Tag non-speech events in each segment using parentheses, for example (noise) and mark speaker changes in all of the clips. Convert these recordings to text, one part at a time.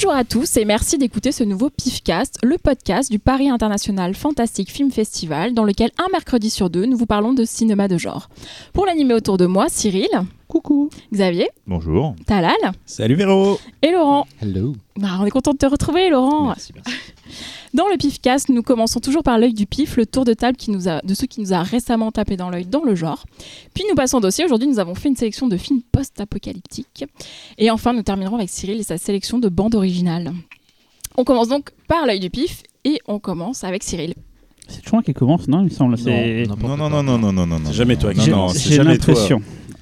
Speaker 1: Bonjour à tous et merci d'écouter ce nouveau PIFcast, le podcast du Paris International Fantastic Film Festival, dans lequel un mercredi sur deux, nous vous parlons de cinéma de genre. Pour l'animer autour de moi, Cyril.
Speaker 2: Coucou.
Speaker 1: Xavier.
Speaker 3: Bonjour.
Speaker 1: Talal.
Speaker 3: Salut Véro.
Speaker 1: Et Laurent.
Speaker 2: Hello.
Speaker 1: Bah, on est content de te retrouver, Laurent.
Speaker 2: Merci, merci. (laughs)
Speaker 1: Dans le PIFcast, nous commençons toujours par l'œil du pif, le tour de table qui nous a, de ceux qui nous a récemment tapé dans l'œil dans le genre. Puis nous passons au dossier. Aujourd'hui, nous avons fait une sélection de films post-apocalyptiques. Et enfin, nous terminerons avec Cyril et sa sélection de bandes originales. On commence donc par l'œil du pif et on commence avec Cyril.
Speaker 4: C'est toujours moi qui commence, non Il me semble. C'est
Speaker 3: Non, non, non, non, non, non, non.
Speaker 2: C'est jamais toi qui
Speaker 3: Non,
Speaker 4: J'ai-
Speaker 3: non, c'est jamais toi.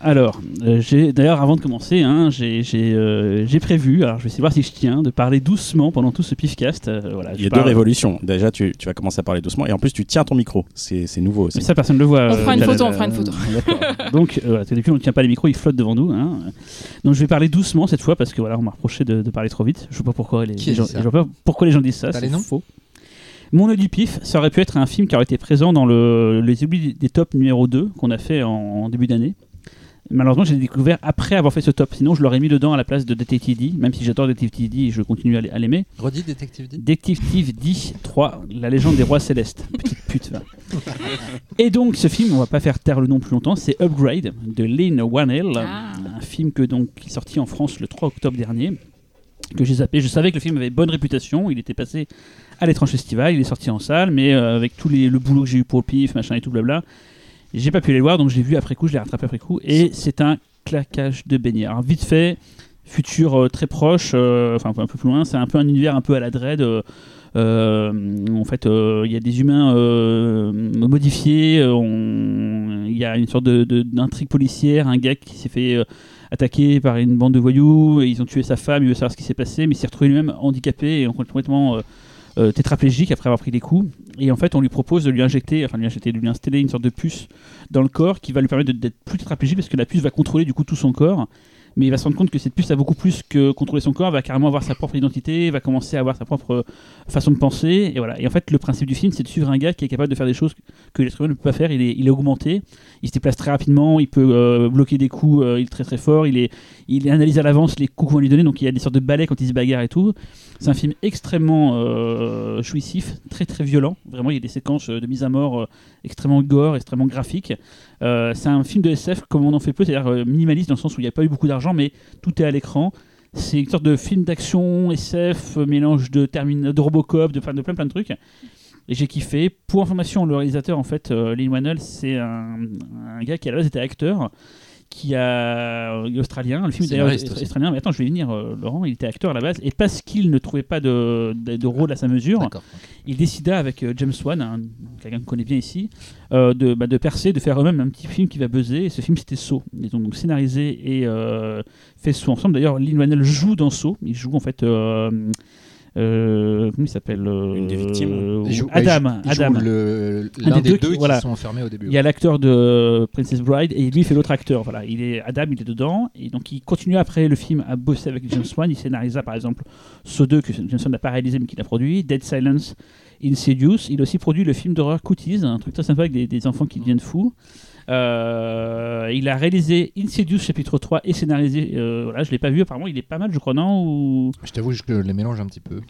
Speaker 4: Alors, euh, j'ai d'ailleurs avant de commencer, hein, j'ai euh, j'ai prévu, alors je vais essayer de voir si je tiens, de parler doucement pendant tout ce pifcast. euh, voilà,
Speaker 2: Il y a deux révolutions. Déjà, tu, tu vas commencer à parler doucement et en plus, tu tiens ton micro. C'est nouveau aussi.
Speaker 4: Mais ça, personne ne le voit.
Speaker 1: On
Speaker 4: euh,
Speaker 1: fera une photo, on fera une photo.
Speaker 4: D'accord. (laughs) Donc, euh, voilà, depuis, on ne tient pas les micros, ils flottent devant nous. hein. Donc, je vais parler doucement cette fois parce que voilà, on m'a reproché de, de parler trop vite. Je ne sais pas pourquoi les, gens, je vois pas pourquoi les gens disent ça. C'est faux. Mon œil du pif, ça aurait pu être un film qui aurait été présent dans le, les oublis des tops numéro 2 qu'on a fait en, en début d'année. Malheureusement, j'ai découvert après avoir fait ce top. Sinon, je l'aurais mis dedans à la place de Detective D, même si j'adore Detective D et je continue à l'ai- à l'aimer.
Speaker 5: Redis Détective D?
Speaker 4: Detective D 3, la légende des rois célestes. (laughs) Petite pute. va. Et donc, ce film, on va pas faire taire le nom plus longtemps, c'est Upgrade de Lynn Whannell,
Speaker 1: Ah.
Speaker 4: un film que donc qui est sorti en France le 3 octobre dernier. Que j'ai zappé. Je savais que le film avait bonne réputation. Il était passé à l'étrange festival. Il est sorti en salle, mais euh, avec tout les, le boulot que j'ai eu pour le pif, machin et tout blabla, j'ai pas pu aller le voir. Donc je l'ai vu après coup. Je l'ai rattrapé après coup. Et c'est un claquage de beignets. Alors vite fait, futur euh, très proche, euh, enfin un peu- plus loin. C'est un peu un univers un peu à la Dread. euh, en fait, il y a des humains modifiés. Il y a une sorte d'intrigue policière. Un gars qui s'est fait attaqué par une bande de voyous. et ils ont tué sa femme. Il veut savoir ce qui s'est passé, mais il s'est retrouvé lui-même handicapé et complètement euh, tétraplégique après avoir pris des coups. Et en fait, on lui propose de lui injecter, enfin de lui injecter, de lui installer une sorte de puce dans le corps qui va lui permettre d'être plus tétraplégique parce que la puce va contrôler du coup tout son corps. Mais il va se rendre compte que cette puce a beaucoup plus que contrôler son corps, va carrément avoir sa propre identité, va commencer à avoir sa propre euh, façon de penser. Et voilà. Et en fait, le principe du film, c'est de suivre un gars qui est capable de faire des choses que l'être humain ne peut pas faire. Il est, il est augmenté, il se déplace très rapidement, il peut euh, bloquer des coups, euh, il est très très fort, il, est, il analyse à l'avance les coups qu'on va lui donner, donc il y a des sortes de balais quand il se bagarre et tout. C'est un film extrêmement euh, jouissif, très très violent. Vraiment, il y a des séquences de mise à mort extrêmement gore, extrêmement graphiques. Euh, c'est un film de SF comme on en fait peu, c'est-à-dire euh, minimaliste dans le sens où il n'y a pas eu beaucoup d'argent, mais tout est à l'écran. C'est une sorte de film d'action SF, euh, mélange de, de Robocop, de, plein- de plein plein de trucs. Et j'ai kiffé. Pour information, le réalisateur, en fait, euh, c'est un, gars qui à la était acteur, qui a est australien. Le film d'ailleurs australien. Mais attends, je vais y venir, euh, Laurent. Il était acteur à la base, et parce qu'il ne trouvait pas de, de, de rôle à sa mesure, il décida avec euh, James Wan, un- quelqu'un qu'on connaît bien ici, euh, de, bah, de percer, de faire eux-mêmes un petit film qui va buzzer. Et ce film, c'était Saw. Ils ont donc scénarisé et euh, fait Saw ensemble. D'ailleurs, Lin Manuel joue dans Saw. Il joue en fait. Euh, comment il s'appelle euh,
Speaker 2: Une des victimes.
Speaker 4: euh,
Speaker 5: Il joue-
Speaker 4: Adam.
Speaker 5: il joue
Speaker 4: Adam.
Speaker 5: le-
Speaker 4: Un
Speaker 5: L'un
Speaker 4: des
Speaker 5: des,
Speaker 4: deux
Speaker 5: deux
Speaker 4: qui- voilà.
Speaker 5: sont enfermés au début.
Speaker 4: Il y a l'acteur de Princess Bride et lui il fait l'autre acteur. Voilà, il est Adam, il est dedans et donc il continue après le film à bosser avec James Wan. Il scénarisa par exemple Saw 2 que James Wan n'a pas réalisé mais qu'il a produit, Dead Silence, Insidious. Il a aussi produit le film d'horreur Cooties, un truc très sympa avec des, des enfants qui deviennent fous. Euh, il a réalisé Insidious chapitre 3 et scénarisé. Euh, voilà, je l'ai pas vu apparemment. Il est pas mal, je crois, non ou...
Speaker 5: Je t'avoue, je les mélange un petit peu.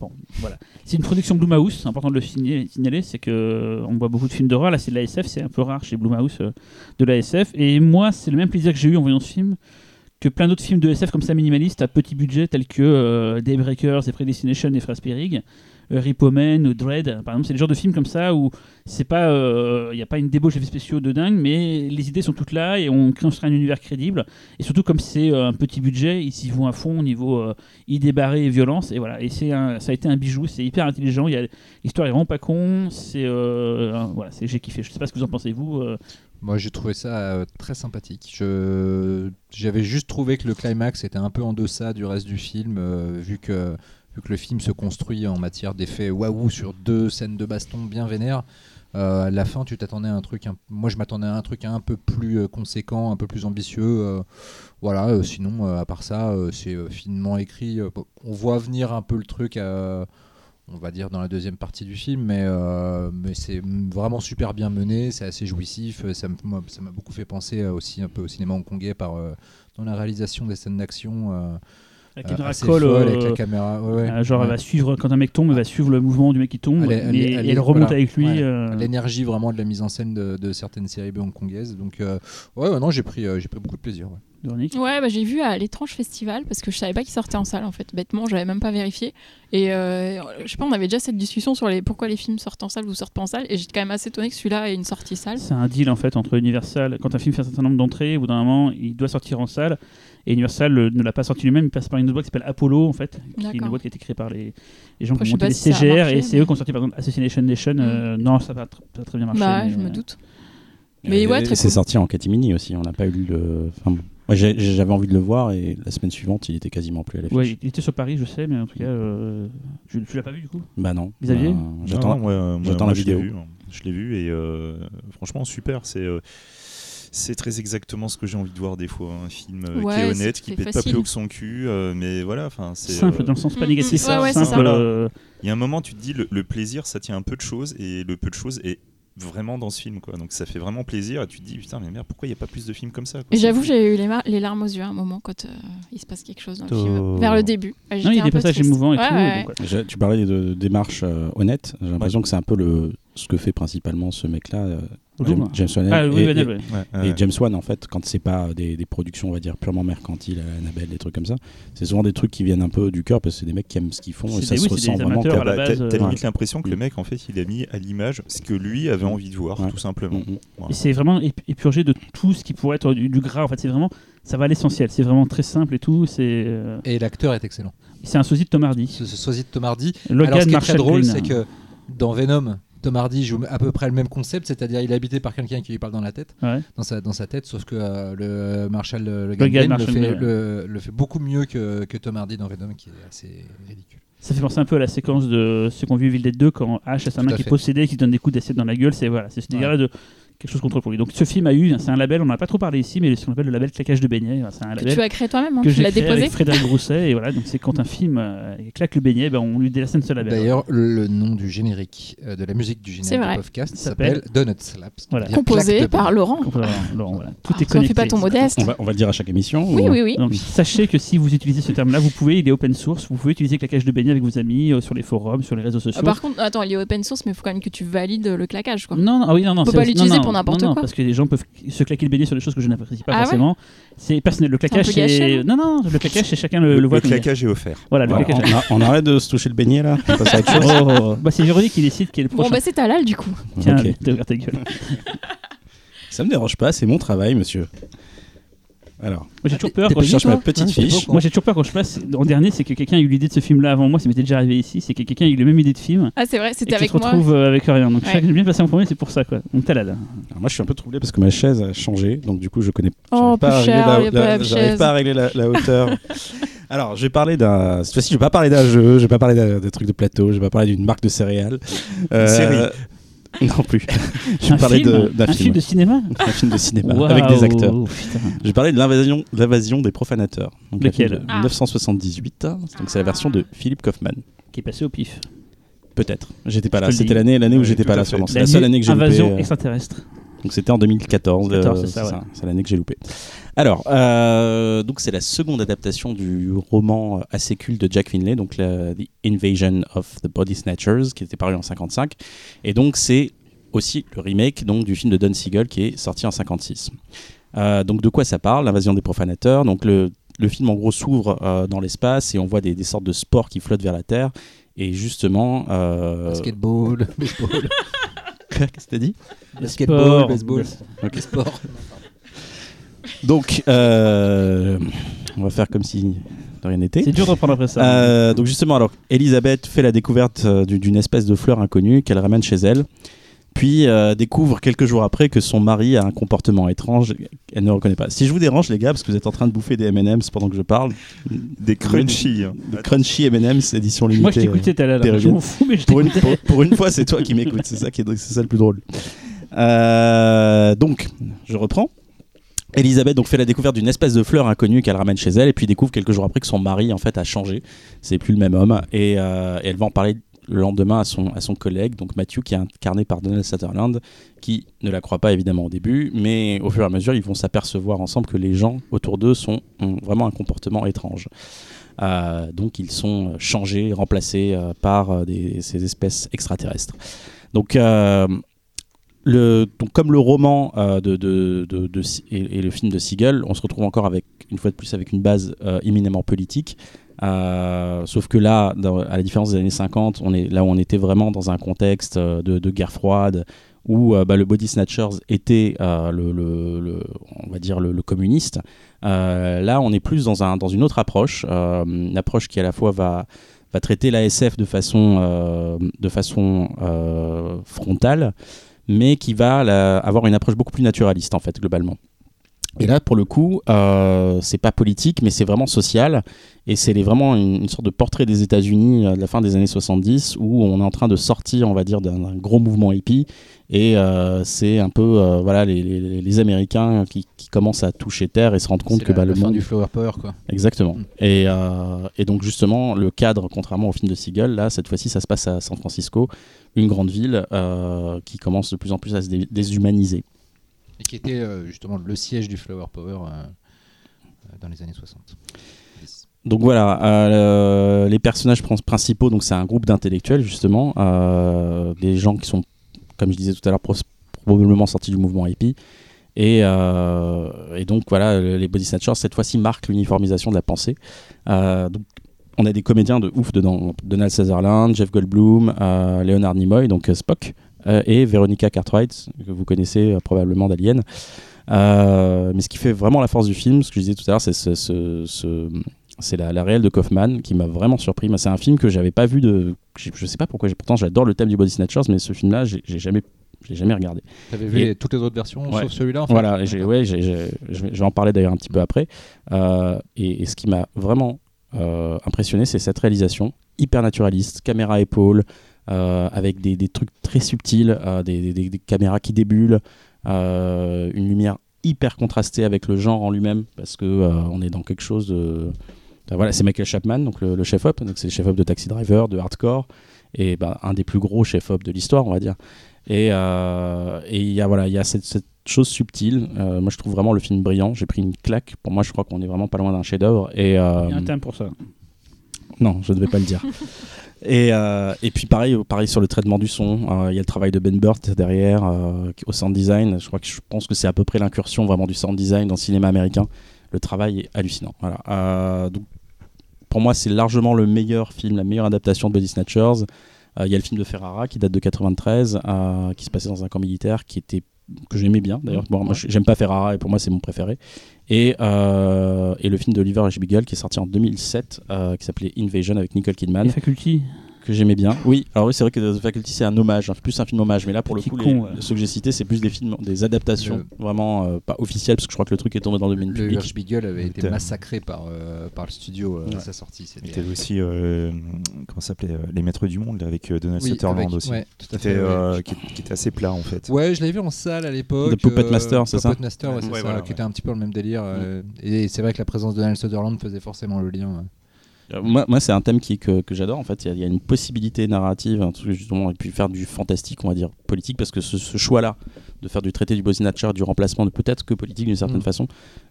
Speaker 4: Bon, voilà. C'est une production Blumhouse, c'est important de le signaler, c'est que euh, on voit beaucoup de films d'horreur, là c'est de l'ASF, c'est un peu rare chez Blumhouse euh, de l'ASF, et moi c'est le même plaisir que j'ai eu en voyant ce film que plein d'autres films de SF comme ça minimalistes à petit budget tels que euh, Daybreakers et Predestination et Spierig, euh, Rippomen ou Dread, par exemple, c'est le genre de films comme ça où c'est pas, il n'y a pas une débauche d'effets spéciaux de dingue, mais les idées sont toutes là et on crée un univers crédible, et surtout comme c'est euh, un petit budget, ils s'y vont à fond au niveau euh, idées barrées et violence. Et voilà. Et c'est ça a été un bijou. C'est hyper intelligent. L'histoire est vraiment pas con. C'est euh, voilà c'est j'ai kiffé. Je sais pas ce que vous en pensez vous euh,
Speaker 5: Moi, j'ai trouvé ça euh, très sympathique. Je- J'avais juste trouvé que le climax était un peu en deçà du reste du film, euh, vu, que, vu que le film se construit en matière d'effets waouh sur deux scènes de baston bien vénères. Euh, à la fin, tu t'attendais à un truc. Moi, je m'attendais à un truc un peu plus euh, conséquent, un peu plus ambitieux. euh, voilà. sinon, à part ça, c'est finement écrit. on voit venir un peu le truc. on va dire dans la deuxième partie du film, mais, mais c'est vraiment super bien mené, c'est assez jouissif, ça m'a beaucoup fait penser aussi un peu au cinéma hongkongais par, dans la réalisation des scènes d'action. Euh,
Speaker 4: La
Speaker 5: euh, avec la caméra. ouais, ouais.
Speaker 4: euh, genre elle va suivre quand un mec tombe, elle va suivre le mouvement du mec qui tombe
Speaker 5: Elle elle
Speaker 4: et,
Speaker 5: elle
Speaker 4: et
Speaker 5: est-
Speaker 4: elle remonte
Speaker 5: voilà.
Speaker 4: avec lui.
Speaker 5: L'énergie vraiment de la mise en scène de, de certaines séries hongkongaises. Donc, euh, ouais, non, j'ai pris, j'ai pris beaucoup de plaisir. Ouais.
Speaker 4: Véronique.
Speaker 1: Ouais, bah, j'ai vu à l'étrange festival parce que je savais pas qu'il sortait en salle en fait. Bêtement, j'avais même pas vérifié. Et euh, je sais pas, on avait déjà cette discussion sur les pourquoi les films sortent en salle ou sortent pas en salle. Et j'étais quand même assez étonnée que celui-là ait une sortie salle.
Speaker 4: C'est un deal en fait entre Universal. Quand un film fait un certain nombre d'entrées, au bout d'un moment, il doit sortir en salle. Et Universal euh, ne l'a pas sorti lui-même, il passe par une autre boîte qui s'appelle Apollo en fait, qui est une boîte qui a été créée par les, les gens
Speaker 1: Après,
Speaker 4: qui ont monté les
Speaker 1: si
Speaker 4: CGR
Speaker 1: marché,
Speaker 4: et c'est
Speaker 1: mais-
Speaker 4: eux qui ont sorti par exemple Assassination Nation. euh, non, ça va tr- ça a très bien marché.
Speaker 1: Bah, je me doute. Mais ouais, très
Speaker 2: c'est
Speaker 1: cool.
Speaker 2: sorti en catimini aussi. On n'a pas eu le. Enfin, bon. Moi, j'avais envie de le voir et la semaine suivante, il était quasiment plus à l'affiche.
Speaker 4: Ouais, il était sur Paris, je sais, mais en tout cas, euh, tu, tu l'as pas vu du coup?
Speaker 2: Bah non.
Speaker 4: Xavier?
Speaker 2: Bah, J'attends.
Speaker 3: euh,
Speaker 2: la vidéo.
Speaker 3: hein. Je l'ai vu et euh, franchement super. C'est euh, c'est très exactement ce que j'ai envie de voir des fois. Un film euh, qui
Speaker 1: Ouais,
Speaker 3: est honnête, qui pète pas
Speaker 1: facile.
Speaker 3: plus haut que son cul. euh, mais voilà, enfin c'est
Speaker 4: Simple
Speaker 3: euh,
Speaker 4: dans le sens pas
Speaker 1: Mm,
Speaker 4: négatif,
Speaker 1: mm, ouais, ouais,
Speaker 4: simple. euh,
Speaker 3: Il y a un moment, tu te dis le, le plaisir, ça tient un peu de choses et le peu de choses est vraiment dans ce film quoi. Donc ça fait vraiment plaisir et tu te dis putain mais merde pourquoi il n'y a pas plus de films comme ça
Speaker 1: j'avoue, j'ai eu les, les larmes aux yeux à un moment quand euh, il se passe quelque chose dans le
Speaker 2: Oh.
Speaker 1: film. Vers le début.
Speaker 4: Non, il y a des passages émouvants et
Speaker 1: Ouais,
Speaker 4: tout.
Speaker 1: ouais,
Speaker 4: donc, ouais.
Speaker 2: J'ai- Tu parlais de, de démarche euh, honnête. J'ai l'impression que c'est un peu le, ce que fait principalement ce mec-là, euh, James,
Speaker 4: hein.
Speaker 2: James Wan.
Speaker 4: Ah oui,
Speaker 2: et,
Speaker 4: ouais.
Speaker 2: James Wan, en fait, quand c'est pas des, des productions, on va dire, purement mercantiles, Annabelle, des trucs comme ça, c'est souvent des trucs qui viennent un peu du cœur parce que c'est des mecs qui aiment ce qu'ils font et ça
Speaker 4: des-
Speaker 2: se
Speaker 4: oui,
Speaker 2: ressent vraiment.
Speaker 3: Bah, T'as
Speaker 2: ouais.
Speaker 3: limite l'impression que le
Speaker 2: Mm.
Speaker 3: mec en fait il a mis à l'image ce que lui avait envie de voir
Speaker 2: Ouais.
Speaker 3: tout simplement.
Speaker 2: Mm, mm.
Speaker 3: Voilà.
Speaker 4: Et c'est vraiment ép- épurgé de tout ce qui pourrait être du, du gras. En fait, c'est vraiment, ça va à l'essentiel. C'est vraiment très simple et tout. C'est, euh,
Speaker 5: Et l'acteur est excellent.
Speaker 4: c'est un sosie de Tom Hardy.
Speaker 5: Ce, ce sosie de Tom Hardy.
Speaker 4: Logan
Speaker 5: Alors, ce qui est très drôle, c'est que dans Venom, Tom Hardy joue à peu près le même concept, c'est-à-dire il est habité par quelqu'un qui lui parle dans la tête,
Speaker 4: Ouais.
Speaker 5: dans sa, dans sa tête, sauf que euh, le Marshall euh, le
Speaker 4: Marshall
Speaker 5: fait, le, le fait beaucoup mieux que, que Tom Hardy dans Venom, qui est assez ridicule.
Speaker 4: Ça fait penser un peu à la séquence de ce qu'on vit Evil Dead 2 quand Ash a sa main qui est possédée, qui donne des coups d'assiette dans la gueule. C'est voilà, c'est ce délire-là de quelque chose contre pour lui. Donc ce film a eu, c'est un label, on n'en a pas trop parlé ici, mais ce qu'on appelle le label claquage de beignet. C'est un
Speaker 1: Que
Speaker 4: label
Speaker 1: tu as créé toi-même, hein,
Speaker 4: que
Speaker 1: tu l'as
Speaker 4: créé
Speaker 1: déposé.
Speaker 4: avec Frédéric (laughs) Grousset. Et voilà, donc c'est quand un film euh, claque le beignet, ben, on lui délaisse ce label.
Speaker 5: D'ailleurs, le nom du générique, euh, de la musique du
Speaker 1: C'est
Speaker 5: générique du podcast
Speaker 4: S'appelle
Speaker 5: Donut Slaps.
Speaker 4: Voilà.
Speaker 5: C'est-à-dire claque
Speaker 1: Composé par. Laurent.
Speaker 4: Voilà, Laurent, voilà. Tout
Speaker 1: Ah,
Speaker 4: est
Speaker 1: ça
Speaker 4: connecté.
Speaker 1: fait pas ton modeste.
Speaker 2: On va, on va le dire à chaque émission
Speaker 1: Oui,
Speaker 2: ou-
Speaker 1: oui, oui.
Speaker 4: Donc sachez que si vous utilisez ce terme-là, vous pouvez, il est open source, vous pouvez utiliser claquage de beignet avec vos amis euh, sur les forums, sur les réseaux sociaux.
Speaker 1: Ah, Par contre, attends, il est open source, mais il faut quand même que tu valides le claquage. Quoi.
Speaker 4: Non, non, ah oui, non, non.
Speaker 1: On peut
Speaker 4: c'est
Speaker 1: pas l'utiliser pour n'importe
Speaker 4: non, parce que les gens peuvent se claquer le beignet sur des choses que je n'apprécie pas
Speaker 1: Ah ouais
Speaker 4: forcément. C'est personnel. Le claquage, c'est. Non, non, le claquage, c'est chacun le, le voit
Speaker 3: le claquage est offert.
Speaker 4: Voilà, le claquage.
Speaker 2: on, arrête de se toucher le beignet là On passe à autre chose
Speaker 4: Oh, oh, oh. Bah, c'est Véronique qui décide qui est le
Speaker 1: Bon,
Speaker 4: prochain.
Speaker 1: bah c'est halal du coup.
Speaker 4: Tiens,
Speaker 2: Ok.
Speaker 4: t'as ouvert ta gueule.
Speaker 2: Ça me dérange pas, c'est mon travail, monsieur. Alors,
Speaker 4: Moi, j'ai toujours peur
Speaker 5: T'es
Speaker 4: quand
Speaker 2: je
Speaker 4: je
Speaker 2: cherche ma petite
Speaker 5: j'étais
Speaker 2: fiche.
Speaker 4: Moi j'ai toujours peur quand je passe en dernier, c'est que quelqu'un ait eu l'idée de ce film-là avant moi, ça m'était déjà arrivé ici, c'est que quelqu'un ait eu la même idée de film
Speaker 1: Ah, c'est vrai, c'était avec moi.
Speaker 4: retrouves euh, avec rien. Donc j'aime bien passer en premier, c'est pour ça quoi. Donc t'as là.
Speaker 2: alors moi je suis un peu troublé parce que ma chaise a changé, donc du coup je connais
Speaker 1: Oh,
Speaker 2: pas,
Speaker 1: a
Speaker 2: j'arrive pas à régler la, hauteur. (laughs) Alors, je vais parler d'un. Cette fois-ci, je vais pas parler d'un jeu, je vais pas parler d'un des trucs de plateau, je vais pas parler d'une marque de céréales. Euh,
Speaker 3: série. (laughs)
Speaker 2: Non plus. (laughs) je vais
Speaker 4: Un
Speaker 2: parler
Speaker 4: film,
Speaker 2: de- d'un
Speaker 4: un film de cinéma
Speaker 2: un film de cinéma avec des acteurs.
Speaker 4: putain.
Speaker 2: Je vais parler de l'invasion, l'invasion des profanateurs. Donc, film
Speaker 4: Lequel
Speaker 2: de
Speaker 1: Ah.
Speaker 2: 1978. hein. Donc c'est la version de Philippe Kaufman.
Speaker 4: Qui est passé au pif.
Speaker 2: Peut-être. J'étais pas
Speaker 4: Je
Speaker 2: là. C'était
Speaker 4: dis.
Speaker 2: l'année, l'année où j'étais pas là. sûrement. C'est la seule année que j'ai loupé.
Speaker 4: Invasion
Speaker 2: euh,
Speaker 4: extraterrestre.
Speaker 2: Donc c'était en 2014.
Speaker 4: 14,
Speaker 2: euh,
Speaker 4: c'est ça, ouais.
Speaker 2: C'est l'année que j'ai loupé. Alors, euh, donc c'est la seconde adaptation du roman assez culte de Jack Finlay, donc la- The Invasion of the Body Snatchers, qui était paru en 55. Et donc c'est aussi le remake donc du film de Don Siegel qui est sorti en 56. Euh, donc de quoi ça parle L'invasion des profanateurs? Donc le, le film en gros s'ouvre euh, dans l'espace et on voit des, des sortes de sports qui flottent vers la Terre. Et justement, euh,
Speaker 5: Basketball, (laughs) baseball, (laughs)
Speaker 2: qu'est-ce que t'as dit?
Speaker 5: Basketball, baseball,
Speaker 2: Ok.
Speaker 5: sport.
Speaker 2: Donc, euh, on va faire comme si de rien n'était.
Speaker 4: C'est dur de reprendre après ça.
Speaker 2: Euh, donc justement, alors, Elisabeth fait la découverte euh, du- d'une espèce de fleur inconnue qu'elle ramène chez elle, puis euh, découvre quelques jours après que son mari a un comportement étrange, elle ne reconnaît pas. Si je vous dérange les gars, parce que vous êtes en train de bouffer des M&M's pendant que je parle,
Speaker 3: Des crunchy. hein.
Speaker 2: des crunchy M&M's édition limitée.
Speaker 4: Moi je t'écoutais tout à l'heure. Je m'en fous, mais je
Speaker 2: pour une, pour, pour une fois, c'est toi qui m'écoutes. C'est ça qui est, c'est ça le plus drôle. Euh, donc, je reprends. Elisabeth donc fait la découverte d'une espèce de fleur inconnue qu'elle ramène chez elle et puis découvre quelques jours après que son mari en fait a changé. C'est plus le même homme et, euh, et elle va en parler le lendemain à son, à son collègue, donc Matthew, qui est incarné par Donald Sutherland, qui ne la croit pas évidemment au début, mais au fur et à mesure, ils vont s'apercevoir ensemble que les gens autour d'eux sont, ont vraiment un comportement étrange. Euh, donc ils sont changés, remplacés euh, par ces espèces extraterrestres. Donc, comme le roman euh, et, le film de Siegel, on se retrouve encore avec une fois de plus avec une base euh, éminemment politique. Euh, sauf que là, à la différence des années 50, on est là où on était vraiment dans un contexte euh, de, guerre froide où euh, bah, le Body Snatchers était euh, le, on va dire le, communiste. Euh, là, on est plus dans, un, dans une autre approche, euh, une approche qui à la fois va, traiter l'ASF de façon, euh, euh, frontale, mais qui va la- avoir une approche beaucoup plus naturaliste en fait globalement. Et là, pour le coup, euh, c'est pas politique, mais c'est vraiment social. Et c'est vraiment une, une sorte de portrait des États-Unis euh, de la fin des années 70, où on est en train de sortir, on va dire, d'un gros mouvement hippie. Et euh, c'est un peu euh, voilà, les, les- les Américains qui, qui commencent à toucher terre et se rendre compte que
Speaker 5: la-
Speaker 2: bah,
Speaker 5: la
Speaker 2: le
Speaker 5: fin
Speaker 2: monde.
Speaker 5: du flower power quoi.
Speaker 2: Exactement.
Speaker 5: Mm.
Speaker 2: Et, et donc justement, le cadre, contrairement au film de Seagull, là, cette fois-ci, ça se passe à San Francisco, une grande ville qui commence de plus en plus à se dé- déshumaniser.
Speaker 5: Et qui était euh, justement le siège du flower power euh, euh, dans les années 60. Dix.
Speaker 2: Donc voilà, les personnages prin- principaux, donc c'est un groupe d'intellectuels justement, des gens qui sont, comme je disais tout à l'heure, probablement sortis du mouvement hippie. Et, et donc voilà, les Body Snatchers cette fois-ci marquent l'uniformisation de la pensée. Donc, on a des comédiens de ouf dedans, Donald Sutherland, Jeff Goldblum, Leonard Nimoy, donc Spock, et Veronica Cartwright, que vous connaissez euh, probablement d'Alien. Euh, mais ce qui fait vraiment la force du film, ce que je disais tout à l'heure, c'est ce, ce- ce- c'est la, la réelle de Kaufman qui m'a vraiment surpris. C'est un film que j'avais pas vu de. Je, je sais pas pourquoi. Pourtant, j'adore le thème du Body Snatchers, mais ce film-là, j'ai jamais, j'ai jamais regardé.
Speaker 5: T'avais vu
Speaker 2: Et-
Speaker 5: les- toutes les autres versions
Speaker 2: Ouais.
Speaker 5: sauf celui-là en fait
Speaker 2: Voilà, j'ai- ouais, je vais je en parler d'ailleurs un petit peu après. Euh, et, et ce qui m'a vraiment euh, impressionné, c'est cette réalisation hyper naturaliste, caméra épaule, euh, avec des, des trucs très subtils, euh, des, des- des- des caméras qui débulent, euh, une lumière hyper contrastée avec le genre en lui-même, parce que euh, on est dans quelque chose de. Voilà, c'est Michael Chapman, donc le, le chef-op, donc c'est le chef-op de Taxi Driver, de Hardcore, et ben, un des plus gros chefs-op de l'histoire, on va dire. Et euh, il y a voilà, il y a cette, cette chose subtile. Euh, moi, je trouve vraiment le film brillant. J'ai pris une claque. Pour moi, je crois qu'on est vraiment pas loin d'un chef-d'œuvre. Et euh,
Speaker 4: Il y a un thème pour ça.
Speaker 2: non, je ne vais pas le dire. (laughs) Et, euh, et puis pareil, pareil sur le traitement du son, Euh, il y a le travail de Ben Burt derrière euh, au sound design. Je crois que je pense que c'est à peu près l'incursion vraiment du sound design dans le cinéma américain. Le travail est hallucinant. Voilà. Donc, pour moi, c'est largement le meilleur film, la meilleure adaptation de Body Snatchers. Il y a le film de Ferrara qui date de 93, euh, qui se passait dans un camp militaire, qui était que j'aimais bien d'ailleurs. Bon, moi, j'aime pas Ferrara et pour moi c'est mon préféré. Et, euh, et le film d'Oliver H. Beagle qui est sorti en 2007, euh, qui s'appelait Invasion avec Nicole Kidman. Que j'aimais bien. Oui, alors oui, c'est vrai que The Faculty c'est un hommage, hein, plus un film hommage, mais là pour le coup,
Speaker 4: con,
Speaker 2: les, ceux que j'ai cités, c'est plus des films, des adaptations, vraiment euh, pas officielles, parce que je crois que le truc est tombé dans le domaine
Speaker 5: Le
Speaker 2: public.
Speaker 5: Hirsch Beagle avait été massacré par, euh, par le studio euh, à sa sortie. C'était
Speaker 3: avait aussi, euh, comment ça s'appelait euh, Les Maîtres du Monde avec euh, Donald
Speaker 5: Oui,
Speaker 3: Sutherland
Speaker 5: avec-
Speaker 3: aussi.
Speaker 5: ouais, tout
Speaker 3: qui,
Speaker 5: à
Speaker 3: était,
Speaker 5: fait, ouais.
Speaker 3: qui, qui était assez plat en fait.
Speaker 5: Ouais, je l'avais vu en salle à l'époque.
Speaker 2: The Puppet Master, c'est ça
Speaker 5: Puppet Master, ouais, c'est
Speaker 3: Ouais,
Speaker 5: ça,
Speaker 3: voilà,
Speaker 5: qui
Speaker 3: ouais.
Speaker 5: était un petit peu le même délire. euh, Et c'est vrai que la présence de Donald Sutherland faisait forcément le lien. Ouais.
Speaker 2: Euh, moi, moi c'est un thème qui, que, que j'adore en fait. Il y a- il y, a une possibilité narrative, un truc justement, et puis faire du fantastique, on va dire politique, parce que ce, ce choix-là de faire du traité du Body Snatcher, du remplacement, ne peut être que politique d'une certaine
Speaker 5: Mm.
Speaker 2: façon.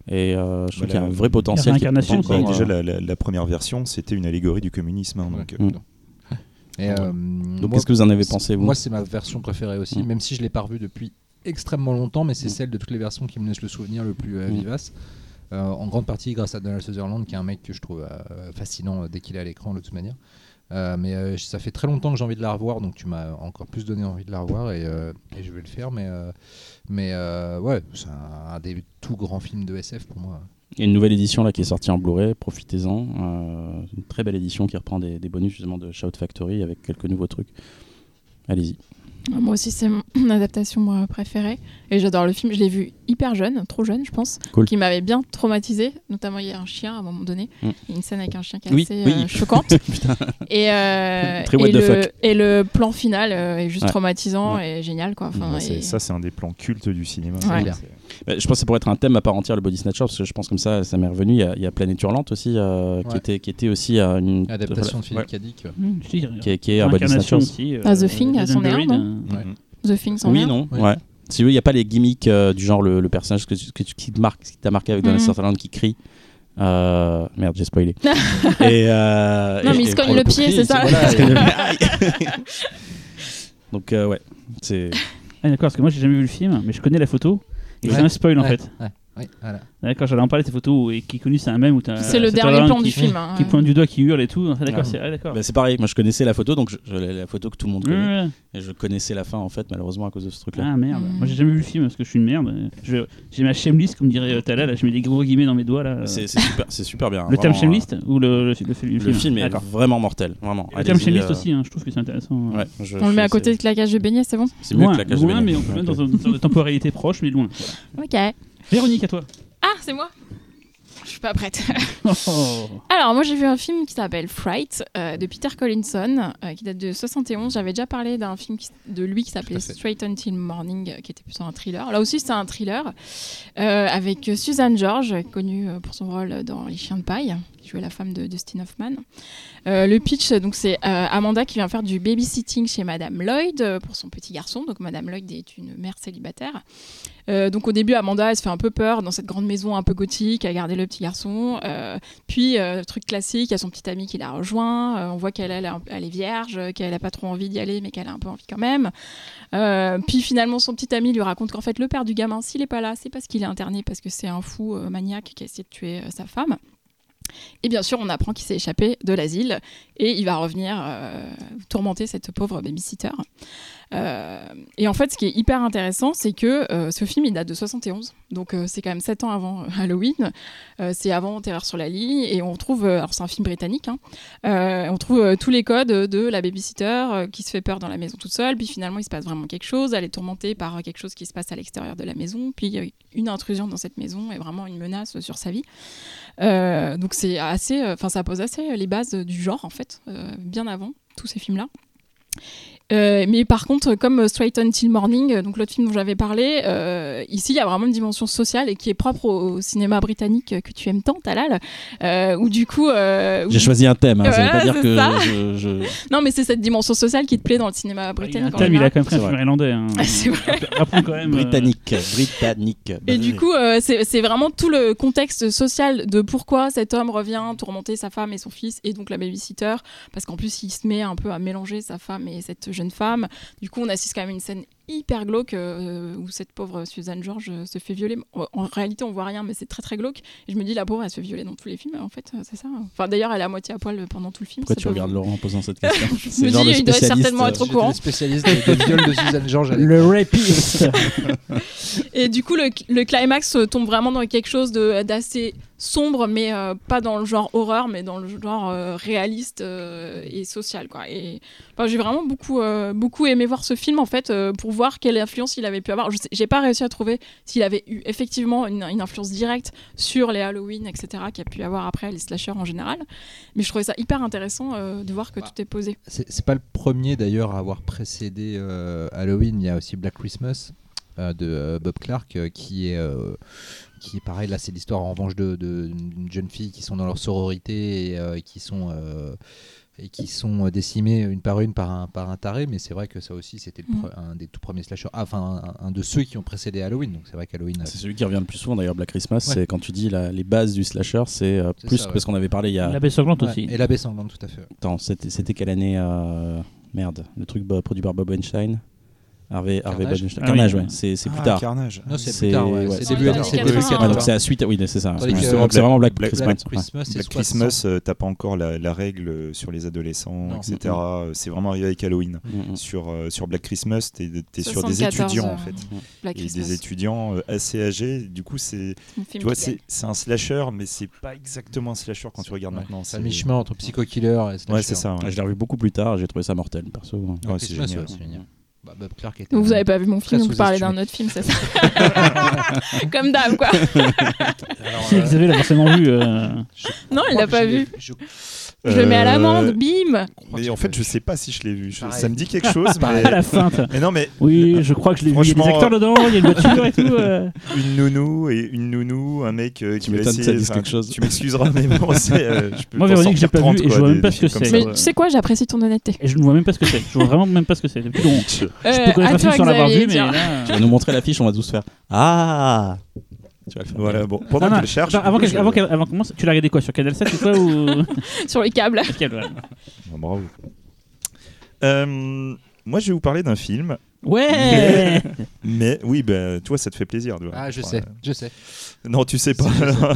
Speaker 2: Et euh, je trouve
Speaker 3: Bah,
Speaker 2: qu'il y a un vrai potentiel. qui est encore,
Speaker 4: quoi.
Speaker 3: déjà,
Speaker 2: euh,
Speaker 3: la, la- la première version, c'était une allégorie du communisme. hein, donc,
Speaker 2: Mm. (laughs)
Speaker 5: Et, euh,
Speaker 2: Donc
Speaker 5: moi-
Speaker 2: qu'est-ce que vous en avez pensé vous
Speaker 5: Moi, c'est ma version préférée aussi,
Speaker 2: Mm.
Speaker 5: même si je l'ai pas revue depuis extrêmement longtemps, mais c'est
Speaker 2: Mm.
Speaker 5: celle de toutes les versions qui me laisse le souvenir le plus euh,
Speaker 2: Mm.
Speaker 5: vivace. Euh, en grande partie grâce à Donald Sutherland, qui est un mec que je trouve euh, fascinant euh, dès qu'il est à l'écran de toute manière. Mais ça fait très longtemps que j'ai envie de la revoir, donc tu m'as encore plus donné envie de la revoir et, je vais le faire. Mais, ouais, c'est un, des tout grands films de SF pour moi.
Speaker 2: Il y a une nouvelle édition là qui est sortie en Blu-ray, profitez-en. Une très belle édition qui reprend des, des bonus justement de Shout Factory avec quelques nouveaux trucs. Allez-y.
Speaker 1: Moi aussi, c'est mon (clears throat) adaptation moi, préférée. Et j'adore le film. Je l'ai vu hyper jeune, trop jeune, je pense.
Speaker 2: Cool.
Speaker 1: Qui m'avait bien traumatisé. Notamment, il y a un chien à un moment donné.
Speaker 2: Mm.
Speaker 1: Il y a une scène avec un chien qui est
Speaker 2: Oui,
Speaker 1: assez
Speaker 2: oui.
Speaker 1: euh, (laughs) choquante. Et, euh,
Speaker 2: Très what
Speaker 1: et,
Speaker 2: the
Speaker 1: le,
Speaker 2: fuck.
Speaker 1: et le plan final euh, est juste
Speaker 2: Ouais.
Speaker 1: traumatisant et génial. Quoi. Enfin,
Speaker 3: Ouais, c'est-
Speaker 1: et-
Speaker 3: Ça, c'est un des plans cultes du cinéma.
Speaker 2: Bah, je pense que ça pourrait être un thème à part entière le Body Snatcher parce que je pense comme ça ça m'est revenu. Il y a, il y a Planète Hurlante aussi euh, qui, était, qui était aussi euh, une
Speaker 5: Adaptation de Philippe
Speaker 2: Ouais.
Speaker 5: Cadic.
Speaker 4: Mmh,
Speaker 2: qui est, qui est un Body Snatchers.
Speaker 4: aussi. euh,
Speaker 1: Ah, The Thing,
Speaker 4: Eden
Speaker 1: c'en est
Speaker 5: Ouais.
Speaker 1: The Things en
Speaker 2: Oui, non,
Speaker 5: Ouais.
Speaker 2: ouais. Si vous, il n'y a pas les gimmicks euh, du genre le, le personnage que, tu- que tu- qui t'a marqué avec Donald
Speaker 1: Mhm.
Speaker 2: Sutherland qui crie. Euh, merde, j'ai spoilé. (laughs) et, euh,
Speaker 1: Non,
Speaker 2: et-
Speaker 1: mais il se cogne le pied, c'est ça
Speaker 2: voilà, Donc, ouais, c'est.
Speaker 4: Ah, d'accord, parce que moi j'ai jamais vu le film, mais je connais la photo. Et
Speaker 5: Ouais.
Speaker 4: c'est un spoil en
Speaker 5: Ouais, ouais, ouais, voilà.
Speaker 4: D'accord, j'allais en parler de ces photos et qui connu, c'est un même où t'as.
Speaker 1: C'est le dernier plan
Speaker 4: qui,
Speaker 1: du film. hein.
Speaker 4: Qui pointe du doigt, qui hurle et tout. Ah, D'accord,
Speaker 2: Ouais.
Speaker 4: c'est ah, d'accord.
Speaker 2: Bah, c'est pareil, moi je connaissais la photo, donc je, je- la photo que tout le monde
Speaker 4: Ouais,
Speaker 2: connaît.
Speaker 4: ouais.
Speaker 2: Et je connaissais la fin en fait, malheureusement à cause de ce truc-là.
Speaker 4: Ah merde,
Speaker 1: Mm.
Speaker 4: moi j'ai jamais vu le film parce que je suis une merde. J'ai ma shamelist, comme dirait euh, Tala, là je mets des gros guillemets dans mes doigts là.
Speaker 2: C'est super, c'est super bien.
Speaker 4: Le terme
Speaker 2: vraiment,
Speaker 4: shamelist ou le, le, le,
Speaker 2: euh, Le film est vraiment mortel, vraiment.
Speaker 4: Le terme shamelist
Speaker 2: euh,
Speaker 4: aussi, hein, je trouve que c'est intéressant.
Speaker 2: Ouais, je-
Speaker 1: On le met à côté de claquage de beignet, c'est bon?
Speaker 2: C'est mieux
Speaker 4: loin,
Speaker 2: que la cage
Speaker 4: loin,
Speaker 2: de
Speaker 4: mais
Speaker 2: Beignet.
Speaker 4: on peut mettre dans une temporalité proche, mais loin.
Speaker 1: Ok.
Speaker 4: Véronique, à toi.
Speaker 1: Ah, c'est moi Je suis pas prête. (laughs)
Speaker 4: Oh.
Speaker 1: Alors, moi, j'ai vu un film qui s'appelle Fright euh, de Peter Collinson, euh, qui date de 71. J'avais déjà parlé d'un film qui- de lui qui s'appelait. Straight Until Morning, euh, qui était plutôt un thriller. Là aussi, c'est un thriller avec Suzanne George, connue pour son rôle dans Les Chiens de paille, qui jouait la femme de Dustin Hoffman. Le pitch, donc, c'est Amanda qui vient faire du babysitting chez Madame Lloyd pour son petit garçon. Donc, Madame Lloyd est une mère célibataire. Euh, donc au début, Amanda, elle se fait un peu peur dans cette grande maison un peu gothique à garder le petit garçon. Euh, puis, euh, truc classique, il y a son petit ami qui la rejoint. On voit qu'elle elle, elle est vierge, qu'elle n'a pas trop envie d'y aller, mais qu'elle a un peu envie quand même. Puis finalement, son petit ami lui raconte qu'en fait, le père du gamin, s'il n'est pas là, c'est parce qu'il est interné, parce que c'est un fou maniaque qui a essayé de tuer sa femme. Et bien sûr, on apprend qu'il s'est échappé de l'asile et il va revenir tourmenter cette pauvre babysitter. Euh, et en fait, ce qui est hyper intéressant, c'est que euh, ce film, il date de 71. Donc, euh, c'est quand même 7 ans avant Halloween. C'est avant Terreur sur la ligne. Et on trouve, alors c'est un film britannique, hein, on trouve tous les codes de la babysitter qui se fait peur dans la maison toute seule. Puis finalement, il se passe vraiment quelque chose. Elle est tourmentée par quelque chose qui se passe à l'extérieur de la maison. Puis une intrusion dans cette maison et vraiment une menace sur sa vie. Donc, c'est assez, ça pose assez les bases du genre, en fait, bien avant tous ces films-là. Euh, mais par contre, comme Straight Until Morning, euh, donc l'autre film dont j'avais parlé, euh, ici il y a vraiment une dimension sociale et qui est propre au, au cinéma britannique que tu aimes tant, Talal, euh, où du coup. euh, où-
Speaker 2: J'ai choisi un thème, hein, ça veut
Speaker 1: Voilà,
Speaker 2: pas dire que
Speaker 1: ça.
Speaker 2: je, je- (laughs)
Speaker 1: Non, mais c'est cette dimension sociale qui te plaît dans le cinéma
Speaker 4: Il y a un
Speaker 1: britannique. en
Speaker 4: thème, il a quand même fait un
Speaker 2: C'est
Speaker 4: film
Speaker 2: vrai.
Speaker 4: irlandais. hein. (laughs)
Speaker 1: C'est vrai.
Speaker 4: Quand même. euh,
Speaker 2: britannique, britannique.
Speaker 1: Et
Speaker 2: Bah,
Speaker 1: du
Speaker 2: oui.
Speaker 1: coup, euh, c'est vraiment tout le contexte social de pourquoi cet homme revient tourmenter sa femme et son fils, et donc la babysitter, parce qu'en plus, il se met un peu à mélanger sa femme et cette jeune femme. Du coup, on assiste quand même à une scène hyper glauque euh, où cette pauvre Suzanne George euh, se fait violer. En, en réalité, on voit rien, mais c'est très très glauque. Et je me dis, la pauvre, elle se fait violer dans tous les films, en fait, euh, c'est ça. Enfin, d'ailleurs, elle est à moitié à poil pendant tout le film.
Speaker 2: Pourquoi tu regardes
Speaker 1: vous-
Speaker 2: Laurent en posant cette question (laughs)
Speaker 1: Je me
Speaker 2: genre
Speaker 1: dis,
Speaker 2: de
Speaker 1: il doit certainement être au courant.
Speaker 5: le spécialiste des viols de Suzanne George. (laughs)
Speaker 4: Le rapiste. (laughs)
Speaker 1: Et du coup, le, le climax tombe vraiment dans quelque chose de- d'assez sombre, mais euh, pas dans le genre horreur, mais dans le genre euh, réaliste euh, et social. Quoi. Et enfin, j'ai vraiment beaucoup, beaucoup aimé voir ce film en fait pour voir quelle influence il avait pu avoir. Je J'ai pas réussi à trouver s'il avait eu effectivement une, une influence directe sur les Halloween, etc., qu'il a pu avoir après les slashers en général. Mais je trouvais ça hyper intéressant de voir que
Speaker 5: Bah.
Speaker 1: tout est posé.
Speaker 5: C'est pas le premier d'ailleurs à avoir précédé Halloween. Il y a aussi Black Christmas de Bob Clark qui est qui est pareil. Là, c'est l'histoire en revanche de de- d'une jeune fille qui sont dans leur sororité et euh, qui sont euh, et qui sont euh, décimées une par une par un par un taré. Mais c'est vrai que ça aussi c'était
Speaker 1: Mm.
Speaker 5: un des tout premiers slashers. Ah, enfin un, un de ceux qui ont précédé Halloween. Donc c'est vrai qu'Halloween. a-
Speaker 2: C'est celui qui revient le plus souvent d'ailleurs, Black Christmas.
Speaker 5: Ouais.
Speaker 2: C'est quand tu dis la- les bases du slasher, c'est euh, plus
Speaker 5: ça, ouais.
Speaker 2: parce qu'on avait parlé il y a.
Speaker 4: La baie sanglante
Speaker 5: Ouais,
Speaker 4: aussi.
Speaker 5: Et la baie sanglante, tout à fait.
Speaker 2: Attends, c'était c'était quelle année euh, Merde, le truc produit par Bob Weinstein? Harvey, Harvey
Speaker 5: Carnage
Speaker 2: Weinstein.
Speaker 4: Ah
Speaker 2: Carnage,
Speaker 4: oui.
Speaker 2: ouais, c'est c'est plus
Speaker 3: Ah,
Speaker 2: tard.
Speaker 3: Carnage.
Speaker 5: Non, c'est
Speaker 2: C'est-
Speaker 5: plus tard. Ouais. C'est début
Speaker 1: années
Speaker 5: début
Speaker 1: 80.
Speaker 2: Ah,
Speaker 5: 80.
Speaker 2: donc c'est la suite, oui, c'est ça. C'est vraiment Black,
Speaker 3: Black-
Speaker 2: Christmas.
Speaker 5: Black. Christmas, c'est
Speaker 3: Black
Speaker 5: 60.
Speaker 3: Christmas, euh, t'as pas encore la, la règle euh, sur les adolescents,
Speaker 5: Non.
Speaker 3: etc. Euh, C'est vraiment arrivé avec Halloween.
Speaker 2: Mm, mm.
Speaker 3: Sur, euh, sur Black Christmas, t'es es sur des
Speaker 1: 74,
Speaker 3: étudiants
Speaker 1: euh,
Speaker 3: en fait.
Speaker 1: Black
Speaker 3: Et
Speaker 1: Christmas,
Speaker 3: des étudiants assez âgés. Du coup, c'est tu vois, c'est un slasher, mais c'est pas exactement un slasher quand tu regardes maintenant.
Speaker 5: C'est le mi-chemin entre Psycho Killer et slasher.
Speaker 3: Ouais, c'est ça.
Speaker 2: Je l'ai revu beaucoup plus tard, j'ai trouvé ça mortel, perso.
Speaker 3: Ouais, c'est génial.
Speaker 5: Bah, Bob Clark était.
Speaker 1: Vous avez pas vu mon film, vous parlez d'un autre film, c'est ça (laughs) Comme d'hab, quoi.
Speaker 4: Si Xavier l'a forcément vu. euh,
Speaker 1: Non, il l'a pas vu.
Speaker 5: Je...
Speaker 1: Je le mets à l'amende,
Speaker 3: Euh,
Speaker 1: bim
Speaker 3: Mais en fait, je sais pas si je l'ai vu. Je-
Speaker 5: Pareil.
Speaker 3: Ça me dit quelque chose, (laughs) mais...
Speaker 4: À la fin. t'as-
Speaker 3: mais non, mais
Speaker 4: Oui, je crois que je l'ai vu. Il y a des
Speaker 3: Franchement,
Speaker 4: acteurs dedans, il y a une voiture et tout. euh.
Speaker 3: une nounou et une nounou, un mec euh, qui
Speaker 2: Tu
Speaker 3: va
Speaker 2: m'étonnes que
Speaker 3: essayer.
Speaker 2: ça dise
Speaker 3: enfin,
Speaker 2: quelque chose.
Speaker 3: Tu m'excuseras, mais bon, (laughs) c'est. euh, je peux
Speaker 4: Moi,
Speaker 3: t'en
Speaker 4: Véronique, j'ai pas vu
Speaker 3: 30,
Speaker 4: et je
Speaker 3: quoi,
Speaker 4: vois
Speaker 3: des-
Speaker 4: même pas
Speaker 3: des
Speaker 4: ce que
Speaker 3: films comme
Speaker 4: c'est.
Speaker 3: ça.
Speaker 1: Mais
Speaker 4: ouais.
Speaker 1: tu sais quoi, j'apprécie ton honnêteté.
Speaker 4: Et je ne vois même pas ce que c'est. Je vois vraiment même pas ce que c'est. Depuis long. Je
Speaker 1: Euh,
Speaker 4: peux connaître
Speaker 1: à
Speaker 4: un film
Speaker 1: toi,
Speaker 4: sans l'avoir
Speaker 1: Xavier,
Speaker 4: vu, mais
Speaker 1: tiens.
Speaker 4: là.
Speaker 2: Tu vas nous montrer l'affiche, on va tous faire Ah Tu vas le faire.
Speaker 3: Voilà, bon, pendant
Speaker 4: Ah, non,
Speaker 3: qu'elle cherche.
Speaker 4: attends, avant,
Speaker 3: je-
Speaker 4: avant, avant qu'on commence, tu l'as regardé quoi sur Canal 7 ou quoi (laughs) ou...
Speaker 1: Sur les câbles.
Speaker 4: Voilà.
Speaker 3: Ah, bravo. Euh, moi, je vais vous parler d'un film,
Speaker 4: Ouais (laughs)
Speaker 3: mais oui, ben, toi, ça te fait plaisir. tu.
Speaker 5: Ah, je
Speaker 3: Enfin,
Speaker 5: sais,
Speaker 3: euh,
Speaker 5: je sais.
Speaker 3: Non, tu sais pas.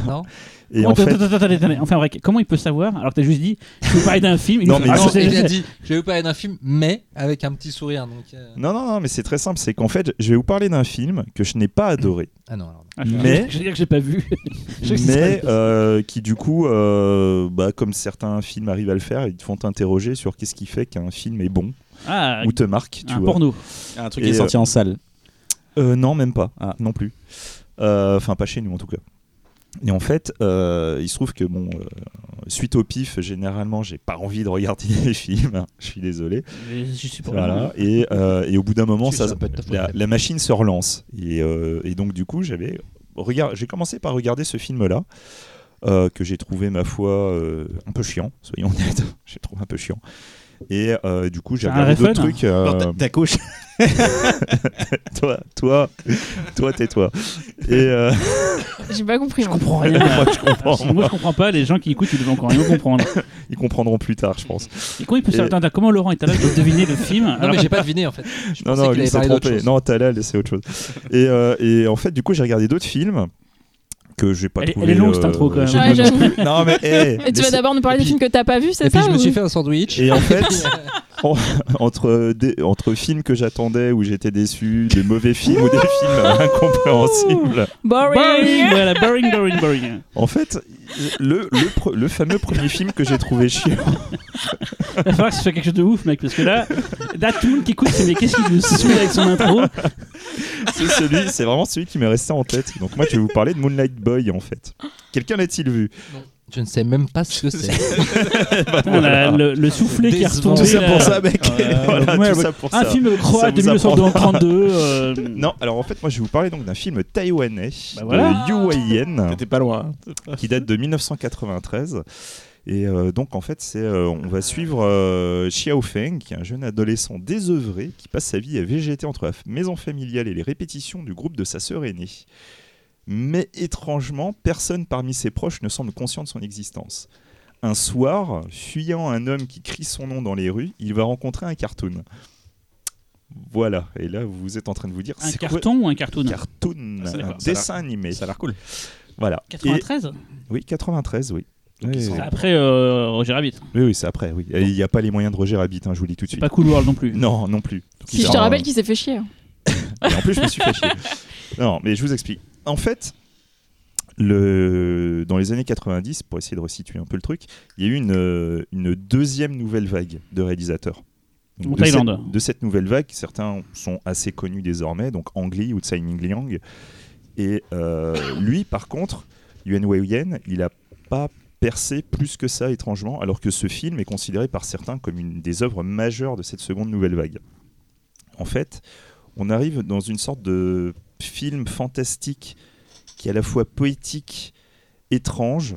Speaker 5: non
Speaker 3: Et
Speaker 4: Oh,
Speaker 3: en
Speaker 4: attends,
Speaker 3: fait,
Speaker 4: attends, attends, attends, attends, enfin vrai, comment il peut savoir alors que t'as juste dit je veux parler d'un film il
Speaker 3: Non,
Speaker 4: nous
Speaker 3: mais
Speaker 4: fait- Ah, je sais, sais.
Speaker 5: dit, je vais vous parler d'un film, mais avec un petit sourire. Donc, euh,
Speaker 3: non, non, non, mais c'est très simple. C'est qu'en fait, je vais vous parler d'un film que je n'ai pas adoré,
Speaker 5: Ah non, alors,
Speaker 4: Ah, je-
Speaker 3: Mais-
Speaker 4: je veux dire que j'ai pas vu (laughs)
Speaker 3: mais euh, qui du coup, euh, bah, comme certains films arrivent à le faire, ils te font t'interroger sur qu'est-ce qui fait qu'un film est bon
Speaker 4: ah
Speaker 3: ou te marque. Tu
Speaker 4: un
Speaker 3: vois.
Speaker 4: porno
Speaker 2: Un truc
Speaker 3: Et,
Speaker 2: qui est sorti en salle.
Speaker 3: Euh, non, même pas.
Speaker 2: Ah.
Speaker 3: Non plus. Euh, Enfin, pas chez nous en tout cas. Et en fait, euh, il se trouve que bon, euh, suite au pif, généralement, j'ai pas envie de regarder (laughs) les films. Je suis désolé.
Speaker 4: Mais je suis pas
Speaker 3: Voilà. Et, euh, et au bout d'un moment, ça,
Speaker 5: ça
Speaker 3: la, la machine se relance. Et, euh, et donc, du coup, j'avais regard- j'ai commencé par regarder ce film-là. euh, que j'ai trouvé ma foi euh, un peu chiant, soyons (laughs) honnêtes, j'ai trouvé un peu chiant. Et euh, du coup, j'ai regardé d'autres
Speaker 4: fun
Speaker 3: trucs. euh,
Speaker 2: ta- ta couche. (laughs) (laughs)
Speaker 3: toi, toi, toi, tais-toi. Et euh, (laughs)
Speaker 1: J'ai pas compris.
Speaker 4: je
Speaker 1: moi.
Speaker 4: comprends rien
Speaker 3: moi, je comprends.
Speaker 4: moi je comprends pas les gens qui écoutent ils devaient encore rien comprendre
Speaker 3: Ils comprendront plus tard, je pense.
Speaker 4: et comment il peut
Speaker 3: Et-
Speaker 4: attends, comment Laurent est à l'âge de deviner le film
Speaker 5: non,
Speaker 4: alors
Speaker 5: mais j'ai pas deviné en fait. Je
Speaker 3: Non, non,
Speaker 5: avait
Speaker 3: s'est trompé.
Speaker 5: chose.
Speaker 3: Non, Talal, c'est autre chose. et, euh, et en fait, du coup, j'ai regardé d'autres films que j'ai pas
Speaker 4: Elle est-
Speaker 3: trouvé.
Speaker 4: elle est longue, cette intro, quand même.
Speaker 3: j'ai
Speaker 1: Ouais,
Speaker 3: non, mais. hey,
Speaker 1: Et tu vas d'abord nous parler des films que t'as pas vus, c'est
Speaker 5: Et puis
Speaker 1: ça
Speaker 5: je me suis fait un sandwich.
Speaker 3: Et en (laughs) fait, (laughs) entre, des- entre films que j'attendais où j'étais déçu, des mauvais films ou des films incompréhensibles,
Speaker 1: Boring.
Speaker 4: boring voilà boring boring boring
Speaker 3: en fait, le, le, pre- le fameux premier film que j'ai trouvé chiant,
Speaker 4: il va falloir que ce soit quelque chose de ouf mec parce que là là tout le monde qui écoute c'est mais qu'est-ce qu'il nous saoule avec son intro?
Speaker 3: C'est celui, c'est vraiment celui qui m'est resté en tête. Donc moi, je vais vous parler de Moonlight Boy, en fait. Quelqu'un l'a-t-il vu?
Speaker 5: Je ne sais même pas ce que (laughs) c'est.
Speaker 4: La- le, le soufflet qui est retombé
Speaker 3: Tout ça pour ça, mec.
Speaker 4: Euh, (laughs)
Speaker 3: Voilà,
Speaker 4: ouais,
Speaker 3: tout
Speaker 4: ouais.
Speaker 3: ça pour
Speaker 4: un
Speaker 3: ça.
Speaker 4: film croate de
Speaker 3: Ça vous
Speaker 4: 1932 euh,
Speaker 3: Non, alors en fait, moi je vais vous parler donc d'un film taïwanais
Speaker 4: Bah voilà.
Speaker 3: de Yu Yen
Speaker 2: T'étais pas loin.
Speaker 3: qui date de 1993. Et euh, donc en fait, c'est euh, on va suivre euh, Xiao Feng, qui est un jeune adolescent désœuvré qui passe sa vie à végéter entre la maison familiale et les répétitions du groupe de sa sœur aînée. Mais étrangement, personne parmi ses proches ne semble conscient de son existence. Un soir, fuyant un homme qui crie son nom dans les rues, il va rencontrer un cartoon. Voilà, et là vous êtes en train de vous dire
Speaker 4: un
Speaker 3: c'est
Speaker 4: carton ou un cartoon?
Speaker 3: Cartoon,
Speaker 2: Ah,
Speaker 3: un dessin animé.
Speaker 2: Ça a l'air cool.
Speaker 3: Voilà. Et-
Speaker 4: 93
Speaker 3: oui, 93, oui. Oui.
Speaker 4: après euh, Roger Rabbit
Speaker 3: oui, oui, c'est après, oui. Il n'y a pas les moyens de Roger Rabbit, hein, je vous le dis tout de
Speaker 4: c'est
Speaker 3: suite.
Speaker 4: pas Cool World non plus
Speaker 3: Non, non plus.
Speaker 1: Puis je te rappelle qu'il s'est fait chier. (laughs)
Speaker 3: Et en plus, je me suis fait chier. Non, mais je vous explique. En fait, le... dans les années 90, pour essayer de resituer un peu le truc, il y a eu une, euh, une deuxième nouvelle vague de réalisateurs.
Speaker 4: En
Speaker 3: de
Speaker 4: Thaïlande.
Speaker 3: Cette, de cette nouvelle vague, certains sont assez connus désormais, donc Ang Lee ou Tsai Ming Liang. Et euh, lui, par contre, Yuan Wei Yen, il n'a pas percé plus que ça étrangement, alors que ce film est considéré par certains comme une des œuvres majeures de cette seconde nouvelle vague. En fait, on arrive dans une sorte de film fantastique qui est à la fois poétique, étrange,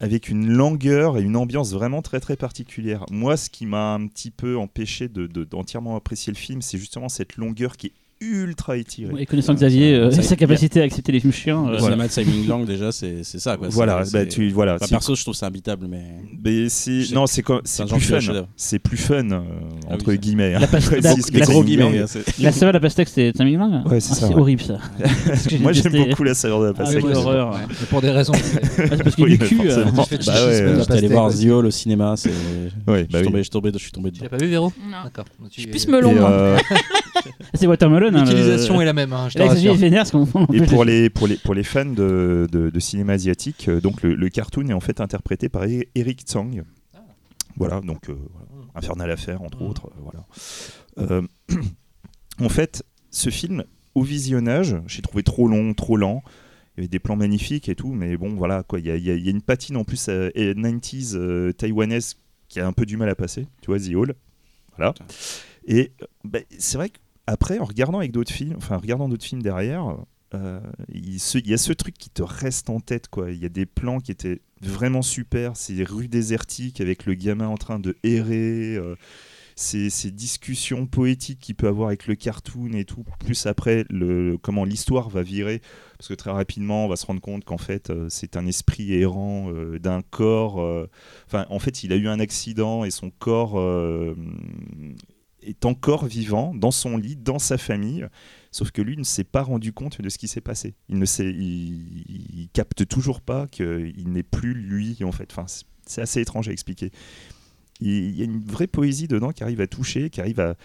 Speaker 3: avec une langueur et une ambiance vraiment très très particulière. Moi, ce qui m'a un petit peu empêché de- de- d'entièrement apprécier le film, c'est justement cette longueur qui est ultra étirée.
Speaker 4: et connaissant Xavier euh,
Speaker 2: ça-
Speaker 4: sa capacité à accepter les films chiants
Speaker 2: Le
Speaker 4: euh,
Speaker 2: cinéma de Simon Lang, déjà, c'est c'est ça. Quoi.
Speaker 3: Voilà,
Speaker 2: C'est-
Speaker 3: bah,
Speaker 2: c'est-
Speaker 3: tu voilà. C'est-
Speaker 2: perso, je trouve ça imbitable, mais.
Speaker 3: mais c'est
Speaker 2: c'est-
Speaker 3: non, c'est comme-
Speaker 2: c'est
Speaker 3: c'est
Speaker 2: un genre
Speaker 3: plus
Speaker 2: est
Speaker 3: fun. C'est plus fun euh,
Speaker 2: Ah
Speaker 3: entre
Speaker 2: oui,
Speaker 3: guillemets. hein. (laughs)
Speaker 4: La
Speaker 3: c'est
Speaker 4: gros
Speaker 2: guillemets, c'est-
Speaker 4: la saveur de la pastèque c'est Taming Lang
Speaker 3: Ouais, c'est
Speaker 4: Ah,
Speaker 3: ça,
Speaker 4: c'est horrible ça (laughs)
Speaker 3: Moi, j'aime beaucoup la saveur de la
Speaker 4: Ah,
Speaker 3: pastèque.
Speaker 4: quelle horreur
Speaker 5: pour des raisons.
Speaker 4: Ah, c'est parce du
Speaker 3: mais
Speaker 4: cul euh,
Speaker 3: Bah ouais,
Speaker 2: J'étais allé voir
Speaker 5: ouais.
Speaker 2: Zio au cinéma, c'est. (laughs) Je
Speaker 3: bah
Speaker 2: suis tombé,
Speaker 3: oui.
Speaker 2: je suis tombé, je suis tombé
Speaker 5: Tu
Speaker 2: dedans.
Speaker 5: l'as pas vu, Véro?
Speaker 1: Non.
Speaker 5: D'accord.
Speaker 1: Je suis plus melon,
Speaker 3: Et,
Speaker 1: moi.
Speaker 4: Hein, le-
Speaker 5: L'utilisation est la même, hein, je
Speaker 4: vénère
Speaker 3: Et pour
Speaker 4: les-
Speaker 3: pour, les, pour les fans de, de, de cinéma asiatique, euh, donc le, le cartoon est en fait interprété par Eric Tsang. Voilà, donc euh. Infernal Affair, entre
Speaker 5: Mm.
Speaker 3: autres. euh, voilà. Euh, (clears throat) en fait, ce film, au visionnage, j'ai trouvé trop long, trop lent. Il y avait des plans magnifiques et tout, mais bon, voilà, quoi. Il y a, il y a- il y a une patine en plus euh, et 90s euh, taïwanaise qui a un peu du mal à passer. Tu vois, The Hall. Voilà. Et bah, c'est vrai qu'après, en regardant avec d'autres films, enfin, en regardant d'autres films derrière, euh, il, y a ce truc qui te reste en tête, quoi. Il y a des plans qui étaient vraiment super. Ces rues désertiques avec le gamin en train de errer. euh, ces, discussions poétiques qu'il peut avoir avec le cartoon et tout, plus après comment l'histoire va virer, parce que très rapidement on va se rendre compte qu'en fait euh, c'est un esprit errant d'un corps. en fait, il a eu un accident et son corps est encore vivant dans son lit, dans sa famille. Sauf que lui ne s'est pas rendu compte de ce qui s'est passé. Il ne sait, il, capte toujours pas qu'il n'est plus lui en fait. Enfin, c'est- assez étrange à expliquer. Il y a une vraie poésie dedans qui arrive à toucher, qui arrive à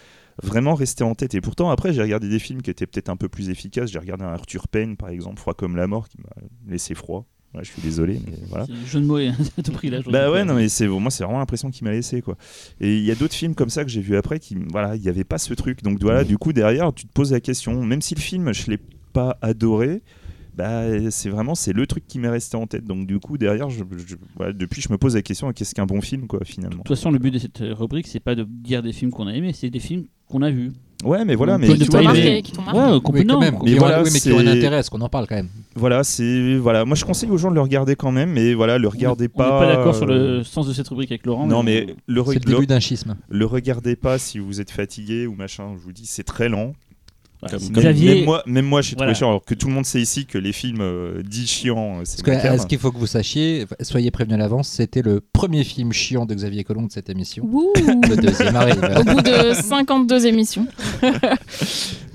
Speaker 3: vraiment rester en tête. Et pourtant, après, j'ai regardé des films qui étaient peut-être un peu plus efficaces. J'ai regardé un Arthur Penn, par exemple, Froid comme la mort, qui m'a laissé froid. Ouais, je suis désolé, mais (laughs) voilà.
Speaker 4: C'est le jeu de mots à tout (laughs) prix là.
Speaker 3: Bah ouais, non mais c'est moi c'est vraiment l'impression qu'il m'a laissé quoi. Et il y a d'autres films comme ça que j'ai vu après qui voilà, il y avait pas ce truc. Donc voilà, du coup derrière tu te poses la question, même si le film je l'ai pas adoré, bah c'est vraiment c'est le truc qui m'est resté en tête. Donc du coup derrière je, je- voilà, depuis je me pose la question qu'est-ce qu'un bon film quoi finalement.
Speaker 4: De toute façon, le but de cette rubrique, c'est pas de dire des films qu'on a aimés, c'est des films qu'on a vus.
Speaker 3: Ouais, mais voilà,
Speaker 4: On
Speaker 3: mais
Speaker 1: Qui t'ont
Speaker 4: pas
Speaker 1: marqué, qui t'ont marqué.
Speaker 4: Ouais,
Speaker 5: Oui,
Speaker 4: complètement.
Speaker 5: quand même.
Speaker 3: Mais voilà,
Speaker 5: oui, mais qui ont un intérêt à ce qu'on en parle quand même.
Speaker 3: voilà, c'est voilà, moi je conseille aux gens de le regarder quand même mais voilà, le regardez
Speaker 4: On n'est
Speaker 3: pas
Speaker 4: pas d'accord sur
Speaker 3: euh,
Speaker 4: le sens de cette rubrique avec Laurent.
Speaker 3: Non mais le, re-
Speaker 5: C'est le début d'un schisme.
Speaker 3: le regardez pas si vous êtes fatigué ou machin, je vous dis c'est très lent.
Speaker 4: Voilà,
Speaker 3: Comme-
Speaker 4: si
Speaker 3: comme-
Speaker 4: Xavier,
Speaker 3: même, moi, même moi, je suis
Speaker 4: Voilà.
Speaker 3: très chiant. Alors que tout le monde sait ici que les films euh, dits chiants, euh, c'est
Speaker 5: ce qu'il faut que vous sachiez, soyez prévenus à l'avance, c'était le premier film chiant de Xavier Collomb de cette émission.
Speaker 1: Wouh
Speaker 5: Le deuxième (laughs) arrive.
Speaker 1: Au bout de 52 émissions. (laughs)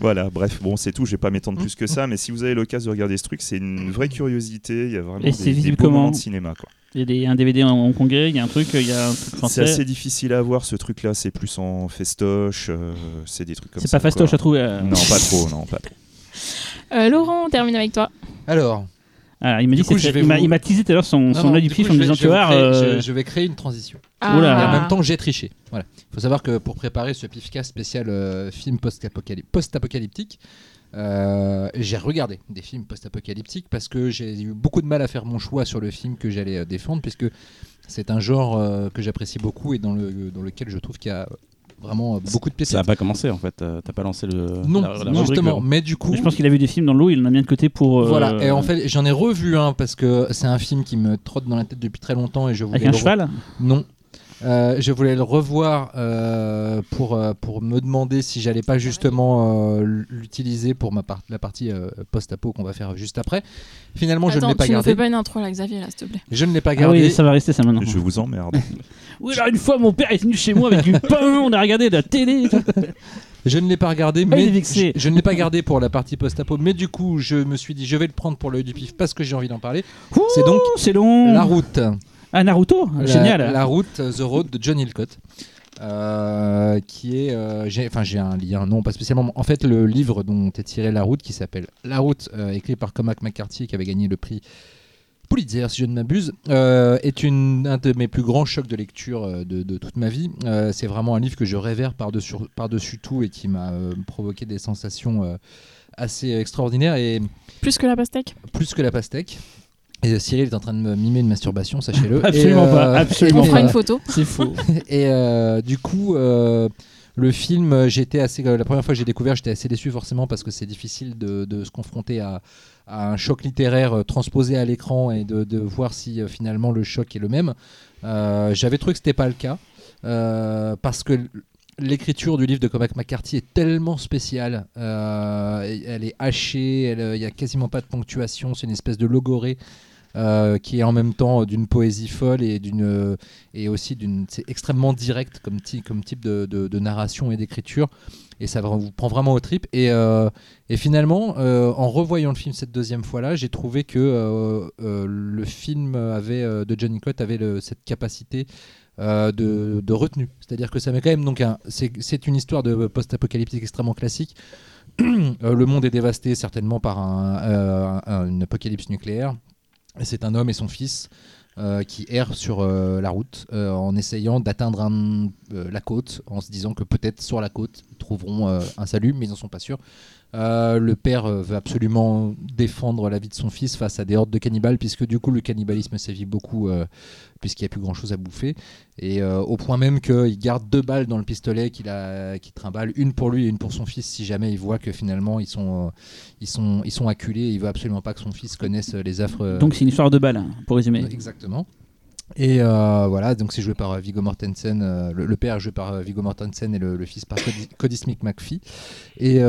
Speaker 3: Voilà, bref, bon, c'est tout. Je vais pas m'étendre plus que ça, mais si vous avez l'occasion de regarder ce truc, c'est une vraie curiosité. Il y a vraiment
Speaker 4: Et
Speaker 3: des, des beaux moments de cinéma. quoi.
Speaker 4: Il y a des- un DVD en hongkongais, il y a un truc, il y a un truc
Speaker 3: C'est assez difficile à voir ce truc-là. C'est plus en festoche. euh, c'est des trucs comme
Speaker 4: C'est
Speaker 3: ça.
Speaker 4: pas fastoche
Speaker 3: quoi.
Speaker 4: à trouver. euh.
Speaker 3: Non, pas trop, non, pas trop. (laughs)
Speaker 1: Euh, Laurent, on termine avec toi.
Speaker 5: Alors,
Speaker 4: Alors, il m'a
Speaker 5: Du
Speaker 4: dit,
Speaker 5: coup,
Speaker 4: c'est-
Speaker 5: je vais
Speaker 4: il m'a
Speaker 5: vous-
Speaker 4: il m'a teasé tout à l'heure son, son du
Speaker 5: du
Speaker 4: pif
Speaker 5: coup,
Speaker 4: en me disant,
Speaker 5: je
Speaker 4: tu
Speaker 5: je, je vais créer une transition.
Speaker 4: Oula.
Speaker 5: Et
Speaker 1: Ah.
Speaker 5: en même temps, j'ai triché. Voilà. Il faut savoir que pour préparer ce pifcast spécial euh, film post-apocalyp- post-apocalyptique, euh, j'ai regardé des films post-apocalyptiques parce que j'ai eu beaucoup de mal à faire mon choix sur le film que j'allais euh, défendre, puisque c'est un genre euh, que j'apprécie beaucoup et dans, le, dans lequel je trouve qu'il y a vraiment euh, beaucoup de pépites.
Speaker 2: Ça a pas commencé en fait. euh, T'as pas lancé le.
Speaker 5: Non,
Speaker 2: la- la
Speaker 5: non, justement. Mais du coup,
Speaker 4: mais je pense qu'il a vu des films dans l'eau, il en a bien de côté pour. euh,
Speaker 5: voilà. Et en fait, j'en ai revu un parce que c'est un film qui me trotte dans la tête depuis très longtemps et je voulais
Speaker 4: avec un
Speaker 5: le re-
Speaker 4: cheval?
Speaker 5: Non. Euh, je voulais le revoir euh, pour, euh, pour me demander si j'allais pas justement euh, l'utiliser pour ma part, la partie euh, post-apo qu'on va faire juste après. Finalement, je ne l'ai pas
Speaker 1: tu ne
Speaker 5: gardé.
Speaker 1: fais pas une intro là, Xavier, là, s'il te plaît.
Speaker 5: Je ne l'ai pas
Speaker 4: Ah
Speaker 5: gardé.
Speaker 4: oui, ça va rester ça maintenant.
Speaker 3: Je vous emmerde. (laughs)
Speaker 4: Oui, alors une fois, mon père est venu chez moi avec du pain, on a regardé de la télé. (laughs)
Speaker 5: Je ne l'ai pas regardé,
Speaker 4: il
Speaker 5: mais je, je ne l'ai pas gardé pour la partie post-apo. Mais du coup, je me suis dit, je vais le prendre pour l'œil du pif parce que j'ai envie d'en parler. C'est donc
Speaker 4: C'est long.
Speaker 5: La Route.
Speaker 4: Ah, Naruto
Speaker 5: La-
Speaker 4: Génial.
Speaker 5: La route, euh, The Road de John Hillcott. euh, qui est, euh, j'ai- enfin j'ai un lien, non pas spécialement. En fait, le livre dont est tiré La Route, qui s'appelle La Route, euh, écrit par Cormac McCarthy, qui avait gagné le prix Pulitzer, si je ne m'abuse, euh, est une, un de mes plus grands chocs de lecture euh, de, de toute ma vie. Euh, c'est vraiment un livre que je révère par-dessus par-dessus tout et qui m'a euh, provoqué des sensations euh, assez extraordinaires et
Speaker 1: Plus que la pastèque?
Speaker 5: Plus que la pastèque. Et euh, Cyril est en train de me mimer une masturbation, sachez-le. (laughs)
Speaker 4: Absolument
Speaker 5: Et,
Speaker 4: pas, absolument
Speaker 1: On fera
Speaker 5: euh,
Speaker 1: une photo.
Speaker 4: C'est faux. (laughs)
Speaker 5: et euh, du coup, euh, le film, euh, j'étais assez. euh, la première fois que j'ai découvert, j'étais assez déçu forcément parce que c'est difficile de, de se confronter à, à un choc littéraire euh, transposé à l'écran et de, de voir si euh, finalement le choc est le même. Euh, J'avais trouvé que c'était pas le cas euh, parce que l'écriture du livre de Cormac McCarthy est tellement spéciale. Euh, elle est hachée, euh, il y a quasiment pas de ponctuation, c'est une espèce de logorée. Euh, qui est en même temps d'une poésie folle et d'une euh, et aussi d'une c'est extrêmement direct comme, type de, narration et d'écriture. Et ça vous prend vraiment au trip. Et, euh, et finalement en revoyant le film cette deuxième fois là j'ai trouvé que le film avait de Johnny Cott avait cette capacité de, retenue. C'est à dire que ça met quand même donc un c'est une histoire de post-apocalyptique extrêmement classique. (clears throat) Le monde est dévasté certainement par un, un- une apocalypse nucléaire C'est un homme et son fils euh, qui errent sur euh, la route euh, en essayant d'atteindre la côte, en se disant que peut-être sur la côte ils trouveront un salut, mais ils n'en sont pas sûrs. Euh, le père euh, veut absolument défendre la vie de son fils face à des hordes de cannibales, puisque du coup le cannibalisme sévit beaucoup, euh, puisqu'il n'y a plus grand-chose à bouffer. Et au point même qu'il garde deux balles dans le pistolet qu'il a, qu'il trimballe, une pour lui et une pour son fils, si jamais il voit que finalement ils sont, ils sont, ils sont acculés. Et il veut absolument pas que son fils connaisse les affres.
Speaker 4: Donc c'est une histoire de balle, hein, pour résumer.
Speaker 5: Exactement. Et euh, voilà, donc c'est joué par euh, Viggo Mortensen, euh, le, père est joué par euh, Viggo Mortensen et le, fils par Cody, Smith McPhee. Et,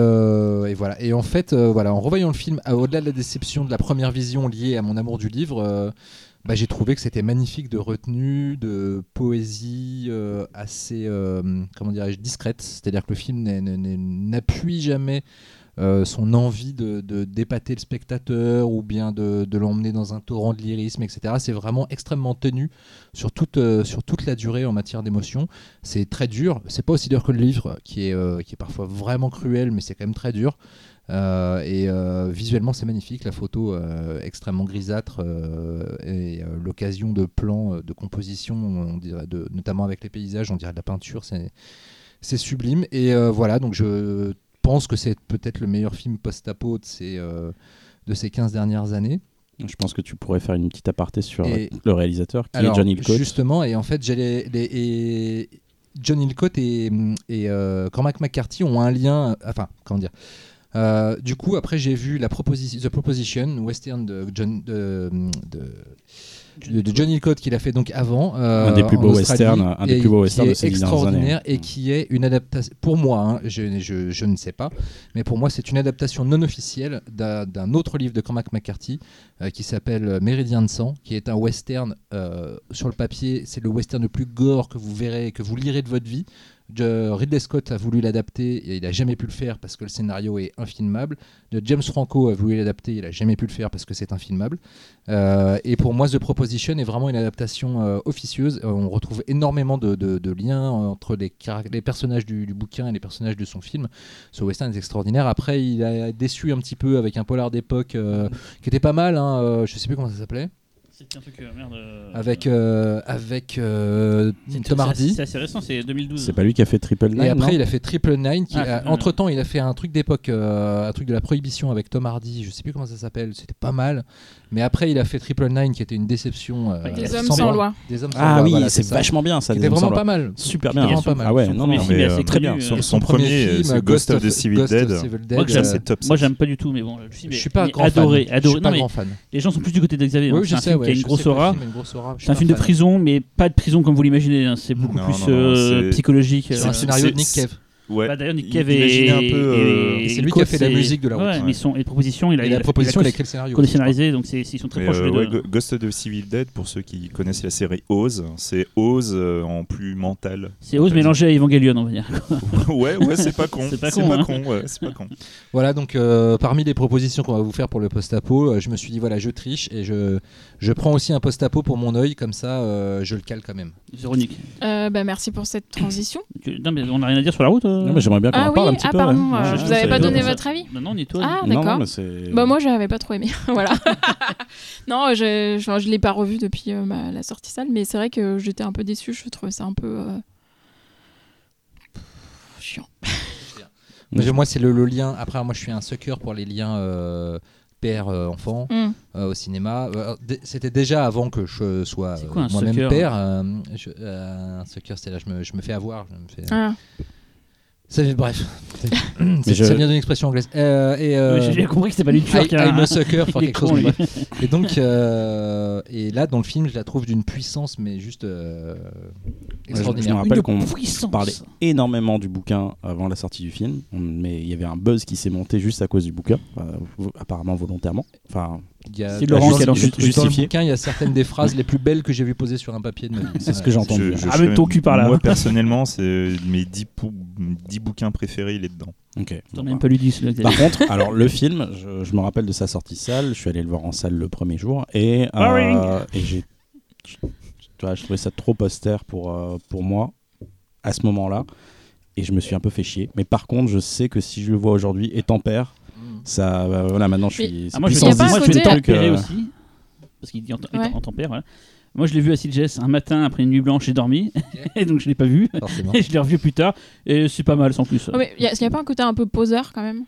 Speaker 5: voilà. Et en fait, voilà, en revoyant le film, au-delà de la déception de la première vision liée à mon amour du livre, bah, j'ai trouvé que c'était magnifique de retenue, de poésie assez, comment dirais-je, discrète. C'est-à-dire que le film n'appuie jamais euh, son envie de, d'épater le spectateur ou bien de, de l'emmener dans un torrent de lyrisme, etc. C'est vraiment extrêmement tenu sur toute, euh, sur toute la durée en matière d'émotion. C'est très dur. C'est pas aussi dur que le livre, qui est, euh, qui est parfois vraiment cruel, mais c'est quand même très dur. Et visuellement, c'est magnifique. La photo extrêmement grisâtre et l'occasion de plans de composition, on dirait de, notamment avec les paysages, on dirait de la peinture. C'est c'est sublime. Et voilà, donc je pense que c'est peut-être le meilleur film post-apo de ces, euh, de ces 15 dernières années.
Speaker 2: Je pense que tu pourrais faire une petite aparté sur
Speaker 5: Et-
Speaker 2: le réalisateur, qui
Speaker 5: Alors,
Speaker 2: est John Hillcoat.
Speaker 5: Justement, et en fait, les- les- et John Hillcoat et, et euh, Cormac McCarthy ont un lien. Enfin, comment dire Euh, du coup, après, j'ai vu la proposition, The Proposition, western de John, de, de, de- de John Hillcoat qu'il a fait donc avant. euh,
Speaker 2: Un des plus beaux westerns, un des plus beaux westerns de ces
Speaker 5: extraordinaire et qui est une adaptation. Pour moi, hein, je, je- je ne sais pas, mais pour moi, c'est une adaptation non officielle d'un d'un autre livre de Cormac McCarthy euh, qui s'appelle Méridien de sang, qui est un western euh, sur le papier. C'est le western le plus gore que vous verrez, que vous lirez de votre vie. De Ridley Scott a voulu l'adapter et il n'a jamais pu le faire parce que le scénario est infilmable. James Franco a voulu l'adapter, il n'a jamais pu le faire parce que c'est infilmable. Euh, et pour moi, The Proposition est vraiment une adaptation euh, officieuse. Euh, on retrouve énormément de, liens entre les, personnages du, bouquin et les personnages de son film. Ce western est extraordinaire. Après, il a déçu un petit peu avec un polar d'époque qui était pas mal. Hein, je sais plus comment ça s'appelait.
Speaker 4: C'est un truc, euh, merde. euh,
Speaker 5: Avec, euh, avec euh,
Speaker 4: c'est-
Speaker 5: Tom
Speaker 4: c'est-
Speaker 5: Hardy.
Speaker 4: C'est assez récent, c'est 2012.
Speaker 2: C'est pas lui qui a fait Triple Nine
Speaker 5: Et après,
Speaker 2: non
Speaker 5: il a fait Triple Nine. Qui,
Speaker 4: Ah,
Speaker 5: a-
Speaker 4: Triple Nine.
Speaker 5: entre temps, il a fait un truc d'époque, euh, un truc de la prohibition avec Tom Hardy. Je sais plus comment ça s'appelle. C'était pas mal. Mais après, il a fait Triple Nine, qui était une déception. euh,
Speaker 1: Des hommes
Speaker 5: sans loi. Des hommes sans
Speaker 2: Ah
Speaker 5: loi,
Speaker 2: oui,
Speaker 5: voilà,
Speaker 2: c'est
Speaker 5: ça.
Speaker 2: vachement bien ça.
Speaker 5: Qui
Speaker 2: des
Speaker 5: était
Speaker 2: hommes
Speaker 5: vraiment
Speaker 2: sans
Speaker 5: pas
Speaker 2: loi.
Speaker 5: mal.
Speaker 2: Super bien.
Speaker 5: vraiment pas mal.
Speaker 2: Ah ouais,
Speaker 4: Son
Speaker 2: non,
Speaker 4: premier
Speaker 2: non.
Speaker 4: film
Speaker 3: mais,
Speaker 4: est assez
Speaker 3: euh,
Speaker 2: très bien. Son-
Speaker 3: son premier, euh,
Speaker 5: film,
Speaker 3: The Ghost of the Civil
Speaker 5: Ghost of
Speaker 3: Dead.
Speaker 5: Civil
Speaker 4: Moi, que j'aime-
Speaker 5: euh,
Speaker 3: c'est top.
Speaker 4: Moi,
Speaker 3: ça.
Speaker 4: j'aime pas du tout, mais bon, le film
Speaker 5: Je
Speaker 4: est-
Speaker 5: suis pas un
Speaker 4: est
Speaker 5: grand
Speaker 4: adoré,
Speaker 5: fan.
Speaker 4: adoré.
Speaker 5: Je suis pas
Speaker 4: Non, mais
Speaker 5: grand fan.
Speaker 4: les gens sont plus du côté de Xavier. hein.
Speaker 5: Oui,
Speaker 4: c'est
Speaker 5: je
Speaker 4: un
Speaker 5: sais.
Speaker 4: film
Speaker 5: ouais,
Speaker 4: qui a une grosse
Speaker 5: le
Speaker 4: aura. C'est un film de prison, mais pas de prison comme vous l'imaginez. hein. C'est beaucoup plus euh, psychologique.
Speaker 5: C'est
Speaker 3: C'est-
Speaker 5: un scénario de Nick Cave.
Speaker 3: Ouais.
Speaker 4: Bah, D'ailleurs, Nick Cave
Speaker 3: imaginez
Speaker 4: est,
Speaker 3: un peu, euh,
Speaker 4: et-
Speaker 5: Et c'est lui qui a fait la musique de la route.
Speaker 4: Ouais,
Speaker 3: Ouais.
Speaker 4: mais son, et proposition, il a,
Speaker 5: Et
Speaker 4: il a-
Speaker 5: la proposition,
Speaker 4: il
Speaker 5: il
Speaker 4: a
Speaker 5: écrit le scénario.
Speaker 4: donc c'est- ils sont très
Speaker 3: Mais,
Speaker 4: proches
Speaker 3: euh,
Speaker 4: les
Speaker 3: ouais,
Speaker 4: deux.
Speaker 3: Go- Ghost of the Civil Dead, pour ceux qui connaissent la série Oz, c'est Oz euh, en plus mental.
Speaker 4: C'est Oz mélangé à Evangelion, on va dire. (laughs)
Speaker 3: ouais, ouais, c'est pas con. (laughs)
Speaker 4: C'est pas con,
Speaker 3: pas
Speaker 4: hein.
Speaker 3: con, ouais, c'est pas con.
Speaker 5: Voilà, donc euh, parmi les propositions qu'on va vous faire pour le post-apo, euh, je me suis dit, voilà, je triche et je, je prends aussi un post-apo pour mon œil, comme ça euh, je le cale quand même.
Speaker 4: Véronique.
Speaker 1: Euh, bah, merci pour cette transition.
Speaker 4: Non, mais on n'a rien à dire sur la route.
Speaker 2: Non, mais j'aimerais bien qu'on
Speaker 1: Ah
Speaker 2: en parle
Speaker 1: oui,
Speaker 2: un petit
Speaker 1: ah
Speaker 2: peu.
Speaker 1: pardon,
Speaker 2: ouais.
Speaker 1: euh, je vous avais pas donné votre avis
Speaker 4: Non, non, ni toi.
Speaker 1: Ah, d'accord. Bah moi j'avais pas trop aimé, (laughs) voilà. (laughs) non, je, je, je l'ai pas revu depuis euh, ma- la sortie salle, mais c'est vrai que j'étais un peu déçue, je trouvais ça un peu euh, chiant. (laughs)
Speaker 2: Mm.
Speaker 5: Moi, c'est le, le lien. Après, moi, je suis un sucker pour les liens euh, père-enfant
Speaker 1: Hmm.
Speaker 5: au cinéma. Euh, C'était déjà avant que je sois euh, moi-même père. euh, je- euh, un sucker, c'est là, je me, je me fais avoir. Je me fais,
Speaker 1: Ah.
Speaker 5: Ça fait- bref, (coughs) C'est-
Speaker 2: je-
Speaker 5: ça vient d'une expression anglaise. Euh, et, euh,
Speaker 4: J'ai bien compris que c'était pas lui
Speaker 5: I,
Speaker 4: qui
Speaker 5: I'm a sucker for quelque chose.
Speaker 4: con, lui.
Speaker 5: Et donc, euh, et là, dans le film, je la trouve d'une puissance, mais juste euh,
Speaker 2: Ouais, je- je,
Speaker 5: extraordinaire.
Speaker 2: me rappelle qu'on parlait énormément du bouquin avant la sortie du film, mais il y avait un buzz qui s'est monté juste à cause du bouquin, euh, apparemment volontairement. Enfin,
Speaker 5: y a-
Speaker 4: C'est Laurent
Speaker 5: dans-
Speaker 4: qui a lancé
Speaker 5: dans-
Speaker 2: le truc.
Speaker 5: Dans le
Speaker 2: Justifié.
Speaker 5: il y a certaines des phrases les plus belles que j'ai vues posées sur un papier de ma vie.
Speaker 2: C'est ce que entendu.
Speaker 3: Je- je-
Speaker 4: ton cul par là.
Speaker 3: Moi, personnellement, c'est mes 10, pou- 10 bouquins préférés, il est dedans.
Speaker 2: ok.
Speaker 4: T'en as même pas lu 10. là,
Speaker 2: Par contre, alors le film, je, je me rappelle de sa sortie salle. Je suis allé le voir en salle le premier jour et, euh,
Speaker 4: Boring.
Speaker 2: et j'ai, je, tu vois, je trouvais ça trop austère pour euh, pour moi à ce moment-là et je me suis un peu fait chier. Mais par contre, je sais que si je le vois aujourd'hui, étant père. Ça, euh, voilà, maintenant je suis.
Speaker 4: Ah, moi, je
Speaker 1: pas un
Speaker 2: je
Speaker 1: côté-
Speaker 2: fais
Speaker 4: aussi. Parce qu'il dit en,
Speaker 1: Ouais.
Speaker 4: en tempère, voilà. Moi, je l'ai vu à Sitges un matin après une nuit blanche, j'ai dormi. (laughs) et donc, je l'ai pas vu.
Speaker 5: Forcément.
Speaker 4: Et je l'ai revu plus tard. Et c'est pas mal, sans plus.
Speaker 1: Oh, mais il y, a- y a pas un côté un peu poseur quand même?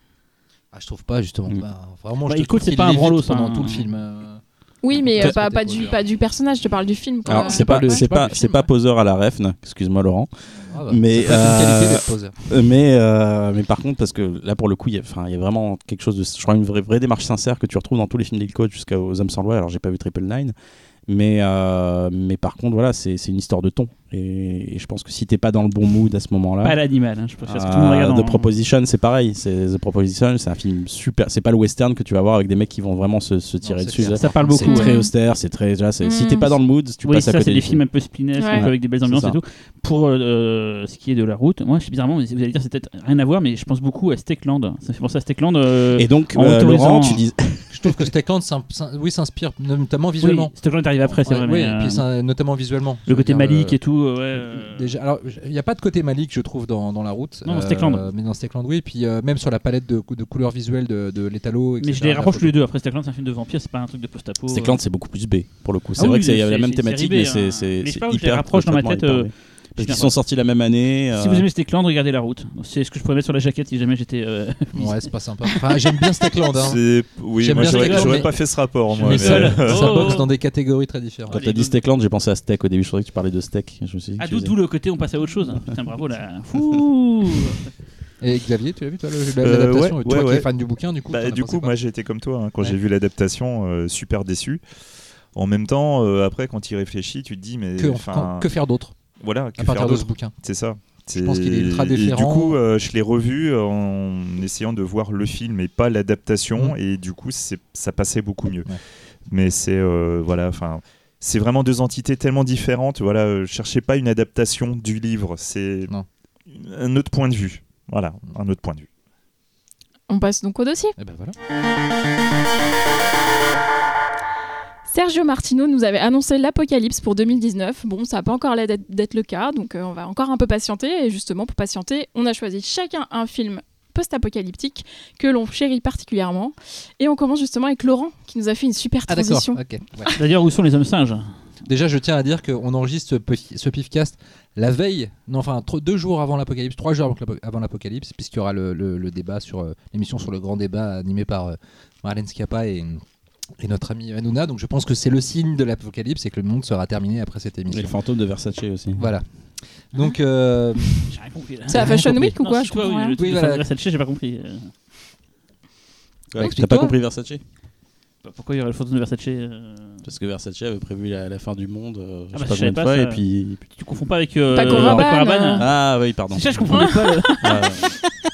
Speaker 5: Ah, je trouve pas, justement.
Speaker 2: Mm.
Speaker 5: Bah, vraiment,
Speaker 4: Bah,
Speaker 5: je
Speaker 4: écoute, c'est pas un branlos,
Speaker 5: pendant
Speaker 4: hein.
Speaker 5: tout le film. euh.
Speaker 1: Oui, mais euh, pas, du,
Speaker 5: poseur.
Speaker 1: pas du personnage, je te parle du film. Quoi.
Speaker 2: Alors c'est pas
Speaker 5: pas pas
Speaker 2: pas poseur à la refne, excuse-moi Laurent.
Speaker 5: Ah, bah,
Speaker 2: Mais, euh, mais euh, mais par contre parce que là pour le coup il y a enfin il y a vraiment quelque chose de je crois une vraie vraie démarche sincère que tu retrouves dans tous les films d'Hilcoat jusqu'aux hommes sans loi alors j'ai pas vu Triple Nine Mais, euh, mais par contre, voilà, c'est c'est une histoire de ton. Et, et je pense que si t'es pas dans le bon mood à ce moment-là.
Speaker 4: Pas l'animal, hein, je préfère que tout le monde
Speaker 2: euh,
Speaker 4: regarde.
Speaker 2: The
Speaker 4: en-
Speaker 2: Proposition, c'est pareil. C'est The Proposition, c'est un film super. C'est pas le western que tu vas voir avec des mecs qui vont vraiment se, se tirer dessus.
Speaker 4: Ça parle beaucoup.
Speaker 2: C'est très
Speaker 1: ouais.
Speaker 2: austère, c'est très. déjà, c'est- Si
Speaker 1: Mm.
Speaker 2: t'es pas dans le mood, tu
Speaker 4: Oui,
Speaker 2: passes à
Speaker 4: ça,
Speaker 2: côté.
Speaker 4: c'est des
Speaker 2: film.
Speaker 4: films un peu splinesques,
Speaker 1: Ouais.
Speaker 4: avec des belles ambiances et tout. Pour euh, ce qui est de la route, moi, je- bizarrement, vous allez dire, c'est peut-être rien à voir, mais je pense beaucoup à Steakland. Ça fait penser à Steakland. euh,
Speaker 2: Et donc,
Speaker 4: en
Speaker 2: euh, Laurent, tu dis.
Speaker 5: Je trouve que Steakland oui, s'inspire notamment visuellement.
Speaker 4: Oui, Steakland est arrivé après, c'est vrai.
Speaker 5: oui,
Speaker 4: euh,
Speaker 5: notamment visuellement.
Speaker 4: Le côté Malik
Speaker 5: euh,
Speaker 4: et tout, euh, ouais. euh,
Speaker 5: Déjà, alors, il n'y a pas de côté Malik, je trouve, dans, dans la route.
Speaker 4: Non, dans Steakland.
Speaker 5: Mais dans Steakland, oui. Puis euh, même sur la palette de, de couleurs visuelles de, de l'étalo.
Speaker 4: Mais je les rapproche les deux. Après, Steakland, c'est un film de vampire, c'est pas un truc de post-apo.
Speaker 2: Steakland, c'est beaucoup plus B pour le coup. C'est
Speaker 4: Ah
Speaker 2: vrai
Speaker 4: oui,
Speaker 2: que c'est il y a
Speaker 4: c'est-
Speaker 2: la même
Speaker 4: c'est
Speaker 2: thématique, mais c'est
Speaker 4: hein.
Speaker 2: c'est
Speaker 4: Mais je sais
Speaker 2: c'est
Speaker 4: pas où je les
Speaker 2: hyper.
Speaker 4: rapproche dans ma tête,
Speaker 2: hyper
Speaker 4: euh.
Speaker 2: Parce qu'ils sont sortis la même année.
Speaker 4: Si
Speaker 2: euh,
Speaker 4: vous aimez Steakland, regardez la route. C'est ce que je pourrais mettre sur la jaquette si jamais j'étais. euh,
Speaker 5: Ouais, c'est pas sympa. (laughs) Enfin, j'aime bien Steakland. Hein.
Speaker 3: Oui, moi j'aurais pas fait ce rapport, moi.
Speaker 5: mais (laughs) ça,
Speaker 4: Oh.
Speaker 5: boxe dans des catégories très différentes.
Speaker 2: Quand t'as dit
Speaker 4: go.
Speaker 2: Steakland, j'ai pensé à steak au début. Je croyais que tu parlais de steak. Je me suis dit que
Speaker 4: Ah, d'où le côté on passe à autre chose. hein. (laughs) Putain, bravo là. Fouh
Speaker 5: Et Xavier, tu l'as vu toi le-
Speaker 3: Euh,
Speaker 5: l'adaptation
Speaker 3: ouais,
Speaker 5: Toi
Speaker 3: ouais,
Speaker 5: qui
Speaker 3: ouais.
Speaker 5: es fan du bouquin, du coup.
Speaker 3: Bah, du coup, moi j'ai été comme toi hein, quand
Speaker 5: Ouais.
Speaker 3: j'ai vu l'adaptation, euh, super déçu. En même temps, euh, après, quand tu y réfléchis, tu te dis, mais
Speaker 5: que,
Speaker 3: enfin,
Speaker 5: quand- que faire d'autre
Speaker 3: voilà, que
Speaker 5: à
Speaker 3: faire
Speaker 5: partir de ce bouquin
Speaker 3: C'est ça.
Speaker 5: Je pense qu'il est ultra
Speaker 3: Et du
Speaker 5: différent.
Speaker 3: coup, euh, je l'ai revu en essayant de voir le film et pas l'adaptation,
Speaker 5: Mhm.
Speaker 3: et du coup, c'est- ça passait beaucoup mieux.
Speaker 5: Ouais.
Speaker 3: Mais c'est euh, voilà, enfin, c'est vraiment deux entités tellement différentes. Voilà, euh, cherchez pas une adaptation du livre, c'est un autre point de vue. Voilà, un autre point de vue.
Speaker 1: On passe donc au dossier.
Speaker 5: Et ben voilà.
Speaker 1: Sergio Martino nous avait annoncé l'apocalypse pour 2019. Bon, ça n'a pas encore l'air d'être- le cas, donc euh, on va encore un peu patienter. Et justement, pour patienter, on a choisi chacun un film post-apocalyptique que l'on chérit particulièrement. Et on commence justement avec Laurent, qui nous a fait une super
Speaker 5: Ah d'accord.
Speaker 1: transition.
Speaker 5: Ok. ouais. (laughs)
Speaker 4: D'ailleurs, où sont les hommes singes?
Speaker 5: Déjà, je tiens à dire qu'on enregistre ce, pif- ce pifcast la veille, non, enfin deux jours avant l'apocalypse, trois jours avant l'apo- avant l'apocalypse, puisqu'il y aura le, le- le débat sur euh, l'émission sur le grand débat animé par euh, Marlène Schiappa et, et notre ami Hanouna. Donc je pense que c'est le signe de l'apocalypse et que le monde sera terminé après cette
Speaker 2: Et le
Speaker 5: émission.
Speaker 2: fantôme de Versace aussi.
Speaker 5: Voilà. Donc euh,
Speaker 4: J'ai rien compris là.
Speaker 1: C'est la Fashion. Week ou quoi Je
Speaker 4: toi,
Speaker 1: comprends
Speaker 4: oui,
Speaker 1: rien.
Speaker 4: le truc
Speaker 5: Oui,
Speaker 4: de
Speaker 5: voilà.
Speaker 4: Versace, j'ai pas compris. euh.
Speaker 2: Ouais, T'as pas compris Versace
Speaker 4: Bah, Pourquoi il y aurait le photo de Versace euh,
Speaker 2: Parce que Versace avait prévu la, la fin du monde, euh,
Speaker 4: Ah
Speaker 2: je sais pas
Speaker 4: je
Speaker 2: combien
Speaker 4: savais
Speaker 2: de
Speaker 4: pas
Speaker 2: fois,
Speaker 4: ça.
Speaker 2: et puis.
Speaker 4: Tu confonds pas avec. euh,
Speaker 1: Paco Rabanne, euh.
Speaker 2: Ah oui, pardon.
Speaker 4: Ça, je comprenais pas. le-
Speaker 2: Ah, ouais.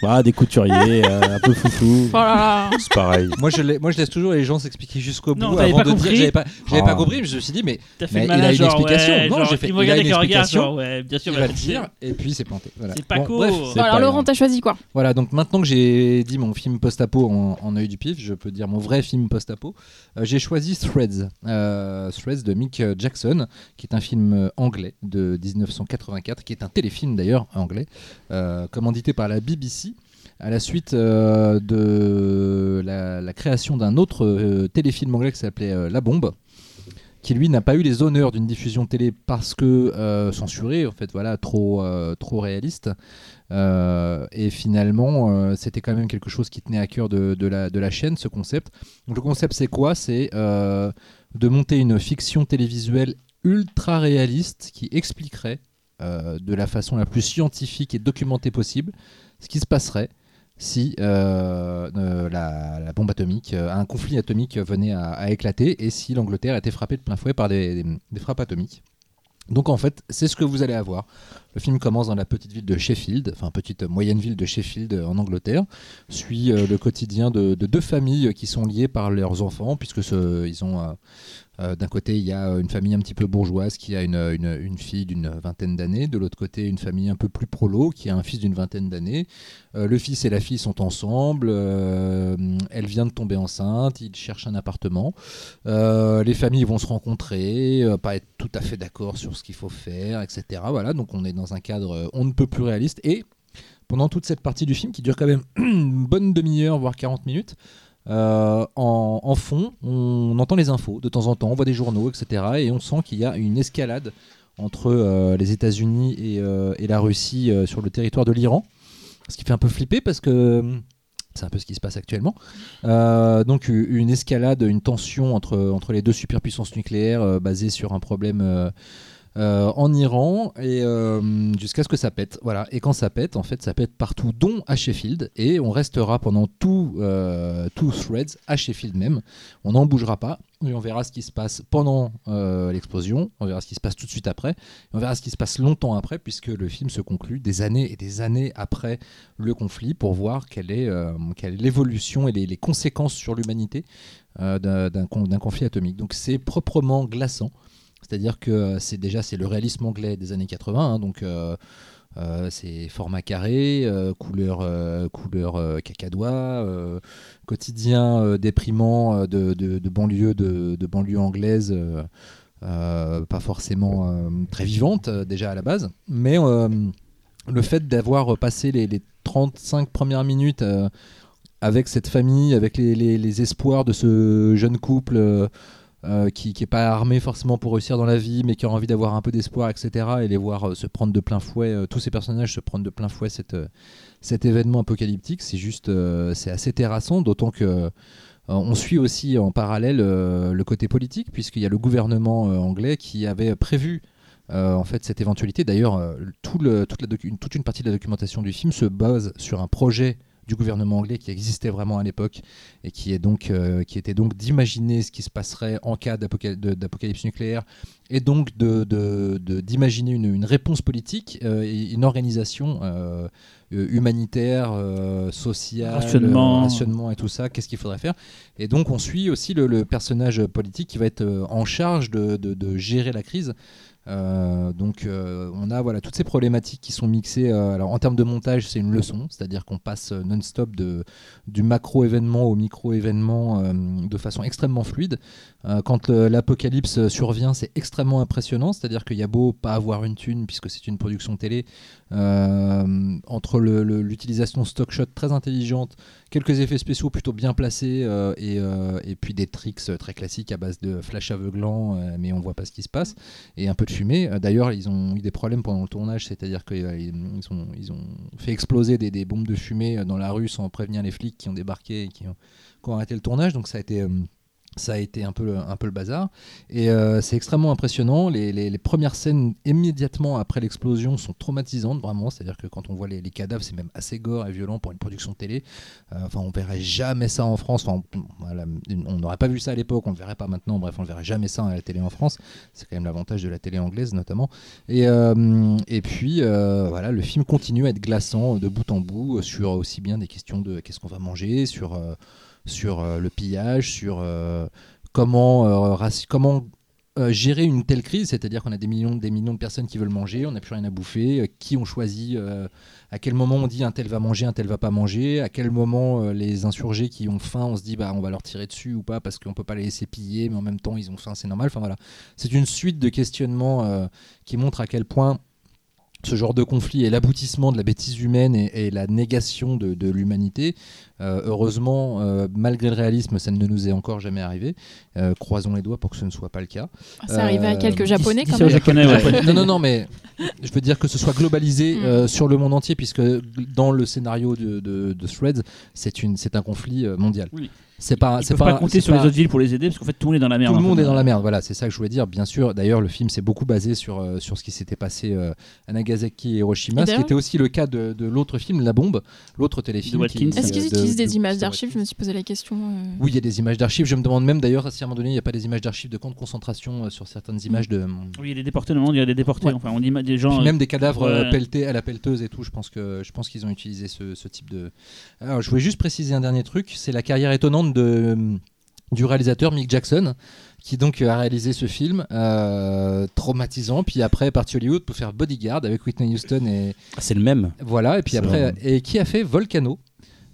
Speaker 2: Bah, des couturiers, euh, un peu foufou. (laughs)
Speaker 1: Oh là là.
Speaker 3: C'est pareil.
Speaker 5: moi, je lai- moi je laisse toujours les gens s'expliquer jusqu'au bout
Speaker 4: Non, t'avais
Speaker 5: avant
Speaker 4: pas
Speaker 5: de
Speaker 4: compris.
Speaker 5: dire. J'avais pas, j'avais
Speaker 3: Ah.
Speaker 5: pas compris, mais je me suis dit mais
Speaker 4: T'as fait
Speaker 5: Mais
Speaker 4: le
Speaker 5: il a une explication.
Speaker 4: ouais,
Speaker 5: Non,
Speaker 4: genre,
Speaker 5: j'ai fait-
Speaker 4: Il me
Speaker 5: il a
Speaker 4: regarde
Speaker 5: une
Speaker 4: avec regard,
Speaker 5: explication.
Speaker 4: genre, ouais, bien sûr,
Speaker 5: il va le dire et puis c'est planté. Voilà.
Speaker 4: C'est
Speaker 5: Bon,
Speaker 4: Paco.
Speaker 5: bref.
Speaker 1: Bon,
Speaker 2: C'est
Speaker 1: alors
Speaker 2: pas
Speaker 1: Laurent,
Speaker 2: grave.
Speaker 1: t'as choisi quoi
Speaker 5: Voilà, donc maintenant que j'ai dit mon film post-apo en, en œil du pif, je peux dire mon vrai film post-apo. Euh, j'ai choisi Threads, euh, Threads de Mick Jackson, qui est un film euh, anglais de 1984, qui est un téléfilm d'ailleurs anglais, euh, commandité par la BBC. À la suite euh, de la, création d'un autre euh, téléfilm anglais qui s'appelait euh, La Bombe, qui lui n'a pas eu les honneurs d'une diffusion télé parce que censuré, en fait, voilà, trop, trop réaliste. Et finalement, c'était quand même quelque chose qui tenait à cœur de, la, de la chaîne, ce concept. Donc le concept, c'est quoi? C'est de monter une fiction télévisuelle ultra réaliste qui expliquerait de la façon la plus scientifique et documentée possible ce qui se passerait si euh, euh, la, bombe atomique, euh, un conflit atomique venait à, éclater et si l'Angleterre était frappée de plein fouet par des, frappes atomiques. Donc en fait, c'est ce que vous allez avoir. Le film commence dans la petite ville de Sheffield, enfin petite moyenne ville de Sheffield en Angleterre, suit le quotidien de, de deux familles qui sont liées par leurs enfants, puisque ils ont euh, euh, d'un côté il y a une famille un petit peu bourgeoise qui a une, fille d'une vingtaine d'années, de l'autre côté une famille un peu plus prolo qui a un fils d'une vingtaine d'années. Euh, le fils et la fille sont ensemble, euh, elle vient de tomber enceinte, ils cherchent un appartement. Euh, les familles vont se rencontrer, euh, pas être tout à fait d'accord sur ce qu'il faut faire, etc. Voilà, donc on est dans un cadre euh, on ne peut plus réaliste. Et pendant toute cette partie du film, qui dure quand même (clears throat) une bonne demi-heure, voire 40 minutes, euh, en, fond, on entend les infos de temps en temps, on voit des journaux, etc. Et on sent qu'il y a une escalade entre euh, les États-Unis et, euh, la Russie sur le territoire de l'Iran. Ce qui fait un peu flipper parce que c'est un peu ce qui se passe actuellement. Donc une escalade, une tension entre, les deux superpuissances nucléaires basée sur un problème euh, en Iran et euh, jusqu'à ce que ça pète. Voilà. Et quand ça pète, en fait, ça pète partout, dont à Sheffield. Et on restera pendant tout, euh, tout Threads à Sheffield même. On n'en bougera pas. Et on verra ce qui se passe pendant l'explosion, on verra ce qui se passe tout de suite après, et on verra ce qui se passe longtemps après, puisque le film se conclut des années et des années après le conflit pour voir quelle est, l'évolution et les, conséquences sur l'humanité d'un conflit atomique. Donc c'est proprement glaçant, c'est-à-dire que euh, c'est déjà c'est le réalisme anglais des années 80, hein, donc euh, euh, c'est format carré, couleur, euh, couleur cacadois, quotidien déprimant de, de, banlieue de, banlieue anglaise, pas forcément très vivante déjà à la base, mais le fait d'avoir passé les, les 35 premières minutes avec cette famille, avec les- les espoirs de ce jeune couple euh, qui n'est pas armé forcément pour réussir dans la vie, mais qui a envie d'avoir un peu d'espoir, etc. Et les voir euh, se prendre de plein fouet, euh, tous ces personnages se prendre de plein fouet cet événement apocalyptique, c'est juste, c'est assez terrassant, d'autant que on suit aussi en parallèle le côté politique, puisqu'il y a le gouvernement anglais qui avait prévu en fait cette éventualité. D'ailleurs, toute une partie de la documentation du film se base sur un projet du gouvernement anglais qui existait vraiment à l'époque et qui, est donc, euh, qui était donc d'imaginer ce qui se passerait en cas d'apocalypse nucléaire et donc de- de- de- d'imaginer une, une réponse politique euh, une organisation euh, humanitaire, euh, sociale,
Speaker 4: Rationnement.
Speaker 5: rationnement et tout ça, qu'est-ce qu'il faudrait faire? Et donc on suit aussi le, le personnage politique qui va être en charge de gérer la crise. Euh, donc euh, on a voilà toutes ces problématiques qui sont mixées. euh, alors en termes de montage, c'est une leçon, c'est-à-dire qu'on passe non-stop du macro événement au micro événement de façon extrêmement fluide. Quand l'apocalypse survient, c'est extrêmement impressionnant, c'est-à-dire qu'il y a beau pas avoir une thune puisque c'est une production télé, euh, entre l'utilisation stock shot très intelligente, quelques effets spéciaux plutôt bien placés euh, et, euh, et puis des tricks très classiques à base de flash aveuglant, mais on voit pas ce qui se passe, et un peu de fumée. D'ailleurs, ils ont eu des problèmes pendant le tournage, c'est-à-dire qu'ils ils ont, fait exploser des, bombes de fumée dans la rue sans prévenir les flics qui ont débarqué et qui ont, qui ont arrêté le tournage, donc ça a été... ça a été un peu, le- bazar. Et euh, c'est extrêmement impressionnant. Les, premières scènes immédiatement après l'explosion sont traumatisantes, vraiment. C'est-à-dire que quand on voit les, cadavres, c'est même assez gore et violent pour une production télé. Euh, enfin, on verrait jamais ça en France. On n'aurait pas vu ça à l'époque, on ne le verrait pas maintenant. Bref, on ne verrait jamais ça à la télé en France. C'est quand même l'avantage de la télé anglaise, notamment. Et, euh, et puis, voilà, le film continue à être glaçant de bout en bout sur aussi bien des questions de qu'est-ce qu'on va manger, sur, sur euh, le pillage, sur euh, comment, euh, comment gérer une telle crise, c'est-à-dire qu'on a des millions, des millions de personnes qui veulent manger, on n'a plus rien à bouffer, qui on choisit, euh, à quel moment on dit un tel va manger, un tel va pas manger, à quel moment les insurgés qui ont faim, on se dit bah on va leur tirer dessus ou pas parce qu'on peut pas les laisser piller, mais en même temps ils ont faim, c'est normal. Enfin voilà, c'est une suite de questionnements qui montrent à quel point ce genre de conflit est l'aboutissement de la bêtise humaine et, et la négation de, de l'humanité. Euh, heureusement, euh, malgré le réalisme, ça ne nous est encore jamais arrivé. Euh, croisons les doigts pour que ce ne soit pas le cas.
Speaker 1: Ça arrivait à
Speaker 5: Euh,
Speaker 1: quelques japonais quand même.
Speaker 4: Japonais, ouais. (laughs)
Speaker 5: non, non, non, mais je veux dire que ce soit globalisé
Speaker 1: Mm.
Speaker 5: euh, sur le monde entier, puisque dans le scénario de, de, de Threads, c'est un conflit mondial.
Speaker 4: Oui.
Speaker 5: C'est pas, c'est
Speaker 4: pas, compter sur
Speaker 5: pas-
Speaker 4: les autres villes pour les aider parce qu'en fait tout le monde est dans la merde.
Speaker 5: tout le
Speaker 4: en
Speaker 5: monde est dans la merde, voilà, c'est ça que je voulais dire. Bien sûr, d'ailleurs, le film s'est beaucoup basé sur, euh, sur ce qui s'était passé euh, à Nagasaki et Hiroshima,
Speaker 1: Et
Speaker 5: ce qui était aussi le cas de, de l'autre film, La Bombe, l'autre téléfilm.
Speaker 1: Est-ce
Speaker 5: euh,
Speaker 1: qu'ils utilisent
Speaker 5: de-
Speaker 1: des images d'archives? Je me suis posé la question. euh.
Speaker 5: Oui, il y a des images d'archives. Je me demande même d'ailleurs si à un moment donné, il n'y a pas des images d'archives de camps de concentration euh, sur certaines images de.
Speaker 4: Oui, il y a des déportés, normalement, il y a des déportés.
Speaker 5: Ouais.
Speaker 4: Enfin, on dit des gens.
Speaker 5: Puis même des cadavres euh, pelletés à la pelleteuse et tout. Je pense que je pense qu'ils ont utilisé ce, ce type de. Alors, je voulais juste préciser un dernier truc. C'est la carrière étonnante de du réalisateur Mick Jackson, qui donc a réalisé ce film euh, traumatisant. Puis après, est parti Hollywood pour faire Bodyguard avec Whitney Houston et
Speaker 2: Ah, C'est le même.
Speaker 5: voilà. Et puis après, et qui a fait Volcano.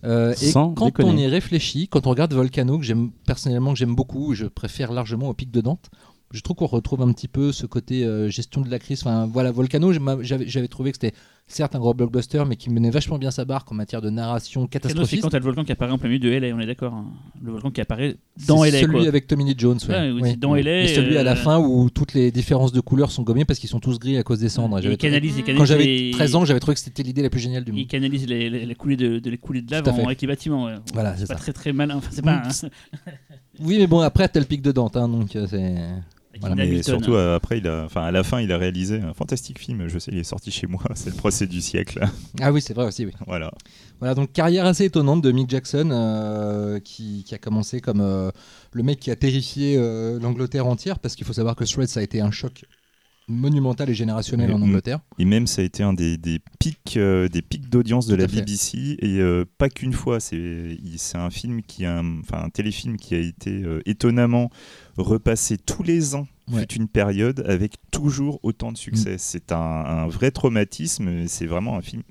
Speaker 5: Euh, et
Speaker 2: Sans
Speaker 5: quand
Speaker 2: déconner.
Speaker 5: on y réfléchit, quand on regarde Volcano, que j'aime personnellement, que j'aime beaucoup, je préfère largement au Pic de Dante. Je trouve qu'on retrouve un petit peu ce côté euh, gestion de la crise. Enfin, voilà, Volcano, j'avais trouvé que c'était certes un gros blockbuster, mais qui menait vachement bien sa barque en matière de narration
Speaker 4: Volcano, c'est quand t'as le volcan qui apparaît en plein milieu de LA, on est d'accord. hein. Le volcan qui apparaît dans LA.
Speaker 5: Celui
Speaker 4: quoi.
Speaker 5: avec Tommy Lee Jones, ouais.
Speaker 4: Oui, dans LA,
Speaker 5: Et celui à la
Speaker 4: euh,
Speaker 5: fin où toutes les différences de couleurs sont gommées parce qu'ils sont tous gris à cause des cendres.
Speaker 4: Et il
Speaker 5: trouvé-
Speaker 4: canalise, il
Speaker 1: Quand
Speaker 5: j'avais
Speaker 4: les-
Speaker 5: 13 ans, j'avais trouvé que c'était l'idée la plus géniale du
Speaker 4: Il
Speaker 5: monde.
Speaker 4: canalise les, les, les coulées de, de- les coulées de lave avec les bâtiments. ouais.
Speaker 5: Voilà, c'est
Speaker 4: c'est pas
Speaker 5: ça.
Speaker 4: très très malin. Enfin, c'est pas.
Speaker 5: Mm.
Speaker 4: un-
Speaker 5: Oui, mais bon, après, t'as le pic de Dante, hein, donc euh, c'est. Voilà.
Speaker 3: Mais
Speaker 4: Hamilton.
Speaker 3: surtout euh, après, il a, enfin à la fin, il a réalisé un fantastique film. Je sais, il est sorti chez moi. (laughs) C'est le procès du siècle.
Speaker 5: Ah oui, c'est vrai aussi, oui.
Speaker 3: voilà.
Speaker 5: Voilà, donc carrière assez étonnante de Mick Jackson, euh, qui, qui a commencé comme euh, le mec qui a terrifié euh, l'Angleterre entière, parce qu'il faut savoir que Threads a été un choc monumental et générationnel en. Angleterre.
Speaker 3: Et même, ça a été un des, des pics, euh, des pics d'audience de la
Speaker 5: fait.
Speaker 3: BBC. Et euh, pas qu'une fois. C'est, un film qui a, un- enfin un téléfilm qui a été euh, étonnamment repassé tous les ans.
Speaker 5: Ouais.
Speaker 3: Fut une période avec toujours autant de succès. C'est un, un vrai traumatisme. et C'est vraiment un film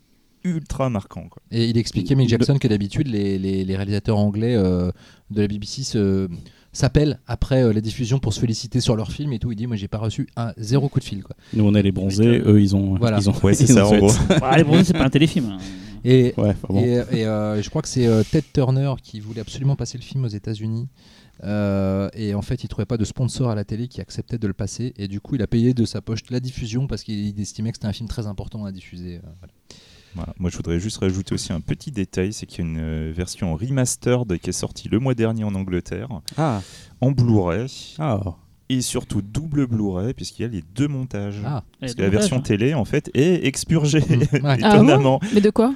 Speaker 3: ultra marquant. Quoi.
Speaker 5: Et il expliquait, Mick Jackson, que d'habitude, les, les- les réalisateurs anglais euh, de la BBC se- s'appellent après euh, la diffusion pour se féliciter sur leur film et tout. Il dit Moi, j'ai pas reçu un zéro coup de fil. Quoi.
Speaker 2: Nous, on est les bronzés,
Speaker 4: euh,
Speaker 2: eux, ils ont.
Speaker 5: voilà.
Speaker 2: Ils ont
Speaker 3: Ouais, c'est (laughs)
Speaker 2: ils
Speaker 3: ça
Speaker 2: ont
Speaker 3: en gros.
Speaker 4: Bah, (laughs) les bronzés, c'est pas un téléfilm. hein.
Speaker 5: Et,
Speaker 2: Ouais, enfin bon.
Speaker 5: Et, et, euh, je crois que c'est euh, Ted Turner qui voulait absolument passer le film aux États-Unis. Euh, et en fait, il trouvait pas de sponsor à la télé qui acceptait de le passer. Et du coup, il a payé de sa poche la diffusion parce qu'il estimait que c'était un film très important à diffuser. euh, voilà.
Speaker 3: Voilà. Moi, je voudrais juste rajouter aussi un petit détail, c'est qu'il y a une euh, version remastered qui est sortie le mois dernier en Angleterre,
Speaker 2: Ah,
Speaker 3: en Blu-ray,
Speaker 2: ah.
Speaker 3: et surtout double Blu-ray, puisqu'il y a les deux montages.
Speaker 5: Ah,
Speaker 3: Parce que la version
Speaker 4: hein.
Speaker 3: télé, en fait, est expurgée,
Speaker 5: Mm. Ouais. (laughs)
Speaker 1: Ah
Speaker 3: étonnamment,
Speaker 1: Mais de quoi?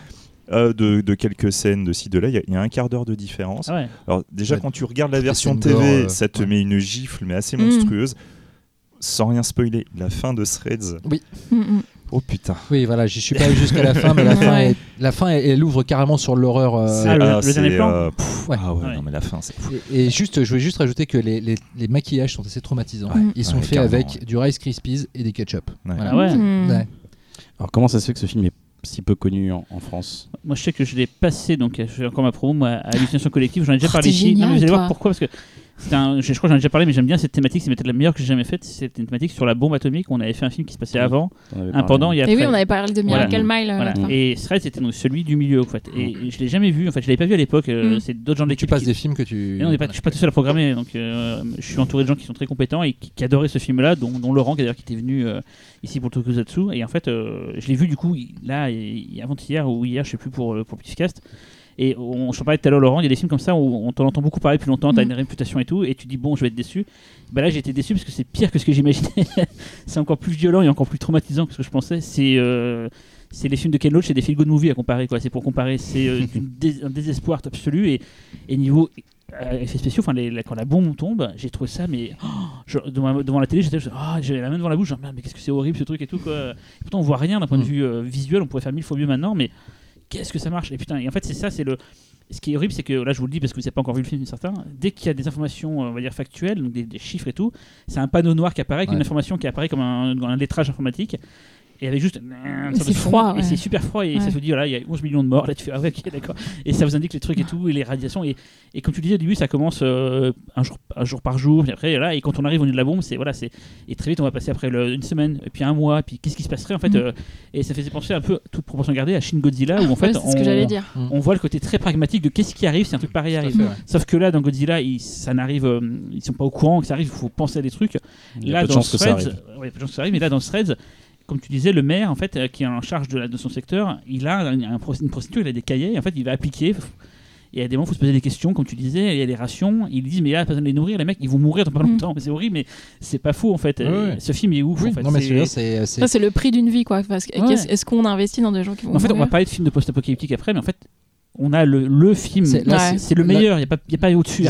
Speaker 3: Euh, de, de quelques scènes de ci, de là. Il y a- il y, a un quart d'heure de différence.
Speaker 4: Ah ouais.
Speaker 3: Alors, déjà,
Speaker 5: Ouais.
Speaker 3: quand tu regardes la version TV,
Speaker 5: gore, euh,
Speaker 3: ça te
Speaker 5: ouais.
Speaker 3: met une gifle, mais assez
Speaker 1: Mm.
Speaker 3: monstrueuse. Sans rien spoiler, la fin de Threads.
Speaker 1: Mm, mm.
Speaker 3: Oh putain.
Speaker 5: oui, voilà, je suis pas allé jusqu'à la fin, mais la (laughs) fin, est- la fin elle, elle ouvre carrément sur l'horreur. euh,
Speaker 4: Ah, le- le
Speaker 3: c'est,
Speaker 4: dernier plan
Speaker 3: euh, pff,
Speaker 5: Ouais.
Speaker 3: Ah ouais,
Speaker 4: Ouais.
Speaker 3: non, mais la fin, c'est fou.
Speaker 5: Et, et juste, je voulais juste rajouter que les, les- les maquillages sont assez traumatisants.
Speaker 3: Ouais,
Speaker 5: Ils sont
Speaker 3: ouais,
Speaker 5: faits avec
Speaker 3: ouais.
Speaker 5: du Rice Krispies et des ketchup.
Speaker 3: Ouais.
Speaker 5: Voilà.
Speaker 4: Ah ouais.
Speaker 5: Ouais.
Speaker 2: Alors, comment ça se fait que ce film est si peu connu en, en France
Speaker 4: Moi, je sais que je l'ai passé, donc euh, je fais encore ma promo moi, à Hallucination Collective. J'en ai déjà
Speaker 1: Oh,
Speaker 4: parlé ici. Non, mais vous allez voir pourquoi. Parce que un, je, je crois que j'en ai déjà parlé, mais j'aime bien cette thématique. C'est peut-être la meilleure que j'ai jamais faite. C'était une thématique sur la bombe atomique. On avait fait un film qui se passait
Speaker 2: Oui.
Speaker 4: avant, un pendant et après.
Speaker 1: Et oui, on avait parlé de Miracle Mile. euh,
Speaker 4: Voilà. Et Thread, c'était donc celui du milieu, en fait. Et, et je l'ai jamais vu. En fait, je l'avais pas vu à l'époque. euh,
Speaker 1: Mm.
Speaker 4: C'est d'autres gens de
Speaker 5: Tu
Speaker 4: l'équipe.
Speaker 5: passes
Speaker 4: qui-
Speaker 5: des films que tu.
Speaker 4: Et non, on est pas, je suis pas tout seul à programmer, donc euh, je suis entouré de gens qui sont très compétents et qui, qui adoraient ce film-là, dont, dont Laurent, qui d'ailleurs qui était venu euh, ici pour le Tokusatsu. Et en fait, euh, je l'ai vu du coup là, avant-hier ou hier, je sais plus pour, pour le. Et on, je parlais tout à l'heure, Laurent, il y a des films comme ça où on t'en entend beaucoup parler depuis longtemps, t'as
Speaker 1: Mm.
Speaker 4: une réputation et tout, et tu dis bon, je vais être déçu. Bah là, j'ai été déçu parce que c'est pire que ce que j'imaginais. (laughs) c'est encore plus violent et encore plus traumatisant que ce que je pensais. C'est. euh, c'est les films de Ken Loach, c'est des feel good movies à comparer quoi. C'est pour comparer, c'est euh, (laughs) un désespoir absolu et, et niveau euh, effets spéciaux, enfin quand la bombe tombe, j'ai trouvé ça mais oh, je- devant, devant la télé, j'étais ah, j'avais la main devant la bouche, genre merde, mais qu'est-ce que c'est horrible ce truc et tout quoi. Et pourtant on voit rien d'un point de
Speaker 5: Mm.
Speaker 4: vue euh, visuel, on pourrait faire mille fois mieux maintenant, mais qu'est-ce que ça marche Et putain, et en fait c'est ça, c'est le ce qui est horrible, c'est que là je vous le dis parce que vous n'avez pas encore vu le film, certains, dès qu'il y a des informations, on va dire factuelles, donc des, des chiffres et tout, c'est un panneau noir qui apparaît, une information qui apparaît comme un, un lettrage informatique. Et avec juste.
Speaker 1: C'est froid,
Speaker 4: Et
Speaker 1: ouais.
Speaker 4: c'est super froid. Et ça se dit, voilà, il y a 11 millions de morts. Là, tu fais, ah ouais, ok, d'accord. Et ça vous indique les trucs et tout, et les radiations. Et, et comme tu disais au début, ça commence euh, un, jour, un jour par jour. Puis après, là, et quand on arrive au niveau de la bombe, c'est. Voilà, c'est et très vite, on va passer après le- une semaine, et puis un mois. Puis qu'est-ce qui se passerait en fait
Speaker 1: Mm.
Speaker 4: euh, Et ça faisait penser un peu, toute proportion gardée, à Shin Godzilla, où en fait,
Speaker 1: Ouais, c'est ce que
Speaker 4: on-
Speaker 1: j'allais dire.
Speaker 4: on voit le côté très pragmatique de qu'est-ce qui arrive si un truc pareil arrive.
Speaker 5: fait, ouais.
Speaker 4: Sauf que là, dans Godzilla, ils, ça n'arrive, euh, ils sont pas au courant que ça arrive. Il faut penser à des trucs.
Speaker 2: Il y a
Speaker 4: Là,
Speaker 2: peu de
Speaker 4: dans Threads, ouais, mais là, dans Threads, comme tu disais, le maire, en fait, euh, qui est en charge de, la, de son secteur, il a une procédure, il a des cahiers, et en fait, il va appliquer. Et à des moments, il faut se poser des questions, comme tu disais, il y a des rations. Ils disent, mais là, pas besoin de les nourrir, les mecs, ils vont mourir dans pas
Speaker 1: Mm.
Speaker 4: longtemps. Mais C'est horrible, mais c'est pas faux, en fait.
Speaker 5: Ouais, ouais.
Speaker 4: Ce film est ouf,
Speaker 5: Oui,
Speaker 4: en fait.
Speaker 5: non, mais
Speaker 4: C'est-
Speaker 5: celui-là, c'est. c'est-
Speaker 1: Ça, c'est le prix d'une vie, quoi. Parce que
Speaker 4: Ouais.
Speaker 1: qu'est-ce- est-ce qu'on investit dans des gens qui vont
Speaker 4: En fait, on va parler de films de post-apocalyptique après, mais en fait, on a le, le film.
Speaker 5: C'est-
Speaker 4: le meilleur, il n'y a, pas- y a pas au-dessus.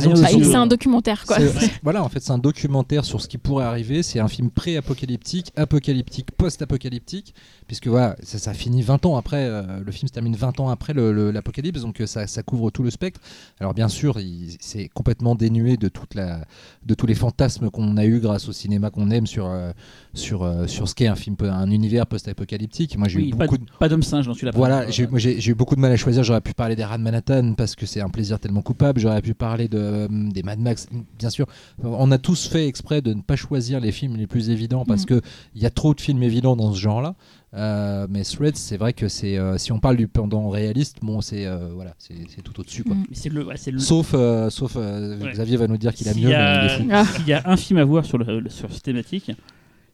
Speaker 1: C'est un documentaire, quoi. (laughs)
Speaker 5: Voilà, en fait, c'est un documentaire sur ce qui pourrait arriver. C'est un film pré-apocalyptique, apocalyptique, post-apocalyptique, puisque voilà, ça, ça finit 20 ans après. euh, le film se termine 20 ans après l'apocalypse, donc euh, ça, ça couvre tout le spectre. Alors bien sûr, c'est complètement dénué de toute la, de tous les fantasmes qu'on a eu grâce au cinéma qu'on aime sur euh, sur sur ce qu'est un film, un univers post-apocalyptique. Moi, j'ai
Speaker 4: Oui,
Speaker 5: eu beaucoup de
Speaker 4: pas d'homme singe dans celui-là.
Speaker 5: voilà, j'ai eu beaucoup de mal à choisir. J'aurais pu parler des rats de Manhattan parce que c'est un plaisir tellement coupable. J'aurais pu parler de, des Mad Max, bien sûr. On a tous fait exprès de ne pas choisir les films les plus évidents parce
Speaker 1: Mm.
Speaker 5: que il y a trop de films évidents dans ce genre-là. Euh, mais Threads, c'est vrai que c'est euh, si on parle du pendant réaliste, bon, c'est euh, voilà, c'est c'est tout au-dessus quoi.
Speaker 1: Mm.
Speaker 4: Mais c'est le, ouais, c'est le-
Speaker 5: Sauf, euh, sauf euh,
Speaker 4: Ouais.
Speaker 5: Xavier va nous dire qu'il a mieux,
Speaker 4: a-.
Speaker 1: Ah.
Speaker 4: S'il y a un film à voir sur, le, le- sur cette thématique,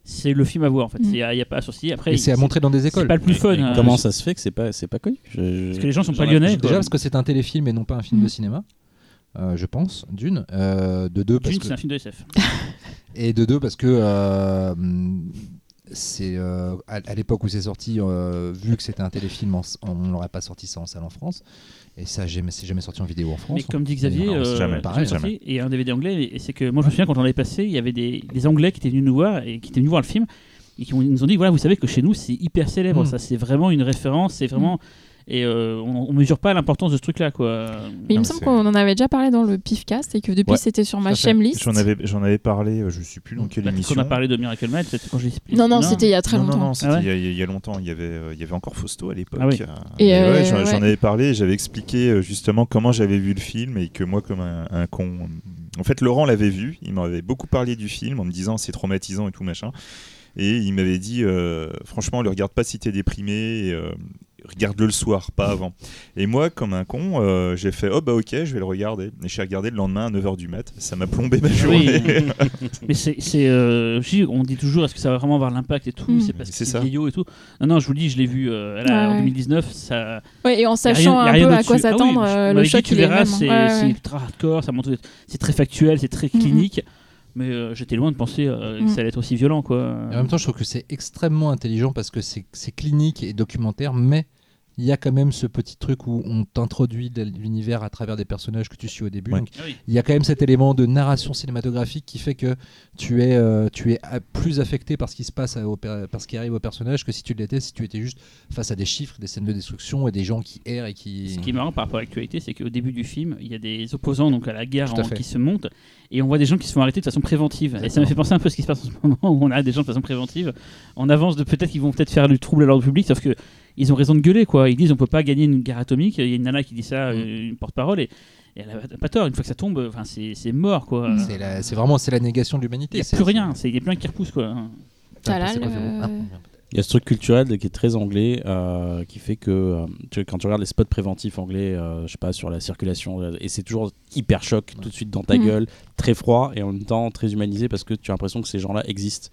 Speaker 4: c'est le film à voir en fait.
Speaker 1: Mm.
Speaker 4: Il y a, pas à sourciller. Après,
Speaker 5: Et c'est à
Speaker 4: c'est-
Speaker 5: montrer dans des
Speaker 4: C'est
Speaker 5: écoles.
Speaker 4: pas le plus fun. Hein.
Speaker 2: Comment ça se fait que c'est pas, c'est pas connu? Je-
Speaker 4: Parce que les gens sont pas lyonnais.
Speaker 5: Déjà parce que c'est un téléfilm et non pas un film
Speaker 1: Mm.
Speaker 5: de cinéma. euh, je pense, d'une, euh, de deux parce que
Speaker 4: c'est un film de SF. (laughs)
Speaker 5: Et de deux, parce que euh, c'est euh, à, à l'époque où c'est sorti, euh, vu que c'était un téléfilm, en- on n'aurait pas sorti ça en salle en France. Et ça, jamais- c'est jamais sorti en vidéo en France.
Speaker 4: Mais comme dit Xavier,
Speaker 3: Non,
Speaker 4: euh,
Speaker 3: c'est jamais,
Speaker 4: sorti, et un DVD anglais, et c'est que moi je me souviens quand on l'avait passé, il y avait des, des Anglais qui étaient venus nous voir et qui étaient venus voir le film et qui nous ont dit voilà, vous savez que chez nous c'est hyper célèbre,
Speaker 5: Mm.
Speaker 4: ça c'est vraiment une référence, c'est vraiment. Et euh, on, on mesure pas l'importance de ce truc-là, quoi.
Speaker 1: Mais il
Speaker 3: Non,
Speaker 1: me semble qu'on en avait déjà parlé dans le Pifcast et que depuis
Speaker 3: Ouais,
Speaker 1: c'était sur ma. Shamelist.
Speaker 3: J'en avais, j'en avais parlé, euh, je sais plus dans quelle
Speaker 4: Peut-être
Speaker 3: émission.
Speaker 4: qu'on a parlé de Miracle Man, peut-être quand j'ai
Speaker 1: Non, non, c'était il y a très
Speaker 3: non,
Speaker 1: longtemps.
Speaker 3: Non, non, c'était
Speaker 4: Ah ouais
Speaker 3: il, y a, il y a longtemps. Il y avait, euh, il y avait encore Fausto à l'époque.
Speaker 4: Ah oui.
Speaker 1: Et
Speaker 3: mais
Speaker 1: euh,
Speaker 3: ouais, j'en, avais parlé et j'avais expliqué justement comment j'avais vu le film et que moi, comme un, un con. En fait, Laurent l'avait vu. Il m'avait beaucoup parlé du film en me disant c'est traumatisant et tout machin. Et il m'avait dit euh, franchement, le regarde pas si t'es déprimé. et, euh, Regarde-le le soir, pas avant. Et moi, comme un con, euh, j'ai fait Oh bah ok, je vais le regarder. Et j'ai regardé le lendemain à 9h du mat. Ça m'a plombé ma
Speaker 4: Oui.
Speaker 3: journée. (laughs)
Speaker 4: Mais c'est, euh, on dit toujours est-ce que ça va vraiment avoir l'impact et tout,
Speaker 1: Mm.
Speaker 4: c'est parce que
Speaker 3: C'est
Speaker 4: vieillot et tout. Non, non, je vous le dis, je l'ai vu euh, là,
Speaker 1: Ouais,
Speaker 4: en
Speaker 1: ouais.
Speaker 4: 2019, ça.
Speaker 1: Ouais, et en sachant
Speaker 4: rien-
Speaker 1: un peu à quoi
Speaker 4: Ah oui,
Speaker 1: s'attendre, euh, le choc
Speaker 4: tu
Speaker 1: il
Speaker 4: verras, c'est,
Speaker 1: Ouais,
Speaker 4: ultra hardcore, ça montre, c'est très factuel, c'est très
Speaker 1: Mhm.
Speaker 4: clinique. Mais euh, j'étais loin de penser euh, que
Speaker 1: Mhm.
Speaker 4: ça allait être aussi violent, quoi.
Speaker 5: Et en même temps, je trouve que c'est extrêmement intelligent parce que c'est c'est clinique et documentaire, mais il y a quand même ce petit truc où on t'introduit de l'univers à travers des personnages que tu suis au début.
Speaker 3: Ouais.
Speaker 5: Donc,
Speaker 4: Ah oui.
Speaker 5: il y a quand même cet élément de narration cinématographique qui fait que tu es, euh, tu es plus affecté par ce qui se passe, à- au per- par ce qui arrive au personnage que si tu l'étais, si tu étais juste face à des chiffres, des scènes de destruction et des gens qui errent et qui.
Speaker 4: Ce qui est marrant par rapport à l'actualité, c'est qu'au début du film, il y a des opposants donc à la guerre
Speaker 5: à
Speaker 4: en- qui se montent et on voit des gens qui se font arrêter de façon préventive. Et ça me fait penser un peu à ce qui se passe en ce (laughs) moment où on a des gens de façon préventive en avance de peut-être qu'ils vont peut-être faire du trouble à l'ordre public, sauf que ils ont raison de gueuler quoi. Ils disent on peut pas gagner une guerre atomique. Il y a une nana qui dit ça,
Speaker 5: Mm.
Speaker 4: euh, une porte-parole et, et elle a pas tort. Une fois que ça tombe, enfin c'est c'est mort quoi.
Speaker 1: Mm.
Speaker 5: C'est vraiment c'est la négation de
Speaker 4: Il
Speaker 5: l'humanité.
Speaker 4: n'y a
Speaker 5: C'est-
Speaker 4: plus rien. C'est- Il y a plus rien qui repousse quoi.
Speaker 5: Véro
Speaker 1: euh,
Speaker 5: Ah,
Speaker 2: Il y a ce truc culturel qui est très anglais, euh, qui fait que euh, tu- quand tu regardes les spots préventifs anglais, euh, je sais pas, sur la circulation, et c'est toujours hyper choc, tout de suite dans ta
Speaker 1: Mhm.
Speaker 2: gueule, très froid, et en même temps très humanisé parce que tu as l'impression que ces gens-là existent.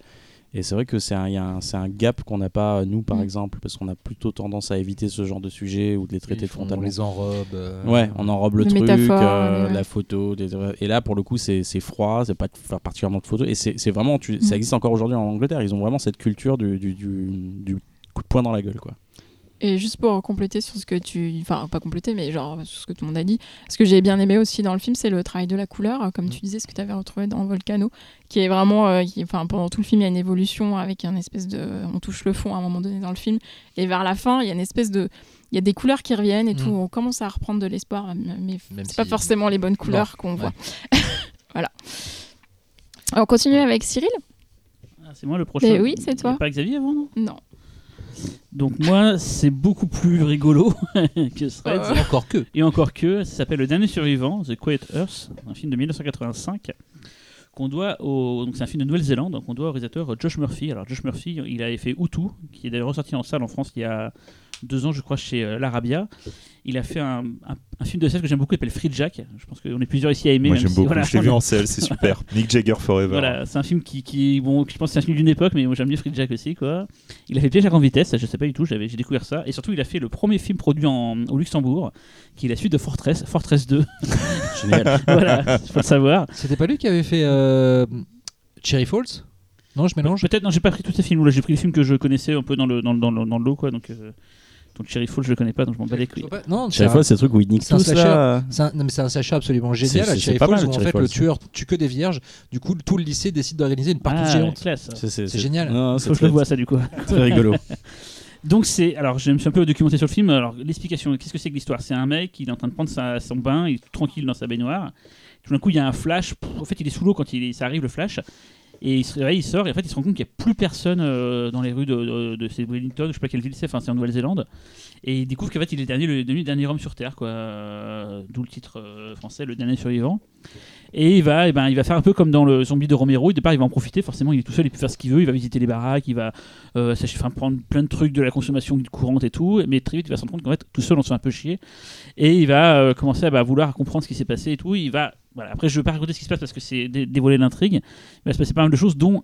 Speaker 2: Et c'est vrai que c'est un, il y a un- c'est un gap qu'on n'a pas, nous, par
Speaker 1: Mhm.
Speaker 2: exemple, parce qu'on a plutôt tendance à éviter ce genre de sujet ou de les traiter
Speaker 5: font-
Speaker 2: frontalement.
Speaker 5: On les enrobe. euh,
Speaker 2: Ouais, on enrobe le
Speaker 1: Les
Speaker 2: truc, euh,
Speaker 1: ouais.
Speaker 2: la photo. des- Et là, pour le coup, c'est c'est froid, c'est pas de faire particulièrement de photos. Et c'est c'est vraiment, tu-
Speaker 1: Mm.
Speaker 2: ça existe encore aujourd'hui en Angleterre. Ils ont vraiment cette culture du, du, du, du coup de poing dans la gueule, quoi.
Speaker 1: Et juste pour compléter sur ce que tu. Enfin, pas compléter, mais genre sur ce que tout le monde a dit. Ce que j'ai bien aimé aussi dans le film, c'est le travail de la couleur. Comme
Speaker 5: Mm.
Speaker 1: tu disais, ce que tu avais retrouvé dans Volcano. Qui est vraiment. euh, qui- Enfin, pendant tout le film, il y a une évolution avec un espèce de. On touche le fond à un moment donné dans le film. Et vers la fin, il y a une espèce de. Il y a des couleurs qui reviennent et
Speaker 5: Mm.
Speaker 1: tout. On commence à reprendre de l'espoir, mais c'est pas
Speaker 5: si-
Speaker 1: forcément les bonnes couleurs qu'on
Speaker 5: ouais.
Speaker 1: voit. (laughs) voilà. Alors, on continue avec Cyril?
Speaker 4: Ah, c'est moi le prochain.
Speaker 1: Mais oui, c'est toi.
Speaker 4: Pas Xavier avant non?
Speaker 1: Non.
Speaker 4: Donc moi c'est beaucoup plus rigolo (laughs) que Threads.
Speaker 1: Euh.
Speaker 5: Encore que.
Speaker 4: Et encore que, ça s'appelle Le Dernier Survivant, The Quiet Earth, un film de 1985 qu'on doit au donc c'est un film de Nouvelle-Zélande qu'on doit au réalisateur Josh Murphy. Alors Josh Murphy, il avait fait Hutu, qui est d'ailleurs ressorti en salle en France il y a deux ans, je crois, chez euh, l'Arabia. Il a fait un, un- un film de scène que j'aime beaucoup, qui s'appelle Free Jack. Je pense qu'on est plusieurs ici à aimer.
Speaker 3: Moi j'aime
Speaker 4: si,
Speaker 3: beaucoup.
Speaker 4: voilà,
Speaker 3: je l'ai vu en selle, c'est (laughs) super. Mick Jagger Forever.
Speaker 4: voilà, c'est un film qui, qui bon, je pense que c'est un film d'une époque, mais moi j'aime bien Free Jack aussi, quoi. Il a fait Piège à grande vitesse, ça, je sais pas du tout, j'avais, j'ai découvert ça, et surtout il a fait le premier film produit en, au Luxembourg, qui est la suite de Fortress, Fortress 2. (laughs)
Speaker 2: Génial.
Speaker 4: voilà, faut le savoir.
Speaker 5: C'était pas lui qui avait fait euh, Cherry Falls? Non, je mélange.
Speaker 4: Peut-être, non, j'ai pas pris tous ces films, là, j'ai pris les films que je connaissais un peu dans le, dans, le- dans le, dans le lot, quoi, donc. euh, donc Cherry Falls, je le connais pas, donc je m'en bats les couilles.
Speaker 5: Non, c'est
Speaker 2: Chaque
Speaker 5: un-
Speaker 2: fois, c'est le truc où ils niquent
Speaker 5: c'est un
Speaker 2: tous là.
Speaker 5: c'est un, non, mais c'est un sachet absolument génial
Speaker 2: C'est- c'est-
Speaker 5: Cherry
Speaker 2: c'est mal,
Speaker 5: où en
Speaker 2: Cherry
Speaker 5: fait le tueur tue que des vierges. Du coup, tout le lycée décide d'organiser une partouze
Speaker 4: Ah,
Speaker 5: géante.
Speaker 4: classe.
Speaker 2: C'est
Speaker 5: C'est génial.
Speaker 4: Faut
Speaker 2: c'est
Speaker 4: que je le vois ça du coup.
Speaker 2: très rigolo. (laughs)
Speaker 4: Donc c'est, alors je me suis un peu documenté sur le film. Alors l'explication, qu'est-ce que c'est que l'histoire? C'est un mec, il est en train de prendre sa- son bain, il est tout tranquille dans sa baignoire. Tout d'un coup, il y a un flash. Pff, en fait, il est sous l'eau quand il, ça arrive le flash. Et il se il sort, et en fait, il se rend compte qu'il n'y a plus personne euh, dans les rues de, de, de c'est Wellington, je sais pas quelle ville c'est, c'est en Nouvelle-Zélande. Et il découvre qu'en fait, il est dernier, le, dernier homme sur Terre, quoi. Euh, D'où le titre euh, français, le dernier survivant. Et il va, eh ben, il va faire un peu comme dans le zombie de Romero. Au départ, il va en profiter. Forcément, il est tout seul, il peut faire ce qu'il veut. Il va visiter les baraques, il va prendre plein de trucs de la consommation courante et tout. Mais très vite, il va se rendre compte qu'en fait, tout seul, on se fait un peu chier. Et il va commencer à bah, vouloir comprendre ce qui s'est passé et tout. Il va, voilà. Après, je ne veux pas raconter ce qui se passe parce que c'est dé- dévoiler l'intrigue. Il va se passer pas mal de choses, dont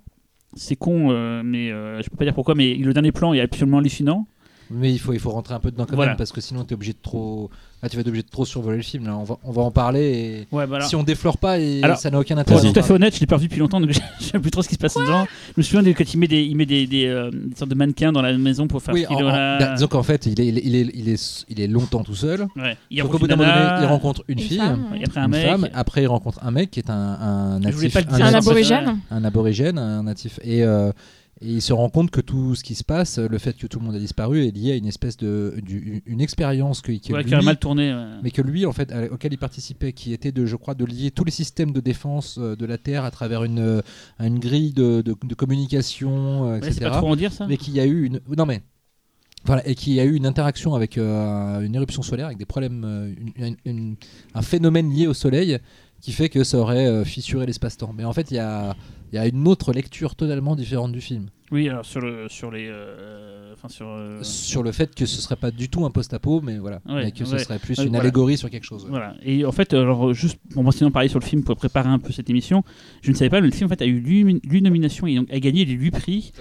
Speaker 4: c'est con, euh, mais euh, je peux pas dire pourquoi. Mais le dernier plan est absolument hallucinant.
Speaker 5: Mais il faut, il faut rentrer un peu dedans quand
Speaker 4: Voilà.
Speaker 5: même parce que sinon tu es obligé de trop. Ah, tu vas être obligé de trop survoler le film. Là. On, va, on va en parler et
Speaker 4: Ouais, bah alors-
Speaker 5: si on déflore pas, et
Speaker 4: Alors,
Speaker 5: ça n'a aucun
Speaker 4: Pour
Speaker 5: intérêt.
Speaker 4: être
Speaker 5: d'en
Speaker 4: tout à fait honnête, je l'ai pas revu depuis longtemps, donc je (laughs) je sais plus trop ce qui se passe dedans. Je me souviens de, quand il met des, il met des, des, euh, des sortes de mannequins dans la maison pour faire
Speaker 5: Oui, en-
Speaker 4: là.
Speaker 5: bah, disons qu'en fait, il est, il, est, il, est, il, est, il est longtemps tout seul.
Speaker 4: Ouais. Il
Speaker 5: Donc
Speaker 4: rencontre
Speaker 5: au bout d'un
Speaker 4: une
Speaker 5: moment donné, il rencontre une,
Speaker 1: Une
Speaker 5: fille,
Speaker 1: femme,
Speaker 4: et après un
Speaker 5: une
Speaker 4: mec.
Speaker 5: femme. Après, il rencontre un mec qui est un, un
Speaker 4: Je voulais
Speaker 5: natif,
Speaker 4: pas le
Speaker 1: C'est
Speaker 4: dire,
Speaker 1: un aborigène.
Speaker 5: un aborigène, un natif. Et, euh, et il se rend compte que tout ce qui se passe, le fait que tout le monde a disparu, est lié à une espèce de du- une expérience que, que
Speaker 4: Ouais,
Speaker 5: lui,
Speaker 4: qui a mal tourné. ouais.
Speaker 5: mais que lui en fait à- auquel il participait, qui était de je crois de lier tous les systèmes de défense euh, de la Terre à travers une euh, une grille de, de- de communication, euh,
Speaker 4: Ouais,
Speaker 5: etc.
Speaker 4: pas trop en dire ça.
Speaker 5: mais qu'il y a eu une non mais voilà et qu'il y a eu une interaction avec euh, une éruption solaire avec des problèmes euh, une- une- une- un phénomène lié au soleil qui fait que ça aurait euh, fissuré l'espace-temps mais en fait il y a il y a une autre lecture totalement différente du film
Speaker 4: Oui, alors sur, le, sur les. euh, Enfin, sur. euh,
Speaker 5: sur le fait que ce serait pas du tout un post-apo mais voilà
Speaker 4: Ouais,
Speaker 5: mais que ce serait plus
Speaker 4: Ouais,
Speaker 5: une
Speaker 4: voilà.
Speaker 5: allégorie sur quelque chose ouais.
Speaker 4: Voilà. Et en fait, alors juste pour m'enseigner parler sur le film pour préparer un peu cette émission, je ne savais pas, mais le film en fait a eu 8 nominations et donc a gagné les 8 prix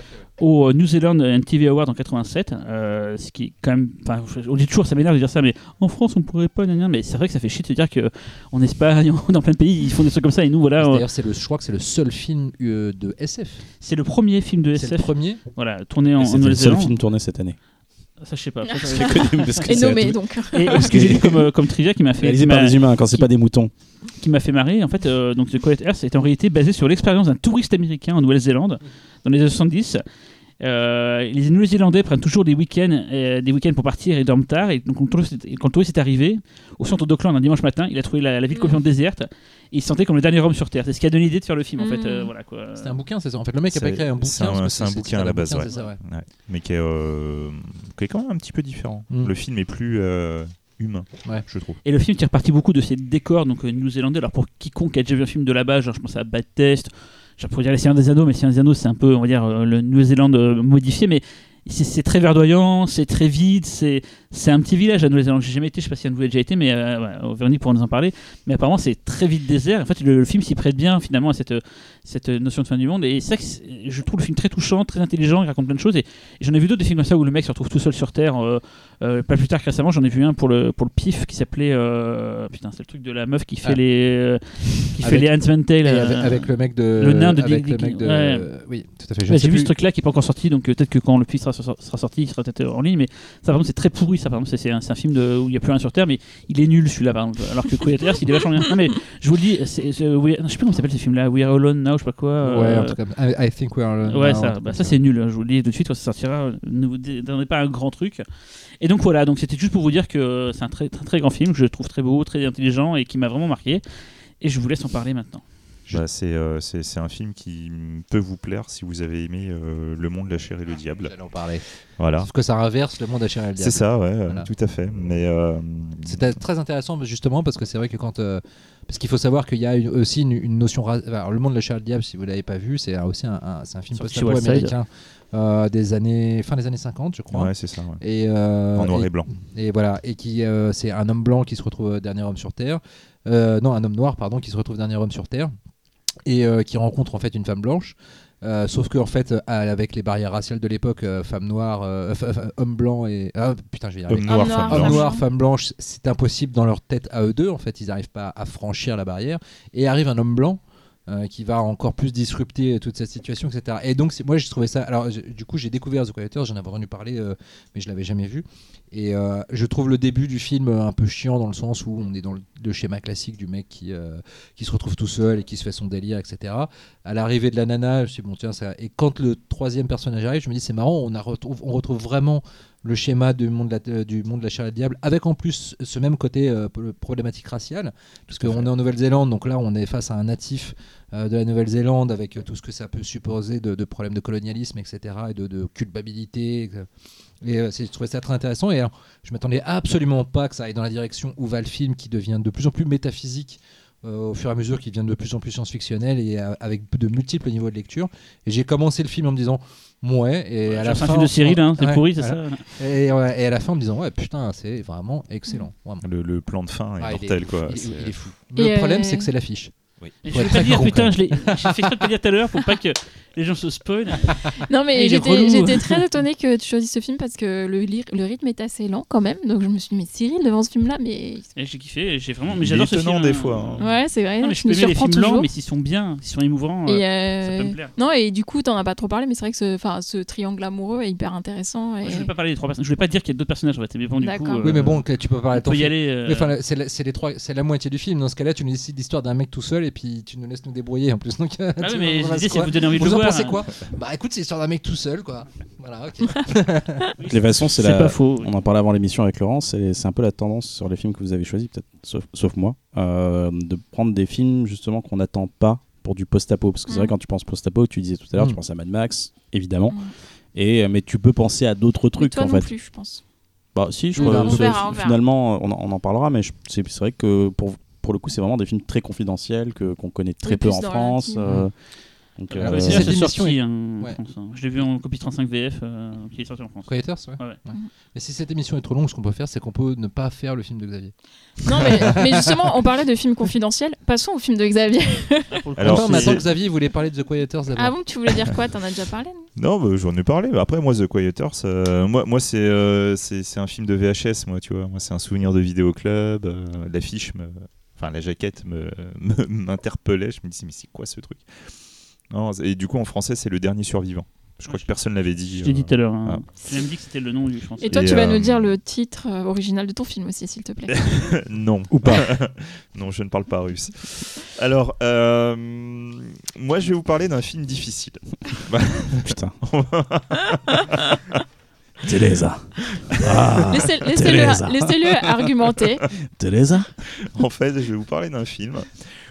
Speaker 4: au New Zealand TV Award en 87. euh, ce qui est quand même. Enfin, on dit toujours, ça m'énerve de dire ça, mais en France on pourrait pas, mais c'est vrai que ça fait chier de se dire que en Espagne, (laughs) dans plein de pays, ils font des trucs comme ça et nous voilà. euh,
Speaker 5: D'ailleurs, c'est le, je crois que c'est le seul film euh, de SF.
Speaker 4: c'est le premier film de
Speaker 5: le
Speaker 4: SF,
Speaker 5: premier.
Speaker 4: voilà, tourné en, en
Speaker 2: C'était le seul
Speaker 4: Nouvelle-Zélande.
Speaker 2: film tourné cette année.
Speaker 4: Ça, je sais pas. Ça, (laughs)
Speaker 2: connu parce que
Speaker 1: Et
Speaker 2: c'est
Speaker 1: nommé
Speaker 2: tout-
Speaker 1: donc.
Speaker 4: Et ce que j'ai lu comme, euh, comme trivia qui m'a fait,
Speaker 2: réalisé par des humains quand c'est pas des moutons.
Speaker 4: qui m'a fait marrer. En fait, euh, donc The Quiet Earth est en réalité basé sur l'expérience d'un touriste américain en Nouvelle-Zélande dans les années 70. Euh, les Néo-Zélandais prennent toujours des week-ends, euh, des week-ends pour partir et dorment tard. Et donc, quand le touriste est- quand le touriste est arrivé au centre d'Auckland un dimanche matin, il a trouvé la, la ville complètement déserte et il se sentait comme le dernier homme sur Terre. C'est ce qui a donné l'idée de faire le film, en fait.
Speaker 1: Mm.
Speaker 4: euh, voilà, quoi.
Speaker 5: C'était un bouquin, c'est ça. En fait, le mec a pas
Speaker 3: C'est-
Speaker 5: écrit un bouquin.
Speaker 3: c'est un-
Speaker 5: parce que
Speaker 3: c'est un bouquin à la base, ouais.
Speaker 5: c'est ça, ouais.
Speaker 3: Ouais. Mais qui est, euh, qui est quand même un petit peu différent.
Speaker 5: Mm.
Speaker 3: Le film est plus euh, humain,
Speaker 5: Ouais.
Speaker 3: je trouve.
Speaker 4: Et le film tire parti beaucoup de ces décors donc euh, néo-zélandais. Alors pour quiconque a déjà vu un film de là-bas, genre je pense à Bad Test, je pourrais dire Les Seigneurs des Anneaux, mais Les Seigneurs des Anneaux c'est un peu, on va dire, euh, le Nouvelle-Zélande euh, modifié, mais c'est- très verdoyant, c'est très vide, c'est un petit village à Nouvelle-Zélande. J'ai jamais été, je sais pas si vous avez déjà été, mais euh, ouais, Véronique pourra nous en parler. Mais apparemment c'est très vide désert. En fait le, le film s'y prête bien finalement à cette, euh, cette notion de fin du monde. Et c'est- je trouve le film très touchant, très intelligent, il raconte plein de choses. Et, et j'en ai vu d'autres des films comme ça où le mec se retrouve tout seul sur Terre. euh, euh, pas plus tard que récemment, j'en ai vu un pour le, pour le PIF qui s'appelait. euh, putain, c'est le truc de la meuf qui fait
Speaker 5: Ah.
Speaker 4: les. qui fait
Speaker 5: Avec-
Speaker 4: les Huntsman Tale.
Speaker 5: Avec, avec le mec de.
Speaker 4: le nain de
Speaker 5: avec
Speaker 4: Dick
Speaker 5: le mec de.
Speaker 4: ouais.
Speaker 5: Oui, tout à fait. sais
Speaker 4: j'ai vu
Speaker 5: plus.
Speaker 4: ce truc là qui est pas encore sorti, donc peut-être que quand le PIF sera, sera sorti, il sera peut-être en ligne. Mais ça, par exemple, c'est très pourri. Ça, par exemple, c'est- un, film de, où il n'y a plus rien sur Terre, mais il est nul celui-là, par exemple. Alors que Earth, il est vachement bien. Non, mais je vous le dis, c'est- We- je sais pas comment s'appelle ce film là, We Are Alone Now, je sais pas quoi.
Speaker 5: Ouais,
Speaker 4: euh,
Speaker 5: en tout cas. I, I think we are. alone
Speaker 4: Ouais,
Speaker 5: now,
Speaker 4: ça, bah, ça c'est nul. hein, Je vous le dis tout de suite quand ça sortira. Ne vous donnez pas un grand truc. Et donc voilà, donc c'était juste pour vous dire que c'est un très, très très grand film que je trouve très beau, très intelligent et qui m'a vraiment marqué. Et je vous laisse en parler maintenant.
Speaker 3: Bah, c'est euh, c'est- c'est un film qui peut vous plaire si vous avez aimé euh, Le Monde, la chair et le diable.
Speaker 5: J'allais en parler.
Speaker 3: Voilà.
Speaker 5: Sauf que ça inverse le monde à Cheryl
Speaker 3: C'est ça, ouais, euh,
Speaker 5: Voilà.
Speaker 3: tout à fait. Mais euh,
Speaker 5: C'était très intéressant justement parce que c'est vrai que quand euh, parce qu'il faut savoir qu'il y a une- aussi une, une notion alors, le monde de la chair du diable si vous l'avez pas vu c'est aussi un, un- c'est un film post-apo
Speaker 4: Wildside.
Speaker 5: américain euh, des années fin des années 50 je crois
Speaker 3: ouais, c'est ça. ouais.
Speaker 5: et euh,
Speaker 3: en noir
Speaker 5: et-
Speaker 3: et blanc.
Speaker 5: Et voilà, et qui euh, c'est un homme blanc qui se retrouve dernier homme sur Terre. Euh, non, un homme noir, pardon, qui se retrouve dernier homme sur Terre et euh, qui rencontre en fait une femme blanche. Euh, sauf que en fait, euh, avec les barrières raciales de l'époque, euh, femme noire, euh, f- f- homme blanc et ah, putain, je vais y arriver.
Speaker 3: Homme noir,
Speaker 1: Homme
Speaker 3: femme
Speaker 1: noir,
Speaker 5: Homme
Speaker 3: blanche.
Speaker 1: blanche.
Speaker 5: noir, femme blanche, c'est impossible dans leur tête à eux deux. En fait, ils n'arrivent pas à franchir la barrière. Et arrive un homme blanc euh, qui va encore plus disrupter toute cette situation, etc. Et donc, moi, j'ai trouvé ça. Alors, du coup, j'ai découvert The Quiet Earth, j'en avais entendu parler, euh, mais je l'avais jamais vu. Et euh, je trouve le début du film euh, un peu chiant dans le sens où on est dans le, schéma classique du mec qui, euh, qui se retrouve tout seul et qui se fait son délire, etc. À l'arrivée de la nana, je me suis dit, bon, tiens, ça. Et quand le troisième personnage arrive, je me dis, c'est marrant, on, retrouve, on retrouve vraiment le schéma du monde, de la, du monde de la chair et du diable, avec en plus ce même côté euh, problématique raciale, parce qu'on est en Nouvelle-Zélande, donc là on est face à un natif euh, de la Nouvelle-Zélande, avec euh, tout ce que ça peut supposer de, de problèmes de colonialisme, etc., et de, de culpabilité. Et euh, je trouvais ça très intéressant, et alors, je m'attendais absolument pas que ça aille dans la direction où va le film, qui devient de plus en plus métaphysique. euh, au fur et à mesure qu'il devient de plus en plus science-fictionnel et euh, avec de multiples niveaux de lecture. Et j'ai commencé le film en me disant, ouais, et à la
Speaker 4: c'est un
Speaker 5: fin.
Speaker 4: film de Cyril, hein, c'est
Speaker 5: Ouais,
Speaker 4: pourri, c'est
Speaker 5: voilà.
Speaker 4: ça
Speaker 5: Et, ouais, et à la fin, en me disant, ouais, putain, c'est vraiment excellent. Vraiment.
Speaker 3: Le, le plan de fin est
Speaker 5: Ah, il est-
Speaker 3: mortel, quoi.
Speaker 5: Il, est-
Speaker 3: C'est-
Speaker 5: il est fou.
Speaker 1: Et
Speaker 5: Le problème, c'est que c'est l'affiche.
Speaker 4: Je vais pas dire,
Speaker 5: concret.
Speaker 4: putain, je l'ai- (laughs) j'ai fait exprès de pas dire tout à l'heure pour pas que Les gens se spoilent. (laughs)
Speaker 1: Non, mais
Speaker 4: est
Speaker 1: j'étais très étonnée que tu choisisses ce film parce que le, rythme est assez lent quand même. Donc je me suis dit, mais Cyril, devant ce film-là, mais.
Speaker 4: J'ai kiffé, j'ai vraiment. Mais j'adore ce film.
Speaker 3: des fois, hein.
Speaker 1: Ouais, c'est vrai.
Speaker 4: Non, mais je peux
Speaker 1: me
Speaker 4: aimer les
Speaker 1: surprends
Speaker 4: films lents,
Speaker 1: toujours.
Speaker 4: mais s'ils sont bien, s'ils sont émouvants,
Speaker 1: Et
Speaker 4: euh, ça
Speaker 1: euh,
Speaker 4: peut me plaire.
Speaker 1: Non, et du coup, t'en as pas trop parlé, mais c'est vrai que ce, triangle amoureux est hyper intéressant. Et...
Speaker 4: Je voulais pas parler des trois personnages. Je voulais pas dire qu'il y a d'autres personnages en fait. Mais bon, du coup.
Speaker 1: D'accord.
Speaker 4: euh,
Speaker 5: Oui, mais bon, tu peux parler
Speaker 4: on
Speaker 5: de ton
Speaker 4: peut y aller. euh,
Speaker 5: enfin, c'est les trois, c'est la moitié du film. Dans ce cas-là, tu nous décides l'histoire d'un mec tout seul et puis tu nous laisses nous débrouiller en plus. Donc,
Speaker 4: Ah oui, mais l'idée, c'est vous donner envie de le voir.
Speaker 5: Pensez quoi Bah écoute, c'est l'histoire d'un mec tout seul, quoi. Voilà, ok.
Speaker 2: De toute façon, c'est
Speaker 4: C'est
Speaker 2: la.
Speaker 4: pas faux.
Speaker 2: On en parlait avant l'émission avec Laurence, c'est c'est un peu la tendance sur les films que vous avez choisis, peut-être sauf, sauf moi, euh, de prendre des films justement qu'on n'attend pas pour du post-apo. Parce que c'est
Speaker 1: Mm.
Speaker 2: vrai, quand tu penses post-apo, tu disais tout à l'heure,
Speaker 5: Mm.
Speaker 2: tu penses à Mad Max, évidemment,
Speaker 1: Mm.
Speaker 2: et, euh, mais tu peux penser à d'autres trucs
Speaker 1: toi
Speaker 2: en
Speaker 1: non
Speaker 2: fait.
Speaker 1: plus, je pense.
Speaker 2: Bah, si, je crois-
Speaker 5: on
Speaker 2: c'est-
Speaker 1: verra, on verra.
Speaker 2: finalement, on en, on en parlera, mais c'est c'est vrai que pour, pour le coup, c'est vraiment des films très confidentiels que- qu'on connaît très
Speaker 1: Oui,
Speaker 2: peu en France. euh, donc,
Speaker 5: Ah,
Speaker 2: euh,
Speaker 5: bah,
Speaker 4: C'est sorti
Speaker 5: est-
Speaker 4: hein, en
Speaker 5: Ouais.
Speaker 4: France, hein. Je l'ai vu en copie 35 VF euh, qui est sorti en France.
Speaker 5: Creators, ouais.
Speaker 4: Ouais, ouais.
Speaker 5: Ouais. Mais si cette émission est trop longue, ce qu'on peut faire, c'est qu'on peut ne pas faire le film de Xavier.
Speaker 1: Non, mais, (laughs) mais justement, on parlait de films confidentiels. Passons au film de Xavier.
Speaker 4: Coup,
Speaker 3: Alors,
Speaker 5: Attends, attends, Xavier, voulait parler de The Quieters d'abord.
Speaker 1: Ah bon, tu voulais dire quoi? T'en as déjà parlé non?
Speaker 3: Non, bah, j'en ai parlé. mais Après, moi, The Quieters, euh, moi, moi c'est euh, c'est c'est un film de VHS, moi, tu vois. Moi, c'est un souvenir de vidéoclub. euh, L'affiche, me... enfin, la jaquette me- me- (laughs) m'interpellait. Je me disais, mais c'est quoi ce truc? Non, Et du coup, en français, c'est Le Dernier Survivant. Je crois que personne l'avait dit.
Speaker 4: Je l'ai dit tout à l'heure.
Speaker 3: ah.
Speaker 4: hein. Tu m'as dit que c'était le nom du pense.
Speaker 1: Et toi,
Speaker 3: Et,
Speaker 1: tu vas
Speaker 3: euh,
Speaker 1: nous dire le titre euh, original de ton film aussi, s'il te plaît.
Speaker 3: euh, (laughs) non.
Speaker 2: Ou pas. (laughs)
Speaker 3: non, je ne parle pas russe. Alors, euh, moi, je vais vous parler d'un film difficile. (laughs)
Speaker 2: Putain. Teresa. Ah,
Speaker 1: Laissez-
Speaker 2: Teresa.
Speaker 1: Laissez-le laissez-le argumenter.
Speaker 2: Teresa
Speaker 3: en fait, je vais vous parler d'un film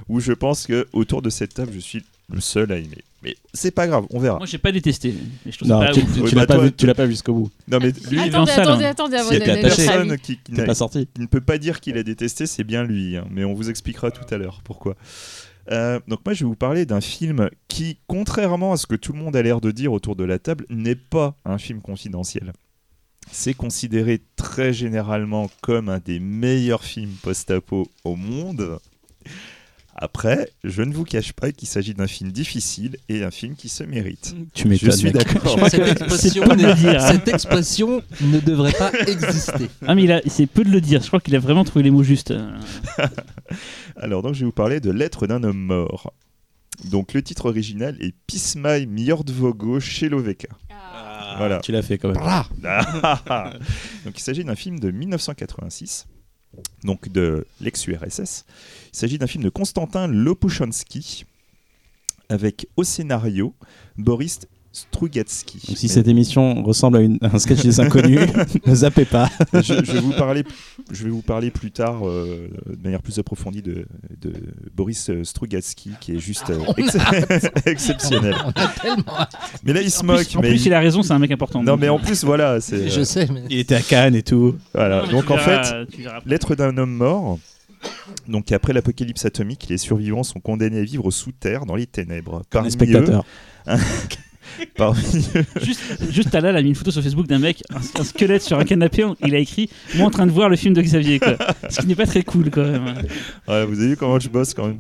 Speaker 3: où je pense que autour de cette table, je suis le seul à aimer. Mais c'est pas grave, on verra.
Speaker 4: Moi, j'ai pas détesté. Mais je trouve
Speaker 2: Non,
Speaker 4: ça pas
Speaker 2: tu,
Speaker 4: ouf.
Speaker 2: tu-
Speaker 3: Oui, bah,
Speaker 2: l'as pas
Speaker 3: toi,
Speaker 2: vu- tu l'as pas vu jusqu'au bout.
Speaker 3: Non, mais lui,
Speaker 4: il est en
Speaker 1: Attendez,
Speaker 4: salle,
Speaker 1: attendez,
Speaker 4: hein.
Speaker 1: attendez avant avis.
Speaker 3: personne qui,
Speaker 2: pas sorti.
Speaker 3: qui ne peut pas dire qu'il a détesté, c'est bien lui. hein. mais on vous expliquera tout à l'heure pourquoi. Euh, donc moi, je vais vous parler d'un film qui, contrairement à ce que tout le monde a l'air de dire autour de la table, n'est pas un film confidentiel. C'est considéré très généralement comme un des meilleurs films post-apo au monde. Après, je ne vous cache pas qu'il s'agit d'un film difficile et un film qui se mérite.
Speaker 2: Tu
Speaker 3: Je suis d'accord.
Speaker 5: Cette expression,
Speaker 4: hein.
Speaker 5: cette expression ne devrait pas (laughs) exister.
Speaker 4: Ah, mais il a- c'est peu de le dire. Je crois qu'il a vraiment trouvé les mots justes. (laughs)
Speaker 3: Alors donc je vais vous parler de Lettre d'un homme mort. Donc le titre original est Pismaj Mjordvogo Sheloveka.
Speaker 2: Ah,
Speaker 3: Voilà.
Speaker 2: Tu l'as fait quand même. (laughs)
Speaker 3: Donc il s'agit d'un film de 1986, donc de l'ex-URSS. Il s'agit d'un film de Konstantin Lopushansky avec au scénario Boris Strugatsky.
Speaker 2: Donc si cette émission ressemble à, une- à un sketch des inconnus, (laughs) ne zappez pas.
Speaker 3: je, je vais vous parler, je vais vous parler plus tard euh, de manière plus approfondie de, de Boris euh, Strugatsky qui est juste euh, (laughs) ex- (laughs) exceptionnel.
Speaker 5: On a tellement.
Speaker 3: Mais là il se
Speaker 4: En
Speaker 3: moque.
Speaker 4: plus, en plus,
Speaker 3: il-
Speaker 4: il a raison, c'est un mec important.
Speaker 3: Non
Speaker 4: donc,
Speaker 3: mais en plus voilà, c'est
Speaker 5: Je sais, mais.
Speaker 2: Il était à Cannes et tout.
Speaker 3: voilà.
Speaker 4: non,
Speaker 3: Donc en
Speaker 4: verras-
Speaker 3: fait. L'être d'un homme mort. Donc après l'apocalypse atomique, les survivants sont condamnés à vivre sous terre dans les ténèbres.
Speaker 2: Les
Speaker 3: Parmi
Speaker 2: spectateurs.
Speaker 3: eux, parmi eux- (laughs)
Speaker 4: Juste, juste Talal a mis une photo sur Facebook d'un mec, un, un squelette sur un canapé. Il a écrit Moi en train de voir le film de Xavier. Quoi. Ce qui n'est pas très cool quand même.
Speaker 3: Ouais, vous avez vu comment je bosse quand même.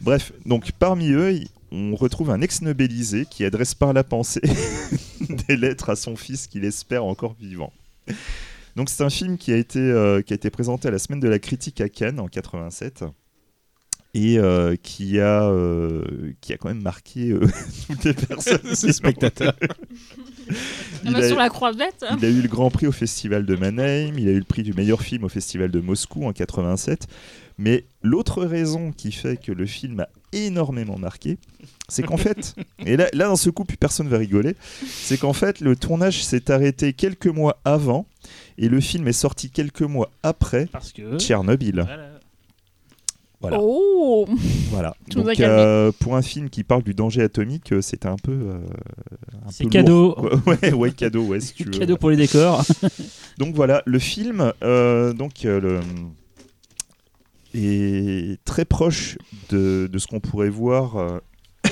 Speaker 3: Bref, donc parmi eux, on retrouve un ex-nobelisé qui adresse par la pensée (laughs) des lettres à son fils qu'il espère encore vivant. Donc c'est un film qui a été euh, qui a été présenté à la semaine de la critique à Cannes en 87 et euh, qui a euh, qui a quand même marqué euh, (laughs) toutes les personnes, (laughs)
Speaker 2: Les spectateurs.
Speaker 1: Ah
Speaker 3: Il
Speaker 1: bah,
Speaker 3: a-
Speaker 1: Sur la croisette. hein.
Speaker 3: il a eu le Grand Prix au Festival de Mannheim, il a eu le prix du meilleur film au Festival de Moscou en 87. Mais l'autre raison qui fait que le film a énormément marqué, c'est qu'en fait, (laughs) et là, là dans ce coup plus personne va rigoler, c'est qu'en fait le tournage s'est arrêté quelques mois avant et le film est sorti quelques mois après
Speaker 4: Parce que.
Speaker 3: Tchernobyl.
Speaker 4: Voilà.
Speaker 3: Voilà.
Speaker 1: Oh
Speaker 3: Voilà. (laughs)
Speaker 1: Tu nous as
Speaker 3: Donc euh, pour un film qui parle du danger atomique, euh, c'était un peu. euh, un
Speaker 4: C'est
Speaker 3: peu
Speaker 4: cadeau.
Speaker 3: lourd, (laughs) ouais, ouais, cadeau, ouais, si (laughs) tu veux.
Speaker 4: Cadeau pour les décors.
Speaker 3: Donc voilà, le film euh, donc, euh, le- est très proche de, de ce qu'on pourrait voir. euh, (coughs)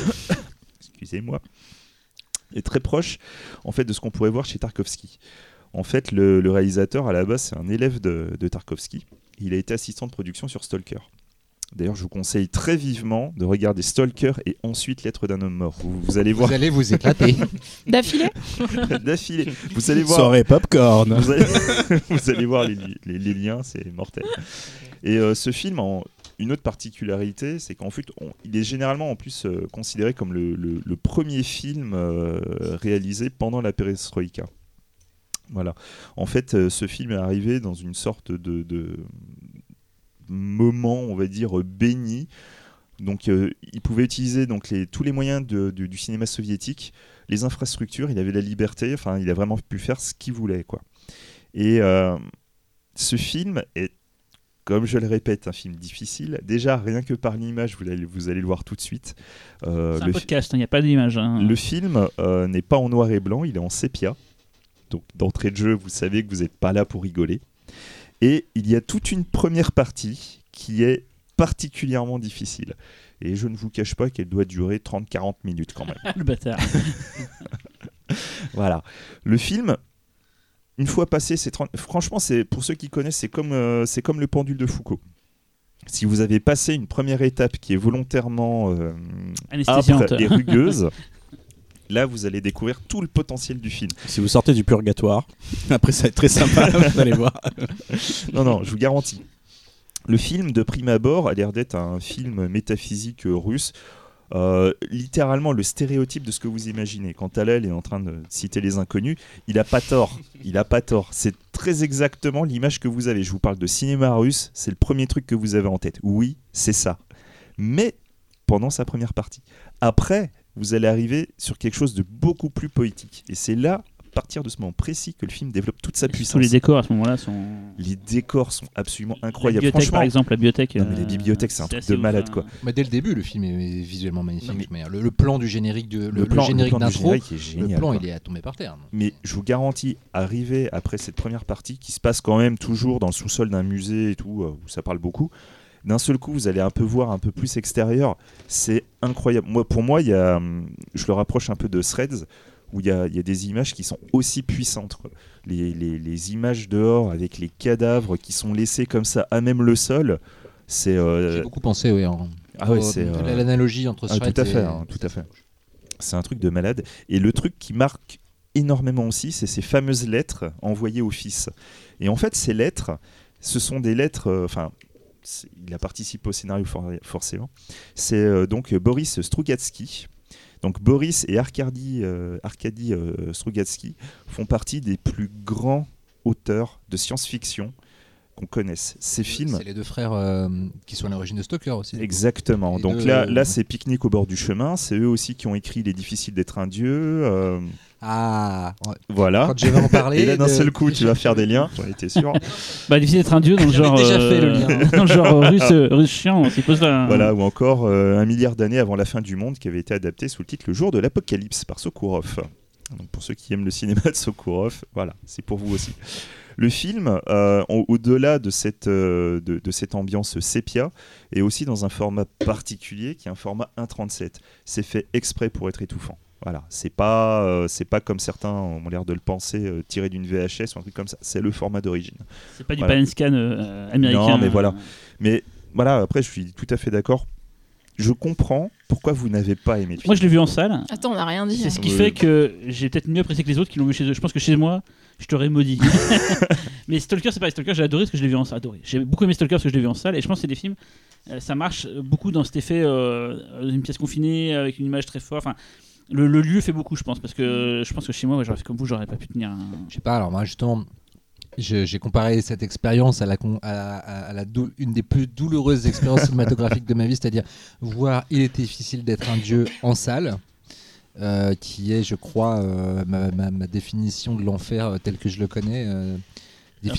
Speaker 3: Excusez-moi. Est très proche en fait de ce qu'on pourrait voir chez Tarkovsky. En fait, le, le réalisateur à la base c'est un élève de, de Tarkovsky. Il a été assistant de production sur Stalker. D'ailleurs, je vous conseille très vivement de regarder Stalker et ensuite Lettre d'un homme mort. Vous, vous allez voir
Speaker 5: Vous allez vous éclater. (laughs)
Speaker 1: D'affilée (laughs)
Speaker 3: d'affilée. Vous allez voir.
Speaker 2: Soirée popcorn.
Speaker 3: Vous allez, (laughs) vous allez voir les, li- les- les liens, c'est mortel. Et euh, ce film, en- une autre particularité, c'est qu'en fait, on- il est généralement en plus euh, considéré comme le, le- le premier film euh, réalisé pendant la perestroïka. Voilà. En fait, euh, ce film est arrivé dans une sorte de, de moment, on va dire, béni. Donc, euh, il pouvait utiliser donc, les, tous les moyens de- de- du cinéma soviétique, les infrastructures, il avait la liberté, enfin, il a vraiment pu faire ce qu'il voulait, quoi. Et euh, ce film est, comme je le répète, un film difficile. Déjà, rien que par l'image, vous allez, vous allez le voir tout de suite. Euh,
Speaker 4: C'est un podcast, il n'y a pas d'image. hein.
Speaker 3: le film n'est pas en noir et blanc, il est en sépia. Donc d'entrée de jeu, vous savez que vous n'êtes pas là pour rigoler. Et il y a toute une première partie qui est particulièrement difficile. Et je ne vous cache pas qu'elle doit durer 30-40 minutes quand même.
Speaker 4: Ah, (laughs) le bâtard. (laughs)
Speaker 3: Voilà. Le film, une fois passé ces 30... Franchement, c'est pour ceux qui connaissent, c'est comme, euh, c'est comme le pendule de Foucault. Si vous avez passé une première étape qui est volontairement euh, âpre et rugueuse, (laughs) là, vous allez découvrir tout le potentiel du film.
Speaker 2: Si vous sortez du purgatoire, (laughs) après ça va être très sympa, (laughs) vous allez voir. (laughs)
Speaker 3: Non, non, je vous garantis. Le film, de prime abord, a l'air d'être un film métaphysique russe. Euh, littéralement le stéréotype de ce que vous imaginez. Quand Talal est en train de citer les inconnus, il a pas tort. Il a pas tort. C'est très exactement l'image que vous avez. Je vous parle de cinéma russe, c'est le premier truc que vous avez en tête. Oui, c'est ça. Mais pendant sa première partie. Après, vous allez arriver sur quelque chose de beaucoup plus poétique. Et c'est là, à partir de ce moment précis, que le film développe toute sa
Speaker 4: Tous
Speaker 3: puissance.
Speaker 4: les décors à ce moment-là sont.
Speaker 3: Les décors sont absolument
Speaker 4: La
Speaker 3: incroyables.
Speaker 4: bibliothèque,
Speaker 3: Franchement,
Speaker 4: par exemple, la bibliothèque.
Speaker 3: Non, mais la
Speaker 4: euh,
Speaker 3: bibliothèque, c'est un truc de malade, quoi.
Speaker 5: Mais dès le début, le film est visuellement magnifique.
Speaker 3: Non, mais-
Speaker 5: le, le plan du générique, de, le,
Speaker 3: le
Speaker 5: le
Speaker 3: plan,
Speaker 5: générique
Speaker 3: le plan du
Speaker 5: d'intro,
Speaker 3: générique est
Speaker 5: le plan
Speaker 3: quoi.
Speaker 5: il est à tomber par terre.
Speaker 3: Mais je vous garantis, arriver après cette première partie qui se passe quand même toujours dans le sous-sol d'un musée et tout, euh, où ça parle beaucoup, d'un seul coup, vous allez un peu voir un peu plus extérieur. C'est incroyable. Moi, pour moi, il y a, hum, je le rapproche un peu de Threads, où il y a, il y a des images qui sont aussi puissantes. quoi. Les, les- les images dehors avec les cadavres qui sont laissés comme ça à même le sol, c'est. euh,
Speaker 5: J'ai beaucoup pensé, oui. en-
Speaker 3: ah ouais, c'est. euh,
Speaker 5: L'analogie entre
Speaker 3: ah,
Speaker 5: Threads
Speaker 3: tout à fait,
Speaker 5: et-
Speaker 3: hein, tout à fait. C'est un truc de malade. Et le truc qui marque énormément aussi, c'est ces fameuses lettres envoyées au fils. Et en fait, ces lettres, ce sont des lettres. euh, Enfin, il a participé au scénario for- forcément. C'est euh, donc Boris Strugatsky. Donc Boris et Arkady, euh, Arkady euh, Strugatsky font partie des plus grands auteurs de science-fiction qu'on connaisse. Ces films.
Speaker 5: C'est les deux frères euh, qui sont à l'origine de Stalker aussi.
Speaker 3: Exactement. Donc là, là c'est Pique-nique au bord du chemin. C'est eux aussi qui ont écrit Les difficiles d'être un dieu. euh,
Speaker 5: Ah, ouais.
Speaker 3: voilà.
Speaker 5: quand je vais en parler.
Speaker 3: Et là, d'un
Speaker 5: de-
Speaker 3: seul coup, tu vas faire des liens. J'en étais sûr. (laughs)
Speaker 4: Bah, difficile d'être un dieu dans le genre.
Speaker 5: déjà fait le
Speaker 4: euh,
Speaker 5: lien. (laughs)
Speaker 4: Dans le genre russe, russe chiant, c'est pas ça. hein.
Speaker 3: voilà. Ou encore euh, Un milliard d'années avant la fin du monde, qui avait été adapté sous le titre Le jour de l'apocalypse par Sokurov. Donc pour ceux qui aiment le cinéma de Sokurov, voilà, c'est pour vous aussi. Le film, euh, au- au-delà de cette, euh, de, de cette ambiance sépia, est aussi dans un format particulier qui est un format 1.37. C'est fait exprès pour être étouffant. Voilà, c'est pas, euh, c'est pas comme certains ont l'air de le penser, euh, tiré d'une VHS ou un truc comme ça. C'est le format d'origine.
Speaker 4: C'est pas du
Speaker 3: Voilà.
Speaker 4: pan and scan euh, américain.
Speaker 3: Non, mais voilà. Mais voilà, après, je suis tout à fait d'accord. Je comprends pourquoi vous n'avez pas aimé le film.
Speaker 4: Moi, je l'ai vu en salle.
Speaker 1: Attends, on n'a rien dit.
Speaker 4: C'est
Speaker 1: hein.
Speaker 4: ce qui
Speaker 3: Oui.
Speaker 4: fait que j'ai peut-être mieux apprécié que les autres qui l'ont vu chez eux. Je pense que chez moi, je t'aurais maudit. (laughs) (laughs) mais Stalker, c'est pas Stalker, j'ai adoré parce que je l'ai vu en salle. Adoré. J'ai beaucoup aimé Stalker parce que je l'ai vu en salle. Et je pense que c'est des films, euh, ça marche beaucoup dans cet effet euh, d'une pièce confinée avec une image très forte. Enfin, le, le lieu fait beaucoup, je pense. Parce que je pense que chez moi, ouais, j'aurais fait comme vous, j'aurais pas pu tenir un.
Speaker 5: Je sais pas, alors moi justement, j'ai comparé cette expérience à, la, con- à, à- à la dou- une des plus douloureuses expériences cinématographiques de ma vie, c'est-à-dire voir Il était difficile d'être un dieu en salle, euh, qui est, je crois, euh, ma, ma- ma définition de l'enfer euh, tel que je le connais. euh,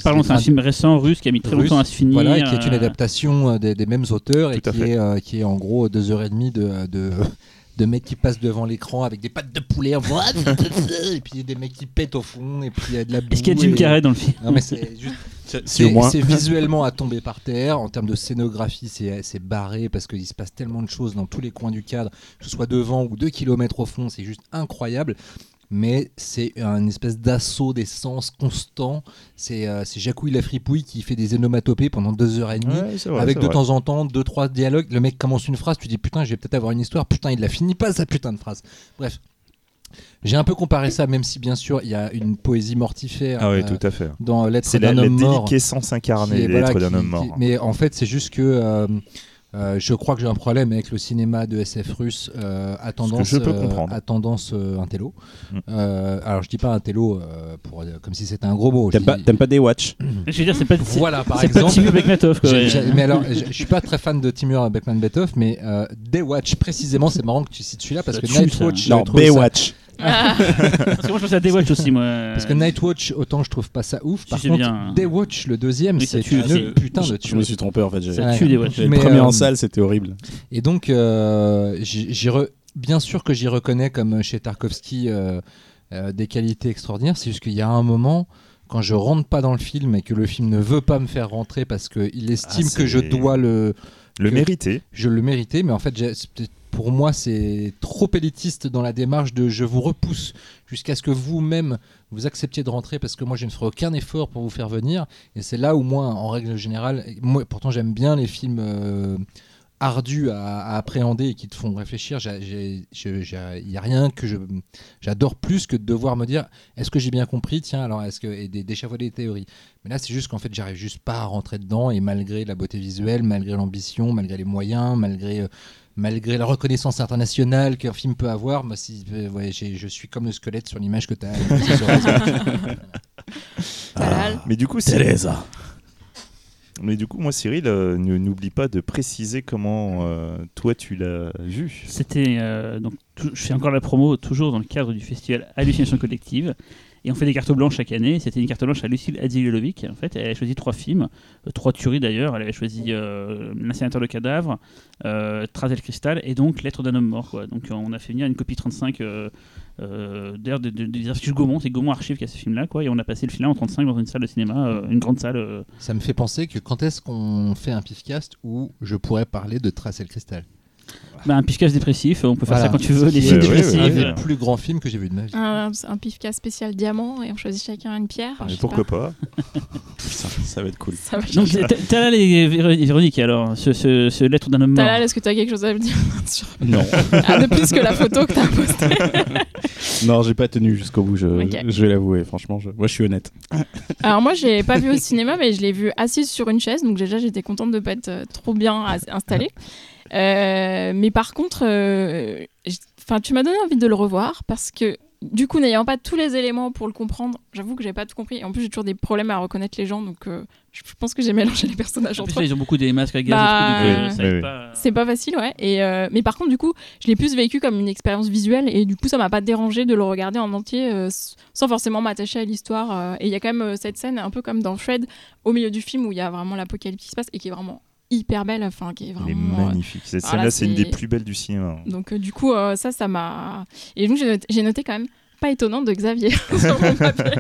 Speaker 4: Parlons, c'est un film récent russe qui a mis très
Speaker 5: Russe,
Speaker 4: longtemps à se finir.
Speaker 5: Voilà, et qui est une adaptation des, des mêmes auteurs et
Speaker 3: Tout
Speaker 5: qui est, euh, qui est en gros deux heures et demie de, de, de mecs qui passent devant l'écran avec des pattes de poulet, (laughs) et puis des mecs qui pètent au fond, et puis il y a de la boue.
Speaker 4: Est-ce qu'il y a Jim
Speaker 5: et-
Speaker 4: Carrey dans le film?
Speaker 5: Non, mais c'est juste. (laughs)
Speaker 2: C'est
Speaker 5: C'est
Speaker 2: au moins.
Speaker 5: c'est visuellement à tomber par terre. En termes de scénographie, c'est c'est barré parce qu'il se passe tellement de choses dans tous les coins du cadre, que ce soit devant ou deux kilomètres au fond, c'est juste incroyable. Mais c'est un espèce d'assaut d'essence constant. C'est euh, c'est Jacouille la fripouille qui fait des onomatopées pendant deux heures et demie.
Speaker 3: Ouais, c'est vrai,
Speaker 5: avec
Speaker 3: c'est
Speaker 5: de
Speaker 3: vrai.
Speaker 5: temps en temps deux trois dialogues. Le mec commence une phrase, tu dis putain, je vais peut-être avoir une histoire. Putain, il la finit pas sa putain de phrase. Bref. J'ai un peu comparé ça, même si bien sûr il y a une poésie mortifère
Speaker 3: Ah oui,
Speaker 5: euh,
Speaker 3: tout à fait.
Speaker 5: dans
Speaker 3: C'est la,
Speaker 5: d'un
Speaker 3: la
Speaker 5: homme mort.
Speaker 3: déliquescence
Speaker 5: qui
Speaker 3: incarnée,
Speaker 5: est-
Speaker 3: l'être
Speaker 5: voilà,
Speaker 3: d'un homme
Speaker 5: qui-
Speaker 3: mort.
Speaker 5: mais en fait, c'est juste que euh, je crois que j'ai un problème avec le cinéma de SF russe euh, à tendance,
Speaker 3: je peux
Speaker 5: euh,
Speaker 3: comprendre.
Speaker 5: à tendance euh, intello.
Speaker 3: Mm.
Speaker 5: Euh, alors je dis pas intello euh, pour euh, comme si c'était un gros mot.
Speaker 2: T'aimes pas, pas Daywatch (coughs)
Speaker 4: Je veux dire, c'est pas,
Speaker 5: Voilà par
Speaker 4: c'est pas
Speaker 5: exemple.
Speaker 4: Timur Bekmetov.
Speaker 5: mais alors, je suis pas très fan de Timur Beckman Bethoff, mais euh, Daywatch précisément, c'est marrant que tu cites celui-là parce
Speaker 4: Ça
Speaker 5: que Nightwatch.
Speaker 2: Non, Baywatch.
Speaker 1: Ah,
Speaker 4: Parce que moi, je pense à Daywatch aussi, moi.
Speaker 5: Parce que Nightwatch, autant je trouve pas ça ouf. Par contre,
Speaker 4: bien.
Speaker 5: Daywatch, le deuxième,
Speaker 4: Oui,
Speaker 5: c'est une putain de
Speaker 2: Je- me suis trompé en fait. J'ai
Speaker 4: Ça tue Daywatch.
Speaker 2: le
Speaker 5: Mais,
Speaker 2: premier
Speaker 5: euh,
Speaker 2: en salle, c'était horrible.
Speaker 5: Et donc, euh, j'y- j'y re- bien sûr que j'y reconnais, comme chez Tarkovsky, euh, euh, des qualités extraordinaires. C'est juste qu'il y a un moment, quand je rentre pas dans le film et que le film ne veut pas me faire rentrer parce qu'il estime
Speaker 3: Ah,
Speaker 5: que je dois le,
Speaker 3: Le mériter.
Speaker 5: je le mériter, mais en fait, j'ai- c'est peut-être- pour moi, c'est trop élitiste dans la démarche de je vous repousse jusqu'à ce que vous-même vous acceptiez de rentrer parce que moi, je ne ferai aucun effort pour vous faire venir. Et c'est là où moi, en règle générale, pourtant, j'aime bien les films euh, ardus à, appréhender et qui te font réfléchir. Il n'y a rien que j'adore plus que de devoir me dire est-ce que j'ai bien compris? Tiens, alors est-ce que et d'é- d'échafauder des théories. Mais là, c'est juste qu'en fait, j'arrive juste pas à rentrer dedans et malgré la beauté visuelle, malgré l'ambition, malgré les moyens, malgré euh, malgré la reconnaissance internationale qu'un film peut avoir, moi, si, euh, ouais, j'ai- je suis comme le squelette sur l'image que tu as. (laughs)
Speaker 3: Mais du coup, c'est-
Speaker 2: Teresa.
Speaker 3: mais du coup, moi, Cyril, euh, ne- n'oublie pas de préciser comment euh, toi tu l'as vu.
Speaker 4: C'était euh, donc tout- je fais encore la promo toujours dans le cadre du festival Hallucination collective et on fait des cartes blanches chaque année. C'était une carte blanche à Lucille Adzilovic. En fait, elle avait choisi trois films, euh, trois tueries d'ailleurs. Elle avait choisi euh, L'incinérateur de cadavres, euh, le cristal et donc Lettre d'un homme mort. Quoi. Donc on a fait venir une copie 35 euh, euh, d'ailleurs de- de- des archives Gaumont, c'est Gaumont Archive qui a ce film-là. Et on a passé le film en 35 dans une salle de cinéma, euh, une grande salle.
Speaker 5: Ça me fait penser que quand est-ce qu'on fait un pifcast où je pourrais parler de Tracer le cristal?
Speaker 4: Bah, un piscage dépressif. On peut faire
Speaker 5: Voilà.
Speaker 4: ça quand tu veux. Des films dépressifs.
Speaker 5: un des plus grands films que j'ai vu de ma vie.
Speaker 1: un, un pifka spécial diamant et on choisit chacun une pierre.
Speaker 3: Ah, mais pourquoi
Speaker 1: pas.
Speaker 3: pas, (laughs)
Speaker 2: Ça, ça va être cool.
Speaker 1: Ça va
Speaker 4: Donc, t'as- t'as là les Véro- Véronique, alors, ce, ce, ce lettre d'un homme mort.
Speaker 1: Talal, est-ce que tu as quelque chose à me dire (laughs) sur...
Speaker 2: Non, (laughs)
Speaker 1: ah, de plus que la photo que tu as postée
Speaker 2: non, j'ai pas tenu jusqu'au bout. Je, vais l'avouer. Franchement, je- moi, je suis honnête.
Speaker 1: Alors moi, je l'ai pas vu au cinéma, mais je l'ai vu assise sur une chaise, donc déjà j'étais contente de pas être euh, trop bien installée. Euh, mais par contre, euh, enfin, tu m'as donné envie de le revoir parce que du coup, n'ayant pas tous les éléments pour le comprendre, j'avoue que j'ai pas tout compris. Et en plus, j'ai toujours des problèmes à reconnaître les gens, donc euh, je pense que j'ai mélangé les personnages
Speaker 4: En
Speaker 1: entre eux.
Speaker 4: ils ont beaucoup des masques à gaz
Speaker 1: Bah,
Speaker 4: et tout, donc, euh,
Speaker 3: oui, oui,
Speaker 4: pas.
Speaker 1: C'est pas facile, ouais. Et euh, mais par contre, du coup, je l'ai plus vécu comme une expérience visuelle et du coup, ça m'a pas dérangé de le regarder en entier euh, sans forcément m'attacher à l'histoire. euh. et il y a quand même euh, cette scène, un peu comme dans Shred, au milieu du film où il y a vraiment l'apocalypse qui se passe et qui est vraiment hyper belle, enfin, qui est vraiment. euh,
Speaker 3: magnifique. Cette
Speaker 1: voilà,
Speaker 3: scène-là, c'est une des plus belles du cinéma.
Speaker 1: donc euh, du coup, euh, ça, ça m'a. Et donc j'ai noté, quand même pas étonnant de Xavier (laughs) sur mon papier.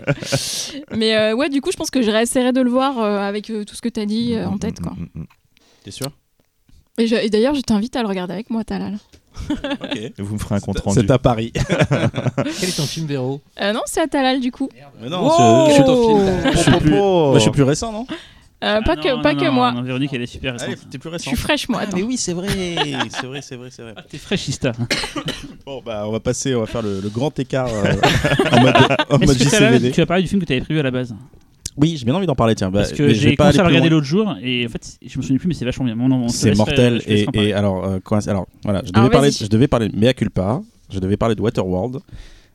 Speaker 1: Mais euh, ouais, du coup, je pense que je réessayerai de le voir euh, avec euh, tout ce que tu as dit euh, en tête, quoi.
Speaker 3: Mm, mm, mm.
Speaker 2: T'es sûr?
Speaker 1: Et, d'ailleurs, je t'invite à le regarder avec moi, Talal.
Speaker 2: Ok.
Speaker 3: Et (laughs) Vous me ferez un compte rendu.
Speaker 2: C'est à Paris. (laughs)
Speaker 5: Quel est ton film, Véro?
Speaker 1: Euh, non, c'est à Talal, du coup.
Speaker 2: Mais non,
Speaker 5: Wow ton film
Speaker 2: je suis plus, moi, je suis plus récent, non?
Speaker 1: Euh, pas
Speaker 4: Ah
Speaker 1: que,
Speaker 4: non,
Speaker 1: pas
Speaker 4: non,
Speaker 1: que
Speaker 4: non,
Speaker 1: moi.
Speaker 4: non, Véronique, elle est super
Speaker 2: Allez,
Speaker 4: récente.
Speaker 2: t'es plus
Speaker 1: Je
Speaker 2: récent.
Speaker 1: suis fraîche, moi.
Speaker 2: Ah,
Speaker 1: attends.
Speaker 2: mais oui, c'est vrai, (laughs) c'est vrai, c'est vrai, c'est vrai.
Speaker 4: T'es fraîchista. (coughs)
Speaker 2: Bon, bah, on va passer, on va faire le, le grand écart euh, (laughs) en mode, en mode JCVD.
Speaker 4: tu as parlé du film que tu avais prévu à la base
Speaker 2: Oui, j'ai bien envie d'en parler, tiens. Bah,
Speaker 4: Parce que
Speaker 2: je
Speaker 4: j'ai
Speaker 2: pas
Speaker 4: commencé à regarder l'autre jour et en fait, je me souviens plus, mais c'est vachement bien.
Speaker 2: C'est mortel.
Speaker 4: je
Speaker 2: Et, alors, euh, quoi- alors, voilà, je devais, parler, je devais parler de Mea Culpa, je devais parler de Waterworld.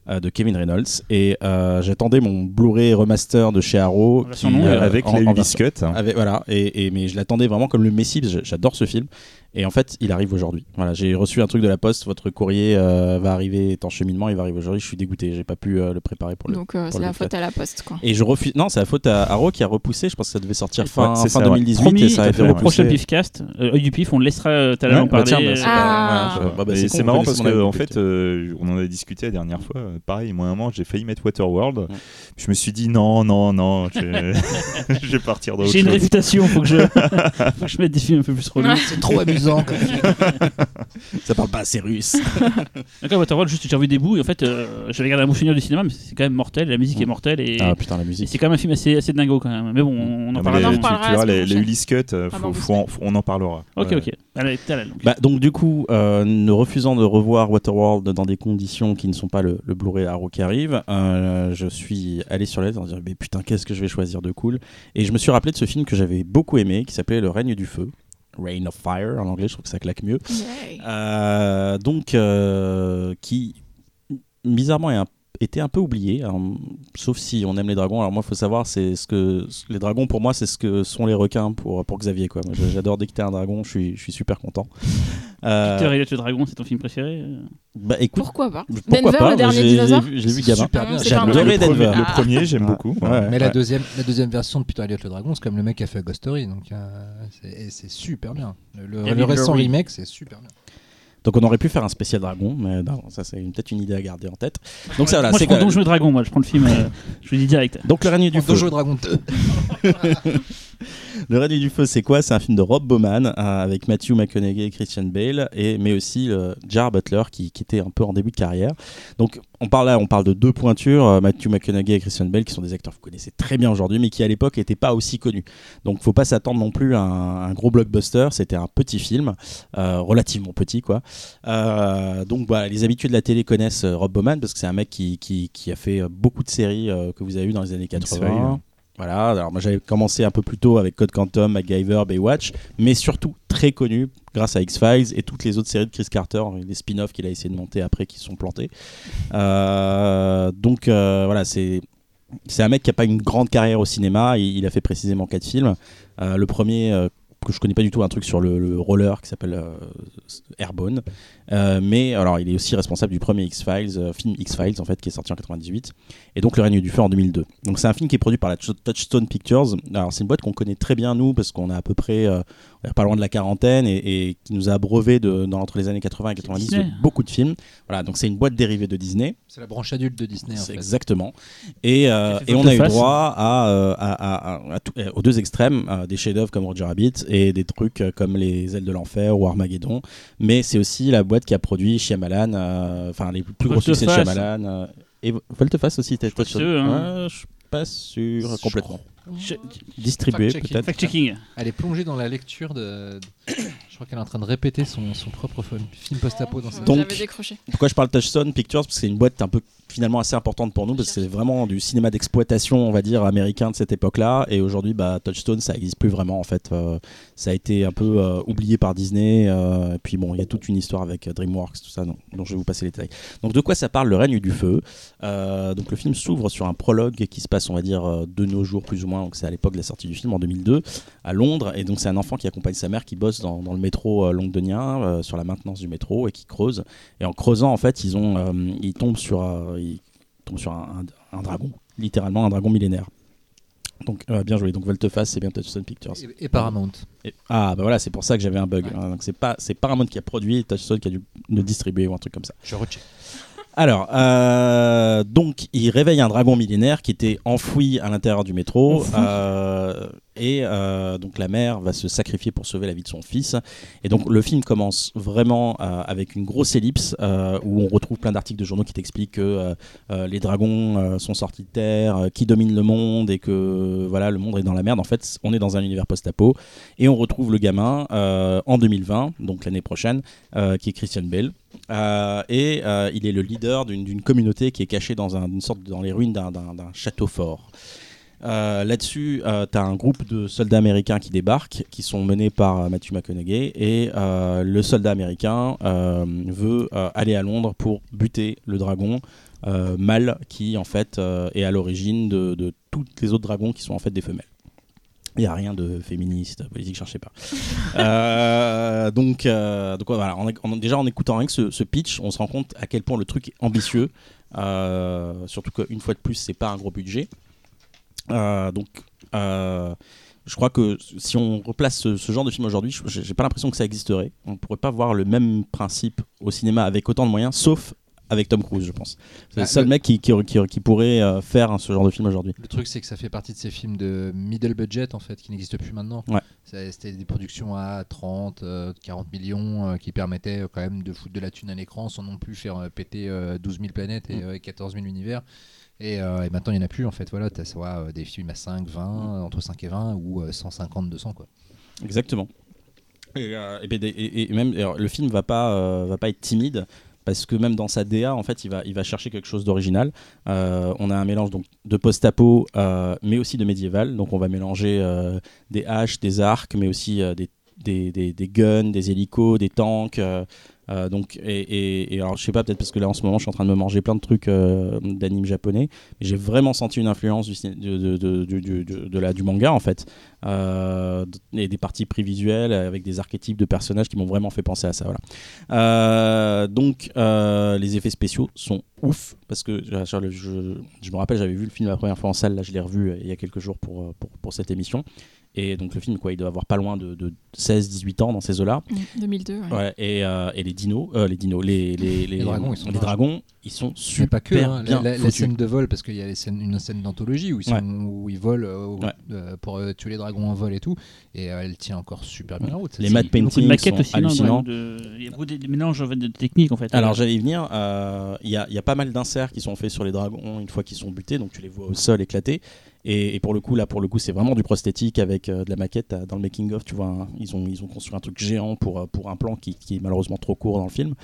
Speaker 2: Euh, de Kevin Reynolds. Et euh, j'attendais mon Blu-ray remaster de chez Arrow
Speaker 4: En
Speaker 2: qui, euh,
Speaker 3: Avec
Speaker 2: en-
Speaker 3: la
Speaker 2: en
Speaker 3: Cut.
Speaker 2: avec- voilà. Et, et- mais je l'attendais vraiment comme le que j'adore ce film et en fait il arrive aujourd'hui voilà j'ai reçu un truc de la poste votre courrier euh, va arriver est en cheminement il va arriver aujourd'hui je suis dégoûté j'ai pas pu euh, le préparer pour le
Speaker 1: Donc euh, c'est
Speaker 2: le
Speaker 1: la faute à la poste, quoi.
Speaker 2: et je refuse non c'est la faute à Arrow qui a repoussé je pense que ça devait sortir fin,
Speaker 3: Ouais, c'est
Speaker 2: fin
Speaker 3: ça, ouais.
Speaker 2: 2018
Speaker 4: Promis,
Speaker 2: et ça a été
Speaker 3: ouais.
Speaker 4: au prochain Pifcast, euh, œil du pif, on le laissera euh, tout à l'heure
Speaker 2: Ouais,
Speaker 4: en
Speaker 2: bah
Speaker 4: parler.
Speaker 2: tiens, bah, c'est
Speaker 4: euh,
Speaker 1: Ah.
Speaker 2: bah, bah,
Speaker 3: marrant parce
Speaker 2: son
Speaker 3: que
Speaker 2: avis,
Speaker 3: en
Speaker 2: donc,
Speaker 3: fait, on en a discuté la dernière fois. Pareil, moi, à un moment, j'ai failli mettre Waterworld, je me suis dit non, non, non, je vais, (laughs) (laughs) je vais partir dans autre
Speaker 4: J'ai une
Speaker 3: chose.
Speaker 4: réputation, faut que je, (laughs) faut que je mette des films un peu plus relous.
Speaker 5: C'est trop amusant. comme film.
Speaker 2: Ça parle pas assez russe.
Speaker 4: D'accord, Waterworld, juste j'ai revu des bouts et en fait, euh, j'avais regardé un bon souvenir du cinéma, mais c'est quand même mortel, la musique est mortelle et,
Speaker 2: ah putain, la
Speaker 4: et
Speaker 2: musique.
Speaker 4: c'est quand même un film assez, assez dingo quand même. Mais bon, on en parlera.
Speaker 3: tu, tu verras, les, les. Ulysse Cut, euh, faut-
Speaker 1: dans
Speaker 3: faut en- faut- on en parlera.
Speaker 4: Ok,
Speaker 3: Ouais.
Speaker 4: ok. Allez, t'as la donc.
Speaker 2: Bah, donc du coup, euh, ne refusant de revoir Waterworld dans des conditions qui ne sont pas le, le Blu-ray Arrow qui arrive, euh, je suis allé sur la en disant mais putain qu'est-ce que je vais choisir de cool. Et je me suis rappelé de ce film que j'avais beaucoup aimé qui s'appelait Le règne du feu, Reign of Fire en anglais, je trouve que ça claque mieux. Euh, donc euh, qui bizarrement est un- était un peu oublié, alors, sauf si on aime les dragons. Alors moi, il faut savoir, c'est ce que les dragons pour moi, c'est ce que sont les requins pour pour Xavier quoi. J'adore dès que t'es un dragon, je suis je suis super content. Euh,
Speaker 4: Peter Elliot le dragon, c'est ton film préféré euh
Speaker 2: bah écoute,
Speaker 1: Pourquoi pas
Speaker 2: pourquoi
Speaker 1: Denver,
Speaker 2: pas
Speaker 1: le dernier dinosaure
Speaker 2: j'ai vu- gamin.
Speaker 5: super bien.
Speaker 1: Ah,
Speaker 2: J'ai adoré
Speaker 3: le, premier,
Speaker 2: Denver.
Speaker 3: le premier, j'aime
Speaker 2: Ouais.
Speaker 3: beaucoup.
Speaker 2: Ouais.
Speaker 3: Ouais.
Speaker 5: Mais la deuxième, la deuxième version de Peter Elliot le Dragon, c'est comme le mec qui a fait Ghost Story, donc euh, c'est et c'est super bien. Le, le-
Speaker 4: Et
Speaker 5: le récent remake, c'est super bien.
Speaker 2: Donc on aurait pu faire un spécial dragon, mais non, ça c'est une- peut-être une idée à garder en tête. Donc ça voilà,
Speaker 4: Moi, je
Speaker 2: c'est
Speaker 4: prends Donjons et Dragons, moi, je prends le film, euh, (laughs) je le dis direct.
Speaker 2: donc le règne du feu.
Speaker 5: Dojo Dragon 2.
Speaker 2: Le règne du feu, c'est quoi? C'est un film de Rob Bowman euh, avec Matthew McConaughey et Christian Bale, et mais aussi euh, Jar Butler qui, qui était un peu en début de carrière. Donc on parle là, on parle de deux pointures, euh, Matthew McConaughey et Christian Bale, qui sont des acteurs que vous connaissez très bien aujourd'hui, mais qui à l'époque n'étaient pas aussi connus. Donc faut pas s'attendre non plus à un, un gros blockbuster. C'était un petit film, euh, relativement petit quoi. Donc voilà, les habitués de la télé connaissent Rob Bowman parce que c'est un mec qui, qui, qui a fait beaucoup de séries que vous avez eues dans les années 80. Voilà, alors moi j'avais commencé un peu plus tôt avec Code Quantum, MacGyver, Baywatch, mais surtout très connu grâce à X-Files et toutes les autres séries de Chris Carter, les spin-offs qu'il a essayé de monter après qui sont plantés. Euh, donc euh, voilà, c'est c'est un mec qui a pas une grande carrière au cinéma, il, a fait précisément quatre films. Euh, le premier que je connais pas du tout, un truc sur le, le roller qui s'appelle Airborne. Euh, mais alors, il est aussi responsable du premier X-Files, euh, film X-Files en fait, qui est sorti en 98, et donc Le règne du feu en 2002. Donc c'est un film qui est produit par la Tou- Touchstone Pictures. Alors c'est une boîte qu'on connaît très bien nous parce qu'on a à peu près euh, on est pas loin de la quarantaine et, et qui nous a abreuvé de, dans, entre les années 80 et 90 de
Speaker 4: Disney.
Speaker 2: beaucoup de films. Voilà, donc c'est une boîte dérivée de Disney.
Speaker 5: C'est la branche adulte de Disney en fait.
Speaker 2: Exactement. Et, euh, on a eu droit à, euh, à- à- à- à tout- euh, aux deux extrêmes, euh, des chefs-d'œuvre comme Roger Rabbit et des trucs euh, comme Les Ailes de l'Enfer ou Armageddon. Mais c'est aussi la boîte qui a produit Shyamalan, euh, enfin les plus gros succès de. Shyamalan. euh, et Volte-face aussi,
Speaker 4: c'est eux, hein.
Speaker 2: Je suis pas sûr
Speaker 5: Je
Speaker 2: complètement. Distribué peut-être.
Speaker 4: Fact-checking.
Speaker 5: Elle est plongée dans la lecture de. Je crois qu'elle est en train de répéter son, son propre film film post-apo dans sa
Speaker 2: Donc-
Speaker 1: décroché.
Speaker 2: Pourquoi je parle Touchstone Pictures Parce que c'est une boîte un peu finalement assez importante pour nous parce que c'est vraiment du cinéma d'exploitation, on va dire, américain de cette époque-là. Et aujourd'hui, bah, Touchstone, ça n'existe plus vraiment en fait. Euh, ça a été un peu euh, oublié par Disney. euh, et puis bon, il y a toute une histoire avec DreamWorks, tout ça, dont, dont je vais vous passer les détails. Donc de quoi ça parle Le règne du feu? Euh, donc le film s'ouvre sur un prologue qui se passe, on va dire, de nos jours plus ou moins. Donc c'est à l'époque de la sortie du film en 2002 à Londres. Et donc c'est un enfant qui accompagne sa mère qui bosse dans, dans le métro euh, londonien euh, sur la maintenance du métro et qui creuse. Et en creusant, en fait, ils, ont, euh, ils tombent sur, ils tombent sur un, un- un dragon, littéralement un dragon millénaire. Donc euh, bien joué. Donc Volteface, c'est bien Touchstone Pictures.
Speaker 5: Et, et Paramount.
Speaker 2: Et- ah bah voilà, c'est pour ça que j'avais un bug.
Speaker 5: Ouais.
Speaker 2: hein. donc c'est pas c'est Paramount qui a produit Touchstone qui a dû le distribuer ou un truc comme ça.
Speaker 5: Je recheck.
Speaker 2: Alors, euh, donc, il réveille un dragon millénaire qui était enfoui à l'intérieur du métro. euh, et euh, donc, la mère va se sacrifier pour sauver la vie de son fils. Et donc, le film commence vraiment avec une grosse ellipse où on retrouve plein d'articles de journaux qui t'expliquent que les dragons sont sortis de terre, qui dominent le monde et que voilà, le monde est dans la merde. En fait, on est dans un univers post-apo. Et on retrouve le gamin en 2020, donc l'année prochaine, qui est Christian Bale. Euh, et euh, il est le leader d'une communauté qui est cachée dans les ruines d'un- château fort. Euh, Là-dessus, tu as un groupe de soldats américains qui débarquent, qui sont menés par Matthew McConaughey, et le soldat américain veut aller à Londres pour buter le dragon mâle qui en fait est à l'origine de, de tous les autres dragons qui sont en fait des femelles. Il n'y a rien de féministe, politique, cherchez pas. (laughs) Euh, donc, euh, donc déjà en écoutant rien que ce, pitch, on se rend compte à quel point le truc est ambitieux. Euh, surtout qu'une fois de plus, c'est pas un gros budget. Euh, donc, euh, je crois que si on replace ce, genre de film aujourd'hui, j'ai pas l'impression que ça existerait. On pourrait pas voir le même principe au cinéma avec autant de moyens, sauf avec Tom Cruise, je pense. C'est
Speaker 5: Ah,
Speaker 2: le seul
Speaker 5: le-
Speaker 2: mec qui, qui, qui- qui pourrait euh, faire ce genre de film aujourd'hui.
Speaker 5: Le truc, c'est que ça fait partie de ces films de middle budget en fait, qui n'existent plus maintenant.
Speaker 2: Ouais.
Speaker 5: C'était des productions à 30, euh, 40 millions euh, qui permettaient euh, quand même de foutre de la thune à l'écran sans non plus faire euh, péter euh, 12 000 planètes et euh, 14 000 univers. Et, euh, et maintenant, il n'y en a plus en fait. Voilà, tu as soit euh, des films à 5, 20, entre 5 et 20 ou euh, 150, 200 quoi.
Speaker 2: Exactement. Et, euh, et ben, et- et même alors, le film va pas euh, va pas être timide parce que même dans sa DA en fait il va chercher quelque chose d'original. Euh, on a un mélange donc de post-apo euh, mais aussi de médiéval. Donc on va mélanger euh, des haches, des arcs, mais aussi des, des, des- des guns, des hélicos, des tanks. Euh, donc et, et- et alors je sais pas peut-être parce que là en ce moment je suis en train de me manger plein de trucs euh, d'anime japonais mais j'ai vraiment senti une influence du, de, la, du manga en fait euh, et des parties prévisuelles avec des archétypes de personnages qui m'ont vraiment fait penser à ça. Voilà. Euh, donc les effets spéciaux sont ouf parce que je, je- me rappelle j'avais vu le film la première fois en salle, là je l'ai revu il y a quelques jours pour, pour, pour cette émission. Et donc le film quoi, il doit avoir pas loin de, de 16-18 ans dans ces eaux-là.
Speaker 1: Mm, 2002. ouais.
Speaker 2: Ouais, et, euh, et les dinos, euh, les dinos, les, les, les,
Speaker 5: dragons, ils sont
Speaker 2: les dragons, ils sont
Speaker 5: Mais
Speaker 2: super
Speaker 5: pas que, hein.
Speaker 2: bien
Speaker 5: la, scène de vol, parce qu'il y a les scènes- une scène d'anthologie où, ils sont-
Speaker 2: Ouais.
Speaker 5: où ils volent euh, euh, pour euh, tuer les dragons en vol et tout, et euh, elle tient encore super bien la route.
Speaker 2: Les matte paintings
Speaker 4: maquettes
Speaker 2: sont
Speaker 4: aussi, non,
Speaker 2: hallucinants.
Speaker 4: Il y a beaucoup de, mélanges en fait, de techniques en fait.
Speaker 2: Alors j'allais y venir, euh, il y, y a pas mal d'inserts qui sont faits sur les dragons une fois qu'ils sont butés, donc tu les vois au sol éclater. Et, et pour le coup, là, pour le coup, c'est vraiment du prosthétique avec euh, de la maquette. T'as- Dans le making of, tu vois, un- ils ont ils ont construit un truc géant pour euh, pour un plan qui, qui est malheureusement trop court dans le film.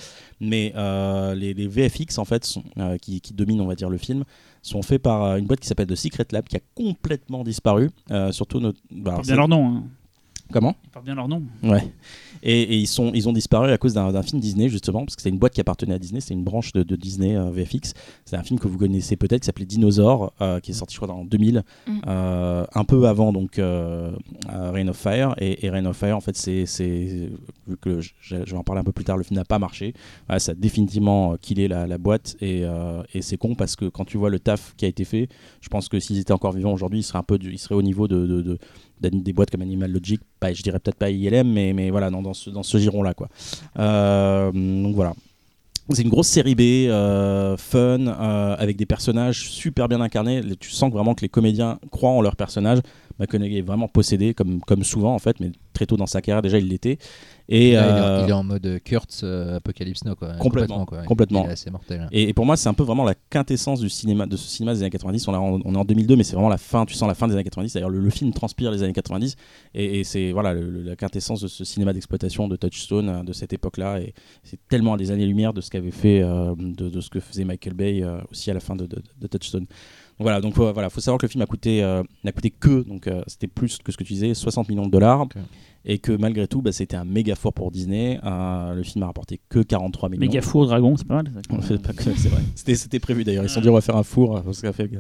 Speaker 2: Mais euh, les, les VFX en fait, sont, euh, qui, qui dominent, on va dire, le film, sont faits par euh, une boîte qui s'appelle The Secret Lab, qui a complètement disparu. Euh, surtout notre. bah, alors,
Speaker 4: bien leur nom. hein.
Speaker 2: Comment
Speaker 4: Ils portent bien leur nom.
Speaker 2: Ouais. Et, et ils, sont, ils ont disparu à cause d'un film Disney, justement, parce que c'est une boîte qui appartenait à Disney, c'est une branche de, de Disney euh, VFX. C'est un film que vous connaissez peut-être qui s'appelait Dinosaur, euh, qui est sorti, je crois, en 2000,
Speaker 1: Mm.
Speaker 2: euh, un peu avant donc Reign of Fire. Et, et Reign of Fire, en fait, c'est. c'est- Vu que je, je vais en parler un peu plus tard, le film n'a pas marché. Voilà, ça a définitivement killé la, la boîte. Et, euh, et c'est con parce que quand tu vois le taf qui a été fait, je pense que s'ils étaient encore vivants aujourd'hui, ils seraient un peu du- ils seraient au niveau de, de- des boîtes comme Animal Logic, je dirais peut-être pas ILM, mais, mais voilà, dans, dans ce, giron-là. quoi. Euh, donc voilà. C'est une grosse série B, euh, fun, euh, avec des personnages super bien incarnés. Tu sens vraiment que les comédiens croient en leurs personnages. McConaughey est vraiment possédé, comme, comme souvent en fait, mais très tôt dans sa carrière déjà il l'était. Et, euh,
Speaker 5: est, il est en mode Kurtz euh, Apocalypse Now, quoi.
Speaker 2: Complètement,
Speaker 5: quoi.
Speaker 2: complètement.
Speaker 5: Assez mortel. hein.
Speaker 2: Et, et pour moi, c'est un peu vraiment la quintessence du cinéma, de ce cinéma des années 90. On, est en- on est en 2002, mais c'est vraiment la fin. Tu sens la fin des années 90. D'ailleurs, le, le film transpire les années 90, et, et c'est voilà le- la quintessence de ce cinéma d'exploitation de Touchstone euh, de cette époque-là. Et c'est tellement à des années-lumière de ce qu'avait fait, euh, de, de ce que faisait Michael Bay euh, aussi à la fin de, de- de Touchstone. Donc voilà, donc faut, voilà, faut savoir que le film a coûté, euh, n'a coûté que, donc euh, c'était plus que ce que tu disais, 60 millions de dollars. Et que malgré tout, bah, c'était un méga fort pour Disney. Euh, le film a rapporté que 43 millions.
Speaker 4: Méga four dragon, c'est pas mal.
Speaker 2: c'est vrai. C'était, prévu d'ailleurs. Ils se sont dit on va faire un four. parce qu'on a fait-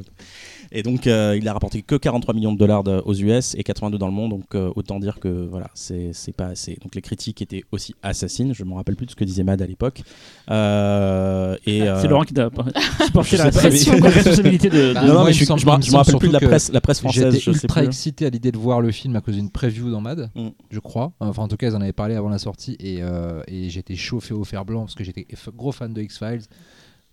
Speaker 2: Et donc euh, il a rapporté que 43 millions de dollars de- aux US et 82 dans le monde. Donc euh, autant dire que voilà, c'est, pas assez. Donc les critiques étaient aussi assassines. Je me rappelle plus de ce que disait Mad à l'époque. Euh, et,
Speaker 4: C'est Laurent qui doit (laughs) supporter
Speaker 2: je
Speaker 4: la,
Speaker 2: sais
Speaker 4: responsabilité de.
Speaker 5: Bah,
Speaker 4: de-
Speaker 2: Non, non, mais je,
Speaker 5: me
Speaker 2: rappelle plus de la presse, la presse française.
Speaker 5: J'étais
Speaker 2: Je sais
Speaker 5: ultra
Speaker 2: plus.
Speaker 5: excité à l'idée de voir le film à cause d'une preview dans Mad,
Speaker 2: Mm.
Speaker 5: je crois. Enfin, en tout cas, ils en avaient parlé avant la sortie et, euh, et j'étais chauffé au fer blanc parce que j'étais gros fan de X-Files.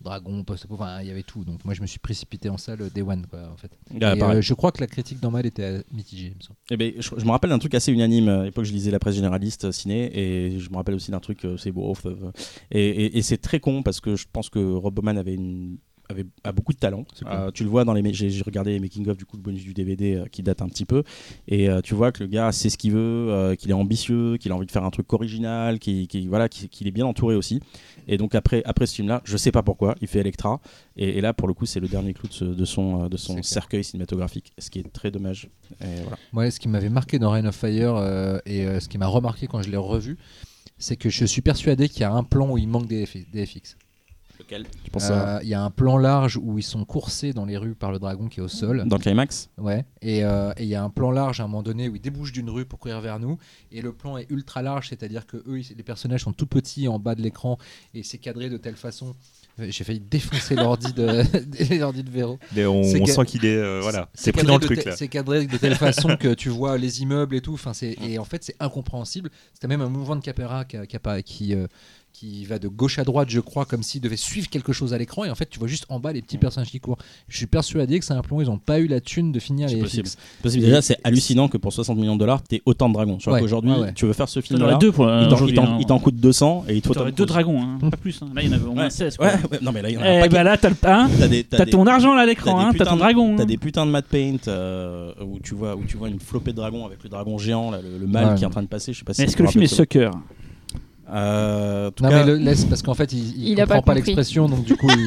Speaker 5: Dragon, post enfin il y avait tout. Donc moi je me suis précipité en salle Day One quoi en fait.
Speaker 2: Ah,
Speaker 5: Et, euh, je crois que la critique Mad était euh, mitigée. me.
Speaker 2: Eh ben, je, je me rappelle d'un truc assez unanime. À l'époque, je lisais la presse généraliste euh, ciné et je me rappelle aussi d'un truc, euh, c'est beau. euh, et et- et c'est très con parce que je pense que Rob Bowman avait une avait a beaucoup de talent.
Speaker 5: Cool.
Speaker 2: Euh, tu le vois dans les j'ai regardé les making of du coup le bonus du DVD euh, qui date un petit peu et euh, tu vois que le gars sait ce qu'il veut, euh, qu'il est ambitieux, qu'il a envie de faire un truc original, qu'il voilà qu'il qu'il est bien entouré aussi. Et donc après après ce film là, je sais pas pourquoi, il fait Electra et, et là pour le coup c'est le dernier clou de, ce- de son de son
Speaker 5: clair.
Speaker 2: cercueil cinématographique, ce qui est très dommage. Et voilà.
Speaker 5: Moi, ce qui m'avait marqué dans Reign of Fire euh, et euh, ce qui m'a remarqué quand je l'ai revu, c'est que je suis persuadé qu'il y a un plan où il manque des, F- des FX.
Speaker 2: Lequel Tu penses à-
Speaker 5: Euh, Il y a un plan large où ils sont coursés dans les rues par le dragon qui est au sol.
Speaker 2: dans le climax
Speaker 5: Ouais. Et euh, et il y a un plan large à un moment donné où ils débouchent d'une rue pour courir vers nous. Et le plan est ultra large, c'est-à-dire que eux, ils- les personnages sont tout petits en bas de l'écran et c'est cadré de telle façon. J'ai failli défoncer l'ordi de, (laughs) l'ordi de Véro.
Speaker 3: Mais on, sent qu'il est. euh, voilà,
Speaker 5: C'est
Speaker 3: pris dans le truc là.
Speaker 5: C'est cadré de telle façon que tu vois les immeubles et tout. Enfin, et en fait c'est incompréhensible. C'était même un mouvement de caméra qui euh, qui va de gauche à droite, je crois, comme s'il devait suivre quelque chose à l'écran. Et en fait, tu vois juste en bas les petits personnages qui courent. Je suis persuadé que simplement ils n'ont pas eu la thune de finir
Speaker 2: C'est
Speaker 5: les
Speaker 2: possible.
Speaker 5: FX.
Speaker 2: Possible. Déjà, c'est hallucinant que pour 60 millions de dollars, t'aies autant de dragons. Genre
Speaker 5: Ouais,
Speaker 2: qu'aujourd'hui,
Speaker 5: ouais, ouais.
Speaker 2: tu veux faire ce film-là,
Speaker 4: aurais deux pour
Speaker 2: il t'en- il
Speaker 4: aujourd'hui,
Speaker 2: t'en
Speaker 4: hein.
Speaker 2: il t'en coûte 200 et il te
Speaker 4: deux dragons, hein, pas plus. hein. Là, il y en avait au moins
Speaker 2: Ouais.
Speaker 4: 16. quoi.
Speaker 2: Ouais, ouais, non, mais là, il y en a un
Speaker 4: Eh bah là, t'as ton argent là à l'écran, hein, t'as ton dragon.
Speaker 2: T'as des putains de matte paint euh, où tu vois une flopée de dragons avec le dragon géant, là, le, le mâle qui est en train de passer. Je sais pas si
Speaker 4: Mais
Speaker 2: vous
Speaker 4: est-ce que le film est sucker.
Speaker 2: Euh, en tout
Speaker 5: Non,
Speaker 2: cas,
Speaker 5: mais le laisse parce qu'en fait, il, il,
Speaker 1: Il a
Speaker 5: comprend
Speaker 1: pas
Speaker 5: pas,
Speaker 1: compris.
Speaker 5: l'expression, donc du coup, il,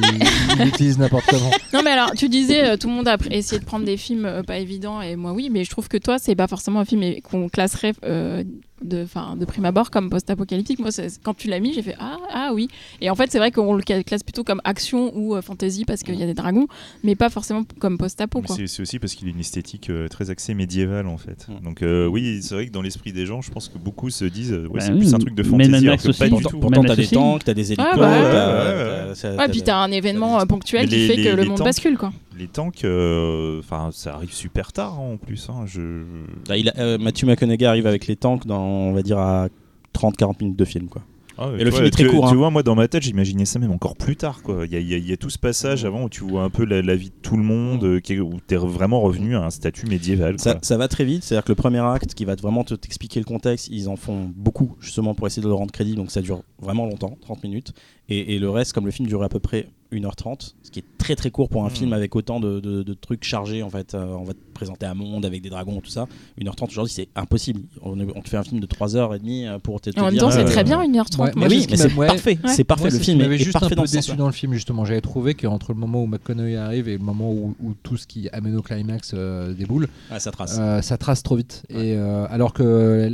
Speaker 5: il (laughs) l'utilise n'importe comment.
Speaker 1: Non, mais alors, tu disais, euh, tout le monde a essayé de prendre des films euh, pas évidents, et moi oui, mais je trouve que toi, c'est pas forcément un film qu'on classerait euh, de, 'fin, de prime abord comme post-apocalyptique. Moi, c'est- quand tu l'as mis, j'ai fait ah, ah oui. Et en fait, c'est vrai qu'on le classe plutôt comme action ou euh, fantasy parce qu'il y a des dragons, mais pas forcément comme post-apo.
Speaker 3: C'est aussi parce qu'il a une esthétique euh, très axée médiévale en fait.
Speaker 2: Mm.
Speaker 3: Donc euh, oui, c'est vrai que dans l'esprit des gens, je pense que beaucoup se disent ouais,
Speaker 4: Bah
Speaker 3: c'est
Speaker 4: oui,
Speaker 3: plus un truc de fantasy alors que
Speaker 4: aussi.
Speaker 3: pas du
Speaker 2: pourtant,
Speaker 3: tout.
Speaker 2: pourtant, t'as des tanks, t'as des hélicos.
Speaker 1: Ah, bah ouais,
Speaker 3: ouais,
Speaker 1: puis t'as un événement ponctuel qui fait que le monde bascule, quoi.
Speaker 3: Les tanks, euh, enfin ça arrive super tard hein, en plus. hein, je...
Speaker 2: Bah, il a- euh, Matthew McConaughey arrive avec les tanks dans, on va dire, à 30-40 minutes de film. Quoi.
Speaker 3: Ah
Speaker 2: Et le
Speaker 3: vois,
Speaker 2: film est très
Speaker 3: tu-
Speaker 2: court,
Speaker 3: Tu
Speaker 2: hein.
Speaker 3: vois, moi dans ma tête, j'imaginais ça même encore plus tard. Il y, a, y y tout ce passage avant où tu vois un peu la, la vie de tout le monde, euh, qui est- où tu es vraiment revenu à un statut médiéval.
Speaker 2: Ça, va très vite, c'est-à-dire que le premier acte qui va vraiment te- t'expliquer le contexte, ils en font beaucoup justement pour essayer de le rendre crédible, donc ça dure vraiment longtemps, 30 minutes. Et, et le reste, comme le film durait à peu près 1h30, ce qui est très très court pour un
Speaker 3: Mm.
Speaker 2: film avec autant de, de- de trucs chargés, en fait, euh, on va te présenter un monde avec des dragons, tout ça. 1h30 aujourd'hui, c'est impossible. On, on te fait un film de 3h30 pour te, te
Speaker 1: En même
Speaker 2: dire,
Speaker 1: temps, c'est
Speaker 2: euh,
Speaker 1: très bien, 1h30.
Speaker 5: Ouais,
Speaker 1: moi,
Speaker 2: Mais oui, c'est
Speaker 5: ouais.
Speaker 2: parfait,
Speaker 1: Ouais.
Speaker 2: c'est parfait.
Speaker 5: Moi,
Speaker 2: le film est
Speaker 5: juste un
Speaker 2: parfait
Speaker 5: peu déçu dans le film justement. J'avais trouvé qu'entre le moment où McConaughey arrive et le moment où, où tout ce qui amène au climax euh, déboule,
Speaker 2: Ah, ça trace.
Speaker 5: euh, ça trace trop vite. Et euh, alors que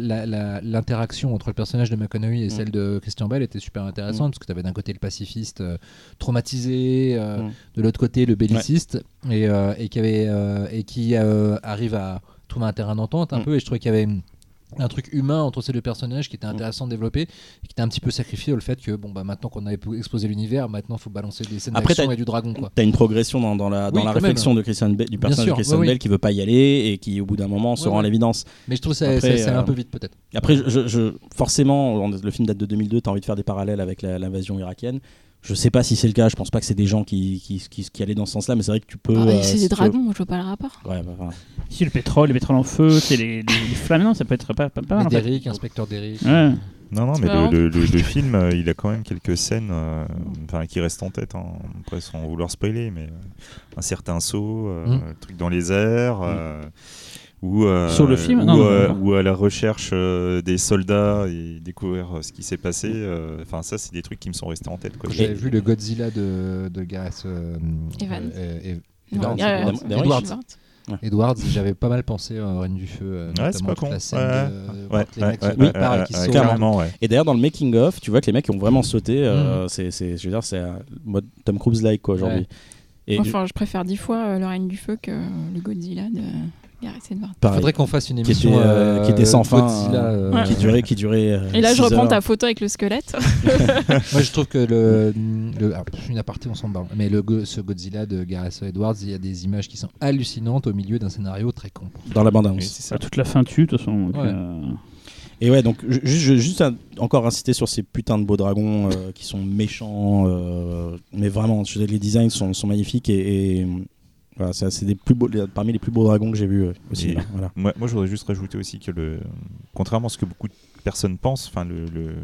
Speaker 5: l'interaction entre le personnage de McConaughey et
Speaker 2: Mm.
Speaker 5: celle de Christian Bell était super intéressante parce que tu avais d'un côté le pacifiste euh, traumatisé, euh,
Speaker 2: Mm.
Speaker 5: de l'autre côté le belliciste et, euh, et qui avait euh, et qui arrive à trouver un terrain d'entente un
Speaker 2: Mm.
Speaker 5: peu. Et je trouvais qu'il y avait un truc humain entre ces deux personnages qui était intéressant de développer et qui était un petit peu sacrifié au fait que bon bah maintenant qu'on a exposé l'univers maintenant faut balancer des scènes
Speaker 2: Après,
Speaker 5: d'action et du dragon quoi
Speaker 2: T'as une progression dans, dans la, dans
Speaker 5: Oui,
Speaker 2: la réflexion de Christian du personnage
Speaker 5: sûr,
Speaker 2: de Christian
Speaker 5: oui.
Speaker 2: Bale qui veut pas y aller et qui au bout d'un moment se
Speaker 5: Ouais,
Speaker 2: rend à l'évidence.
Speaker 5: mais je trouve ça,
Speaker 2: Après,
Speaker 5: ça, ça allait
Speaker 2: euh,
Speaker 5: un peu vite peut-être
Speaker 2: Après, je, je- forcément, le film date de 2002, t'as envie de faire des parallèles avec l'invasion irakienne. Je sais pas si c'est le cas, je pense pas que c'est des gens qui, qui, qui, qui allaient dans ce sens-là, mais c'est vrai que tu peux.
Speaker 1: Ah,
Speaker 2: euh,
Speaker 1: mais c'est
Speaker 2: si
Speaker 1: des dragons, moi, je vois pas le rapport.
Speaker 2: Ouais, bah, enfin,
Speaker 4: Si le pétrole, les pétroles en feu, c'est les, les, les (laughs) flammes, non, ça peut être pas, pas, pas mal.
Speaker 5: mais
Speaker 4: en fait.
Speaker 5: Derrick inspecteur Derrick
Speaker 4: Ouais.
Speaker 3: Non, non, mais le, le- le- le film, euh, il a quand même quelques scènes euh, enfin, qui restent en tête, hein, après sans vouloir spoiler, mais euh, un certain saut, euh,
Speaker 5: Mm.
Speaker 3: un truc dans les airs, euh, ou, euh,
Speaker 4: Sur le film
Speaker 3: ou,
Speaker 4: Non, non,
Speaker 3: euh,
Speaker 4: non.
Speaker 3: ou à la recherche euh, des soldats et découvrir euh, ce qui s'est passé. euh, Enfin, ça, c'est des trucs qui me sont restés en tête.
Speaker 5: J'avais vu le Godzilla de, de Gareth euh,
Speaker 1: Evans.
Speaker 5: euh, euh, Edwards. Edwards, j'avais pas mal pensé à Reine du Feu euh,
Speaker 3: Ouais, c'est pas con.
Speaker 5: la scène
Speaker 3: Ouais,
Speaker 5: de,
Speaker 3: Ouais,
Speaker 5: quand les
Speaker 3: ouais,
Speaker 5: mecs
Speaker 3: ouais,
Speaker 5: se
Speaker 3: ouais,
Speaker 5: préparent et
Speaker 3: ouais, ouais, ouais.
Speaker 2: D'ailleurs, dans le making of, tu vois que les mecs ont vraiment sauté. euh, c'est, je veux dire, c'est mode Tom Cruise like quoi aujourd'hui.
Speaker 1: Enfin, je préfère dix fois euh, Le Règne du Feu que le Godzilla de
Speaker 5: Il faudrait qu'on fasse une
Speaker 2: Qui
Speaker 5: émission
Speaker 2: était, euh,
Speaker 5: euh,
Speaker 2: qui était sans fin,
Speaker 5: Godzilla, euh,
Speaker 1: Ouais.
Speaker 2: qui durait, qui durait. euh,
Speaker 1: Et là, je reprends
Speaker 2: heures.
Speaker 1: ta photo avec le squelette. (laughs)
Speaker 5: Moi, je trouve que le, le ah, une aparté, on s'en bat. Mais le, ce Godzilla de Gareth Edwards, il y a des images qui sont hallucinantes au milieu d'un scénario très con.
Speaker 2: dans la bande
Speaker 3: Oui,
Speaker 2: annonce.
Speaker 3: c'est ça.
Speaker 4: Ça, toute la fin tue, de toute façon. donc,
Speaker 5: Ouais.
Speaker 4: euh,
Speaker 2: Et ouais, donc ju- ju- ju- juste un- encore insister sur ces putains de beaux dragons euh, qui sont méchants, euh, mais vraiment, je veux dire, les designs sont, sont magnifiques et, et, voilà, c'est des plus beaux, les- parmi les plus beaux dragons que j'ai vus euh, au cinéma. Voilà.
Speaker 3: Moi, moi, je voudrais juste rajouter aussi que, le, contrairement à ce que beaucoup de personnes pensent, enfin, le, le,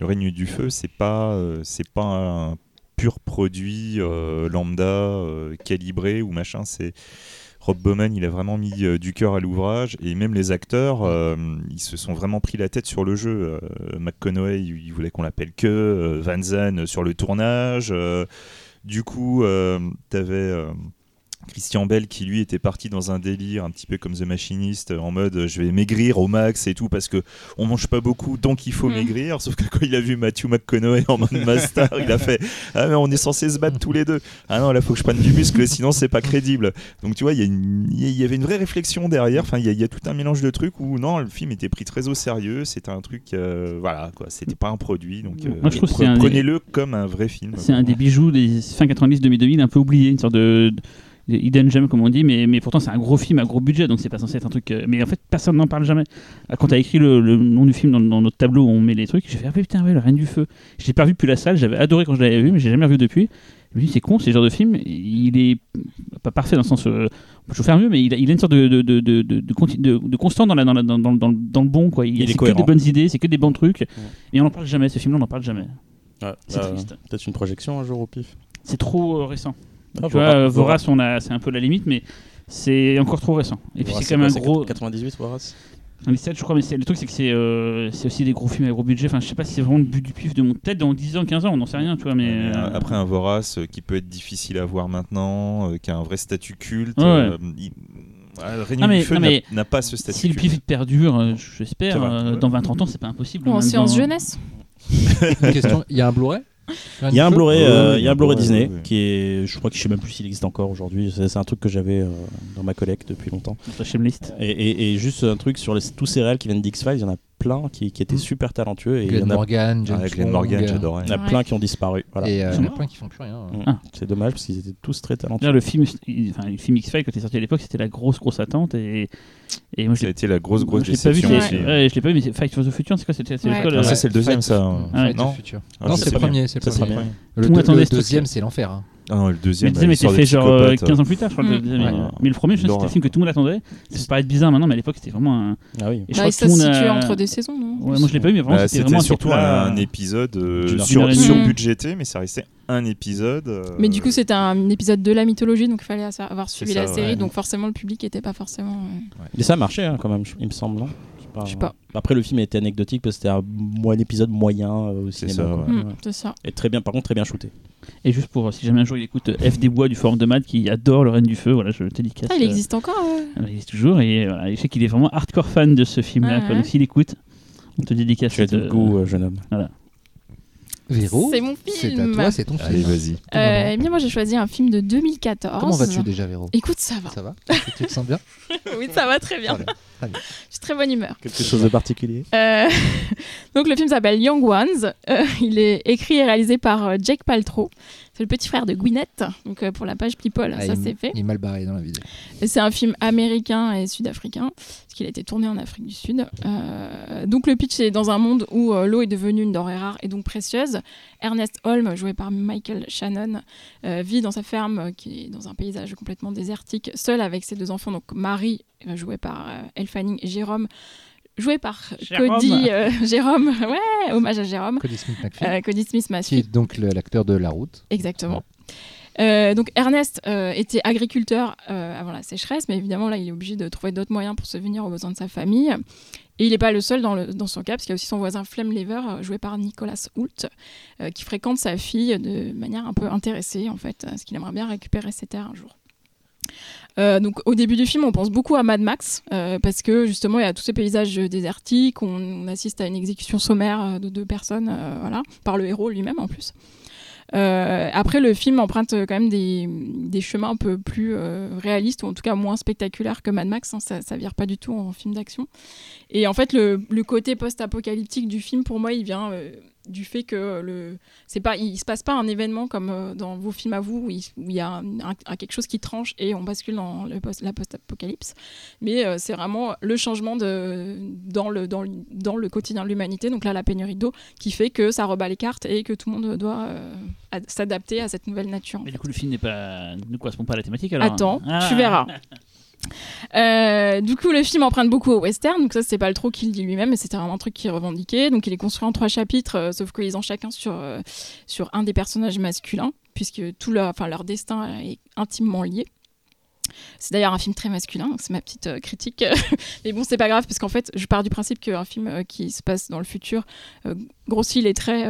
Speaker 3: le règne du feu, c'est pas, euh, c'est pas un pur produit euh, lambda calibré ou machin. C'est Rob Bowman, il a vraiment mis du cœur à l'ouvrage et même les acteurs, ils se sont vraiment pris la tête sur le jeu. McConaughey, il voulait qu'on l'appelle que Van Zandt sur le tournage. du coup, euh, t'avais Christian Bell qui lui était parti dans un délire un petit peu comme The Machinist en mode euh, je vais maigrir au max et tout parce que on mange pas beaucoup donc il faut
Speaker 1: Mm.
Speaker 3: maigrir. Sauf que quand il a vu Matthew McConaughey en mode master il a fait ah mais on est censé se battre tous les deux. Ah non là faut que je prenne du muscle sinon c'est pas crédible donc tu vois il y, avait une vraie réflexion derrière. Enfin il y, a- il y a tout un mélange de trucs où non le film était pris très au sérieux. C'était un truc euh, voilà quoi. C'était pas un produit donc euh,
Speaker 4: Moi, je
Speaker 3: pre-
Speaker 4: des-
Speaker 3: prenez-le comme un vrai film.
Speaker 4: C'est un des bijoux des fin 90 2000 un peu oublié, une sorte de Hidden Gem comme on dit, mais, mais pourtant c'est un gros film à gros budget, donc c'est pas censé être un truc. euh, mais en fait, personne n'en parle jamais. Ah, Quand t'as écrit le, le nom du film dans, dans notre tableau où on met les trucs, j'ai fait ah putain ouais, le Reine du Feu. Je l'ai pas vu depuis la salle, j'avais adoré quand je l'avais vu, mais j'ai jamais revu depuis. Je me dis c'est con, c'est le genre de film, il est pas parfait dans le sens. Euh, on peut faire mieux, mais il a, il a une sorte de, de, de, de, constant dans, la, dans, la- dans, dans, le bon. Quoi. Il,
Speaker 2: Il est
Speaker 4: c'est que des bonnes idées, c'est que des bons trucs. Et on n'en parle jamais, ce film-là, on n'en parle jamais.
Speaker 2: Ouais,
Speaker 4: C'est
Speaker 2: euh,
Speaker 4: triste.
Speaker 2: Peut-être une projection un jour au pif.
Speaker 4: C'est trop euh, récent.
Speaker 2: Ah,
Speaker 4: tu vois.
Speaker 2: Voraz,
Speaker 4: on a, c'est un peu la limite, mais c'est encore trop récent. Et puis c'est quand même un gros.
Speaker 2: 98 Voraz
Speaker 4: 97, je crois, mais c'est- le truc, c'est que c'est euh, c'est aussi des gros films à gros budget. Enfin, je sais pas si c'est vraiment le but du pif de mon tête dans 10 ans, 15 ans, on n'en sait rien, tu vois, mais.
Speaker 3: Mais,
Speaker 4: euh,
Speaker 3: euh, Après un Vorace euh, qui peut être difficile à voir maintenant, euh, qui a un vrai statut culte,
Speaker 4: Ouais.
Speaker 3: euh, il- ah, le Règne
Speaker 4: Non, mais-
Speaker 3: du Feu n'a-
Speaker 4: mais
Speaker 3: n'a pas ce statut
Speaker 4: si le pif perdure, euh, j'espère, euh, dans 20-30 ans, c'est pas impossible.
Speaker 1: Ou en
Speaker 4: même
Speaker 1: séance jeunesse.
Speaker 5: Une question, il y a un Blu-ray?
Speaker 2: Il y a un Blu-ray, euh, il y a un Blu-ray Disney qui est, je crois que je sais même plus s'il existe encore aujourd'hui. C'est c'est un truc que j'avais euh, dans ma collecte depuis longtemps. Et, et- et juste un truc sur les- tous ces réels qui viennent d'X Files, il y en a plein qui, qui étaient
Speaker 5: Mm.
Speaker 2: super talentueux et il y
Speaker 5: Glenn
Speaker 2: en a,
Speaker 5: Morgan, James
Speaker 3: Ah, Glenn Morgan, j'adorais.
Speaker 2: il y en a
Speaker 1: Ouais.
Speaker 2: plein qui ont disparu. Voilà.
Speaker 5: Et euh, il y en a plein qui font plus rien.
Speaker 4: Ah.
Speaker 2: C'est dommage parce qu'ils étaient tous très talentueux.
Speaker 4: Le film, il- enfin, le film X-Files, quand il est sorti à l'époque, c'était la grosse, grosse attente. Et, et moi,
Speaker 3: Ça a été la grosse, grosse déception aussi.
Speaker 4: Ouais, je l'ai pas vu, mais c'est Fight for the Future, c'est quoi C'était
Speaker 1: Ouais.
Speaker 3: Ah, ça, c'est le deuxième, ça. hein.
Speaker 4: Ah
Speaker 3: Non. Ah,
Speaker 5: non, c'est le premier. C'est le premier. Le, deuxième, c'est l'enfer. Hein.
Speaker 3: Ah non, le deuxième,
Speaker 4: le deuxième était fait genre euh,
Speaker 3: psychopathe,
Speaker 4: 15 ans plus tard, je crois. le
Speaker 1: Mm.
Speaker 4: deuxième,
Speaker 5: Ouais.
Speaker 4: euh, Mais le premier, je sais que c'était le film que tout le monde attendait. Ça peut paraître bizarre maintenant, mais à l'époque, c'était vraiment un.
Speaker 2: Ah oui.
Speaker 4: Et je crois que
Speaker 1: ça
Speaker 4: tout
Speaker 1: se
Speaker 4: a-
Speaker 1: entre des saisons, non?
Speaker 4: Ouais, moi je l'ai pas vu, mais vraiment,
Speaker 3: Bah,
Speaker 4: c'était vraiment
Speaker 3: C'était surtout un épisode euh, sur,
Speaker 4: D'une heure et
Speaker 3: sur
Speaker 1: demie.
Speaker 3: budgété, mais ça restait un épisode. euh,
Speaker 1: Mais du coup, c'était un épisode de la mythologie, donc il fallait avoir suivi
Speaker 3: ça,
Speaker 1: la série,
Speaker 3: ouais.
Speaker 1: donc forcément le public n'était pas forcément. euh,
Speaker 2: Mais ça a marché hein, quand même, il me semble,
Speaker 1: Je sais pas.
Speaker 2: Après, le film était anecdotique parce que c'était un, épisode moyen euh, au
Speaker 3: C'est
Speaker 2: cinéma.
Speaker 3: ça,
Speaker 2: quoi.
Speaker 3: ouais.
Speaker 1: hmm,
Speaker 2: Ouais.
Speaker 1: C'est ça.
Speaker 2: Et très bien, par contre, très bien shooté.
Speaker 4: Et juste pour, euh, si jamais un jour il écoute euh, F. Desbois du Forum de Math qui adore le Reine du Feu, voilà, je le dédicace.
Speaker 1: Ah, il
Speaker 4: euh,
Speaker 1: existe encore euh
Speaker 4: euh, il existe toujours, et voilà, je sais qu'il est vraiment hardcore fan de ce film-là.
Speaker 1: Ah.
Speaker 4: Donc s'il écoute, on te dédicace.
Speaker 2: Tu as du goût, euh, jeune homme.
Speaker 5: Véro,
Speaker 1: C'est mon
Speaker 5: c'est à
Speaker 1: film.
Speaker 5: toi, c'est ton
Speaker 3: Allez,
Speaker 5: film.
Speaker 3: vas-y.
Speaker 1: Euh, eh bien, moi j'ai choisi un film de 2014.
Speaker 5: Comment vas-tu déjà, Véro?
Speaker 1: Écoute, ça va.
Speaker 5: Ça va? Tu te sens bien? (laughs)
Speaker 1: Oui, ça va très bien.
Speaker 5: Très bien, très bien. (laughs)
Speaker 1: Je suis très bonne humeur.
Speaker 2: Quelque chose de particulier?
Speaker 1: Euh, (laughs) donc le film s'appelle Young Ones. Euh, il est écrit et réalisé par euh, Jake Paltrow. C'est le petit frère de Gwyneth. Donc euh, pour la page People,
Speaker 5: Ah,
Speaker 1: ça c'est fait.
Speaker 5: Il est mal barré dans la vidéo.
Speaker 1: C'est un film américain et sud-africain, parce qu'il a été tourné en Afrique du Sud. Euh, donc le pitch est dans un monde où euh, l'eau est devenue une denrée rare et donc précieuse. Ernest Holm, joué par Michael Shannon, vit dans sa ferme qui est dans un paysage complètement désertique, seul avec ses deux enfants, donc Marie, jouée par Elle Fanning, et Jérôme, joué par
Speaker 4: Jérôme.
Speaker 1: Cody euh, (laughs) Jérôme, ouais, hommage à Jérôme.
Speaker 5: Cody Smith McPhee,
Speaker 1: Euh, Cody Smith
Speaker 5: qui
Speaker 1: Masfield.
Speaker 5: est donc l'acteur de La Route.
Speaker 1: Exactement. Euh, donc Ernest euh, était agriculteur euh, avant la sécheresse, mais évidemment là il est obligé de trouver d'autres moyens pour subvenir aux besoins de sa famille. Et il n'est pas le seul dans, le- dans son cas, parce qu'il y a aussi son voisin Flem Lever, joué par Nicolas Hoult, euh, qui fréquente sa fille de manière un peu intéressée en fait, parce qu'il aimerait bien récupérer ses terres un jour. Euh, donc au début du film, on pense beaucoup à Mad Max euh, parce que justement il y a tous ces paysages désertiques, on, assiste à une exécution sommaire euh, de deux personnes, voilà, par le héros lui-même en plus. Après, le film emprunte quand même des, chemins un peu plus réalistes, ou en tout cas moins spectaculaires que Mad Max. hein, ça, ça vire pas du tout en film d'action. Et en fait, le, le côté post-apocalyptique du film, pour moi, il vient du fait que le, c'est pas, il se passe pas un événement comme euh, dans vos films à vous, où il, où il y a un- quelque chose qui tranche et on bascule dans le post, la post-apocalypse. Mais euh, c'est vraiment le changement de, dans, le, dans, le, dans le quotidien de l'humanité. Donc là, la pénurie d'eau qui fait que ça rebat les cartes et que tout le monde doit euh, ad- s'adapter à cette nouvelle nature.
Speaker 4: Mais
Speaker 1: fait.
Speaker 4: du coup, le film n'est pas, ne correspond pas à la thématique alors.
Speaker 1: Attends,
Speaker 4: Ah.
Speaker 1: tu verras. (laughs) Euh, du coup, le film emprunte beaucoup au western, donc ça, c'est pas le trop qu'il dit lui-même, mais c'était vraiment un truc qu'il revendiquait. Donc, il est construit en trois chapitres, euh, sauf qu'ils ont chacun sur, euh, sur un des personnages masculins, puisque tout leur, leur destin est intimement lié. C'est d'ailleurs un film très masculin, c'est ma petite euh, critique. (laughs) mais bon, c'est pas grave, parce qu'en fait, je pars du principe qu'un film euh, qui se passe dans le futur euh, grossit les traits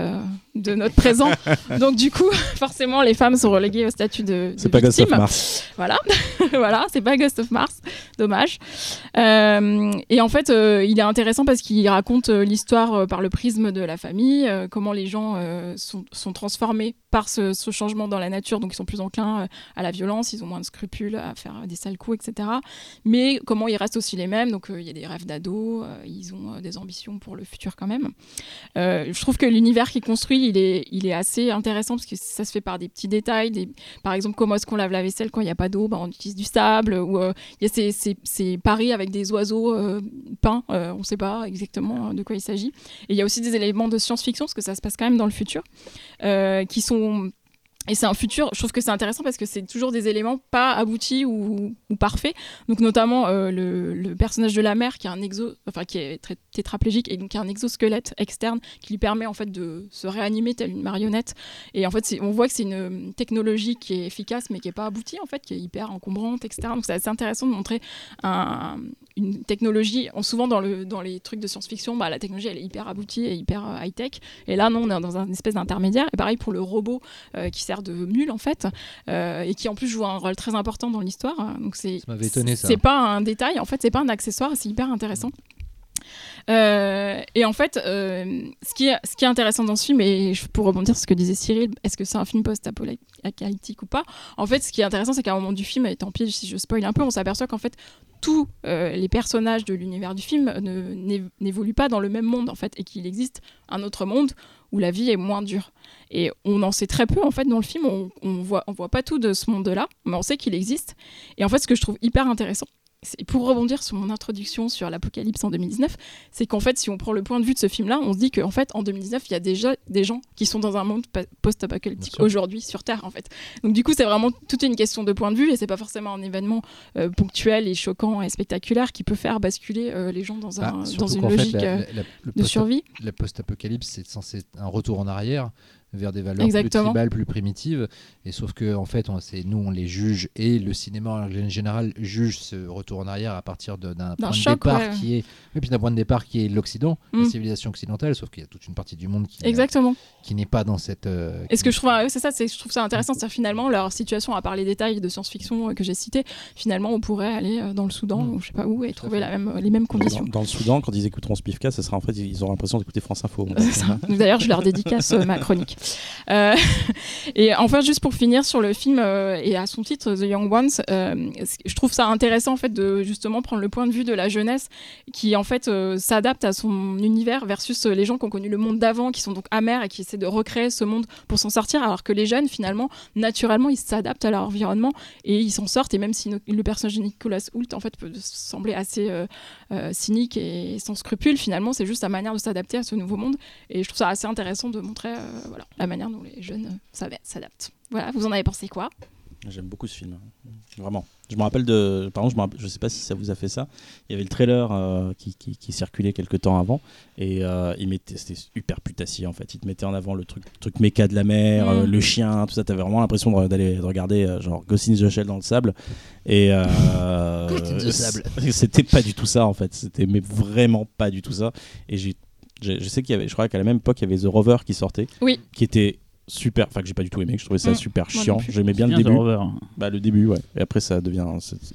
Speaker 1: de notre présent. (laughs) donc, du coup, (laughs) forcément, les femmes sont reléguées au statut de,
Speaker 2: C'est pas Ghost of. Mars.
Speaker 1: Voilà, voilà, c'est pas Ghost of Mars, dommage. Et en fait, il est intéressant parce qu'il raconte l'histoire par le prisme de la famille, comment les gens sont, sont transformés par ce, ce changement dans la nature, donc ils sont plus enclins euh, à la violence, ils ont moins de scrupules à faire euh, des sales coups, etc. Mais comment ils restent aussi les mêmes, donc euh, il y a des rêves d'ados, euh, ils ont des ambitions pour le futur quand même. Je trouve que l'univers qui construit, il est, est assez intéressant parce que ça se fait par des petits détails. Par exemple, comment est-ce qu'on lave la vaisselle quand il n'y a pas d'eau bah, On utilise du sable. Ou il y a ces, ces, paris avec des oiseaux peints. on ne sait pas exactement de quoi il s'agit. Et il y a aussi des éléments de science-fiction parce que ça se passe quand même dans le futur, qui sont et c'est un futur, je trouve que c'est intéressant parce que c'est toujours des éléments pas aboutis ou, ou parfaits. Donc notamment euh, le, personnage de la mère qui a un exo, enfin qui est très tétraplégique et donc qui a un exosquelette externe qui lui permet en fait de se réanimer telle une marionnette. Et en fait, on voit que c'est une technologie qui est efficace mais qui est pas aboutie en fait, qui est hyper encombrante, etc. Donc c'est assez intéressant de montrer un- une technologie. en- Souvent dans le dans les trucs de science-fiction, bah, la technologie elle est hyper aboutie et hyper euh, high-tech. Et là non, on est dans un espèce d'intermédiaire. Et pareil pour le robot euh, qui sert de mule en fait euh, et qui en plus joue un rôle très important dans l'histoire. Donc c'est
Speaker 5: Ça m'avait étonné, ça.
Speaker 1: C'est pas un détail, en fait, c'est pas un accessoire, c'est hyper intéressant. Euh, et en fait, euh, ce, qui est, intéressant dans ce film, et pour rebondir sur ce que disait Cyril, est-ce que c'est un film post-apocalyptique ou pas? En fait, ce qui est intéressant, c'est qu'à un moment du film, et tant pis si je spoil un peu, on s'aperçoit qu'en fait, tous euh, les personnages de l'univers du film n'évoluent pas dans le même monde, en fait, et qu'il existe un autre monde où la vie est moins dure. Et on en sait très peu, en fait, dans le film, on, on voit, on voit pas tout de ce monde-là, mais on sait qu'il existe. Et en fait, ce que je trouve hyper intéressant, pour rebondir sur mon introduction sur l'apocalypse en 2019, c'est qu'en fait, si on prend le point de vue de ce film-là, on se dit qu'en fait, en 2019, il y a déjà des gens qui sont dans un monde post-apocalyptique aujourd'hui sur Terre, en fait. Donc du coup, c'est vraiment toute une question de point de vue et c'est pas forcément un événement euh, ponctuel et choquant et spectaculaire qui peut faire basculer euh, les gens dans, un,
Speaker 5: Bah,
Speaker 1: dans une
Speaker 5: fait,
Speaker 1: logique
Speaker 5: la-
Speaker 1: euh,
Speaker 5: la- la- le
Speaker 1: de survie.
Speaker 5: la post-apocalypse, c'est censé être un retour en arrière vers des valeurs
Speaker 1: Exactement.
Speaker 5: plus tribales, plus primitives. Et sauf que en fait, c'est nous, on les juge et le cinéma en général juge ce retour en arrière à partir d'un point de départ
Speaker 1: ouais.
Speaker 5: qui est, et puis d'un point de départ qui est l'Occident,
Speaker 1: Mm.
Speaker 5: la civilisation occidentale. Sauf qu'il y a toute une partie du monde qui,
Speaker 1: Exactement.
Speaker 5: qui n'est pas dans cette. euh,
Speaker 1: Et ce que je trouve, c'est ça, c'est je trouve ça intéressant, c'est finalement leur situation, à part les détails de science-fiction euh, que j'ai cités, finalement on pourrait aller euh, dans le Soudan
Speaker 5: Mm.
Speaker 1: ou je sais pas où et trouver
Speaker 5: fait.
Speaker 1: la même, les mêmes conditions.
Speaker 2: dans le Soudan, quand ils écouteront Spifka, ça sera en fait, ils auront l'impression d'écouter France Info. (laughs)
Speaker 1: D'ailleurs, je leur dédicace euh, ma chronique. Euh, (laughs) et enfin, juste pour finir sur le film euh, et à son titre, The Young Ones, euh, je trouve ça intéressant en fait de justement prendre le point de vue de la jeunesse qui en fait euh, s'adapte à son univers versus les gens qui ont connu le monde d'avant, qui sont donc amers et qui essaient de recréer ce monde pour s'en sortir, alors que les jeunes finalement, naturellement, ils s'adaptent à leur environnement et ils s'en sortent. Et même si le personnage de Nicolas Hoult en fait peut sembler assez euh, cynique et sans scrupules, finalement, c'est juste sa manière de s'adapter à ce nouveau monde. Et je trouve ça assez intéressant de montrer euh, voilà, la manière dont les jeunes euh, s'ad- s'adaptent. Voilà, vous en avez pensé quoi?
Speaker 2: J'aime beaucoup ce film, vraiment. Je me rappelle de. Par exemple, je, je sais pas si ça vous a fait ça. Il y avait le trailer euh, qui, qui, qui circulait quelques temps avant et euh, il mettait, c'était hyper putassier en fait. Il te mettait en avant le truc, truc méca de la mer,
Speaker 1: Mm.
Speaker 2: euh, le chien, tout ça. T'avais vraiment l'impression d'aller de regarder genre Ghost in the Shell dans le sable. Et (laughs)
Speaker 5: sable. (laughs)
Speaker 2: c'était pas du tout ça en fait. C'était mais vraiment pas du tout ça. Et j'ai, je sais qu'il y avait, je crois qu'à la même époque il y avait The Rover qui sortait,
Speaker 1: Oui.
Speaker 2: qui était super, enfin que j'ai pas du tout aimé, que je trouvais ça super
Speaker 1: Moi
Speaker 2: chiant. J'aimais bien le début. Bah, le début, ouais. Et après, ça devient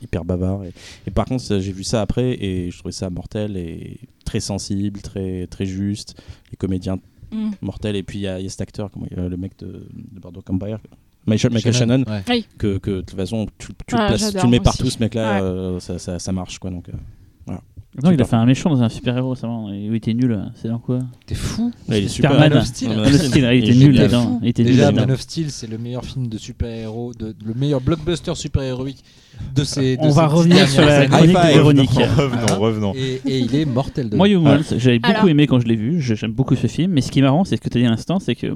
Speaker 2: hyper bavard. Et, et par contre, j'ai vu ça après et je trouvais ça mortel et très sensible, très, très juste. Les comédiens
Speaker 1: Mm.
Speaker 2: mortels. Et puis, il y, a il y a cet acteur, comment, il- le mec de, de Bordeaux Empire, Michael, Michael Shannon,
Speaker 5: ouais.
Speaker 2: que, que de toute façon, tu, tu
Speaker 1: Ah,
Speaker 2: le, places- tu
Speaker 1: j'adore,
Speaker 2: le mets partout,
Speaker 1: aussi.
Speaker 2: ce mec-là,
Speaker 1: Ouais.
Speaker 2: euh, ça, ça, ça marche, quoi. Donc, euh,
Speaker 4: Non, il a fait un méchant dans un super-héros récemment. Et oui, il était nul. C'est dans quoi
Speaker 5: T'es fou.
Speaker 2: ouais, il est super.
Speaker 4: Superman.
Speaker 5: Man of Steel.
Speaker 2: Man
Speaker 4: of Steel, il était nul là-dedans. Il était nul
Speaker 5: Déjà. Man of Steel, c'est le meilleur film de super-héros, de, le meilleur blockbuster super-héroïque de ces. de
Speaker 4: On va
Speaker 5: ces
Speaker 4: revenir sur la chronique de Véronique.
Speaker 3: Revenons, revenons.
Speaker 5: Et, et il est mortel de
Speaker 4: Moi, Humans, j'avais beaucoup
Speaker 1: Alors-
Speaker 4: aimé quand je l'ai vu. Je- J'aime beaucoup ce film. Mais ce qui est marrant, c'est ce que tu as dit à l'instant, c'est que. (laughs)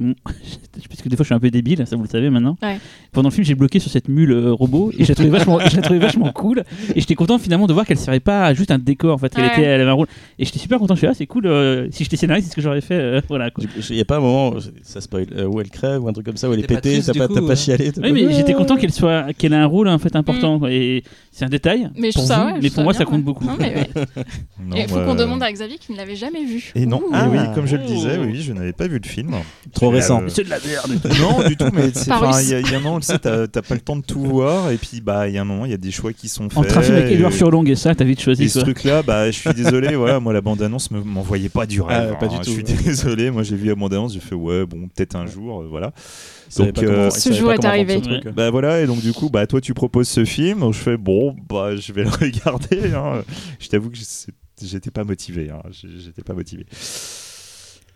Speaker 4: Parce que des fois, je suis un peu débile, ça vous le savez maintenant.
Speaker 1: Ouais.
Speaker 4: Pendant le film, j'ai bloqué sur cette mule euh, robot et je la trouvais vachement, (laughs) trouvais vachement cool. Et j'étais content finalement de voir qu'elle servait pas à juste un décor. En fait, qu'elle
Speaker 1: Ouais.
Speaker 4: était, elle avait un rôle. Et j'étais super content. Je suis là, c'est cool. euh, si j'étais scénariste, c'est ce que j'aurais fait. euh, voilà.
Speaker 2: Il n'y a pas un moment, où ça spoil, euh, où elle crève ou un truc comme ça, où elle est pétée, t'as pas,
Speaker 5: coup,
Speaker 2: t'as pas
Speaker 5: ouais.
Speaker 2: chialé.
Speaker 4: Oui, mais j'étais content qu'elle soit, qu'elle ait un rôle en fait important. Et c'est un détail.
Speaker 1: Mais
Speaker 4: pour
Speaker 1: trouve ça,
Speaker 4: vous,
Speaker 1: ouais, je
Speaker 4: mais
Speaker 1: trouve
Speaker 4: pour moi,
Speaker 1: bien,
Speaker 4: ça compte
Speaker 1: ouais.
Speaker 4: beaucoup.
Speaker 1: Non, mais ouais. (laughs)
Speaker 3: Non,
Speaker 1: Et il faut qu'on
Speaker 3: euh,
Speaker 1: demande à Xavier qui ne l'avait jamais vu.
Speaker 3: Et non, ah oui, comme je le disais,
Speaker 4: Oh.
Speaker 3: oui, je n'avais pas vu le film.
Speaker 2: Trop récent.
Speaker 3: euh,
Speaker 4: C'est de la merde. (laughs)
Speaker 3: non, du tout, mais il y, a- il y a un moment, tu sais, t'as pas le temps de tout voir, et puis bah, il y a un moment, il y a des choix qui sont faits.
Speaker 4: Entre un film avec Edouard Furlong et ça, t'as vite choisi.
Speaker 3: Et ce truc-là, bah, je suis désolé, (laughs) voilà, moi la bande-annonce me- m'envoyait pas du rêve.
Speaker 2: Ah, pas du
Speaker 3: hein.
Speaker 2: tout,
Speaker 3: Je suis désolé, moi j'ai vu la bande-annonce, j'ai fait ouais, bon, peut-être un jour, euh, voilà. Donc, euh,
Speaker 1: Ce jour est arrivé.
Speaker 2: ce truc.
Speaker 3: Bah voilà, et donc du coup, bah toi tu proposes ce film, je fais bon, bah je vais le (laughs) regarder. hein. Je t'avoue que j'étais pas motivé, hein. J'ai- j'étais pas motivé.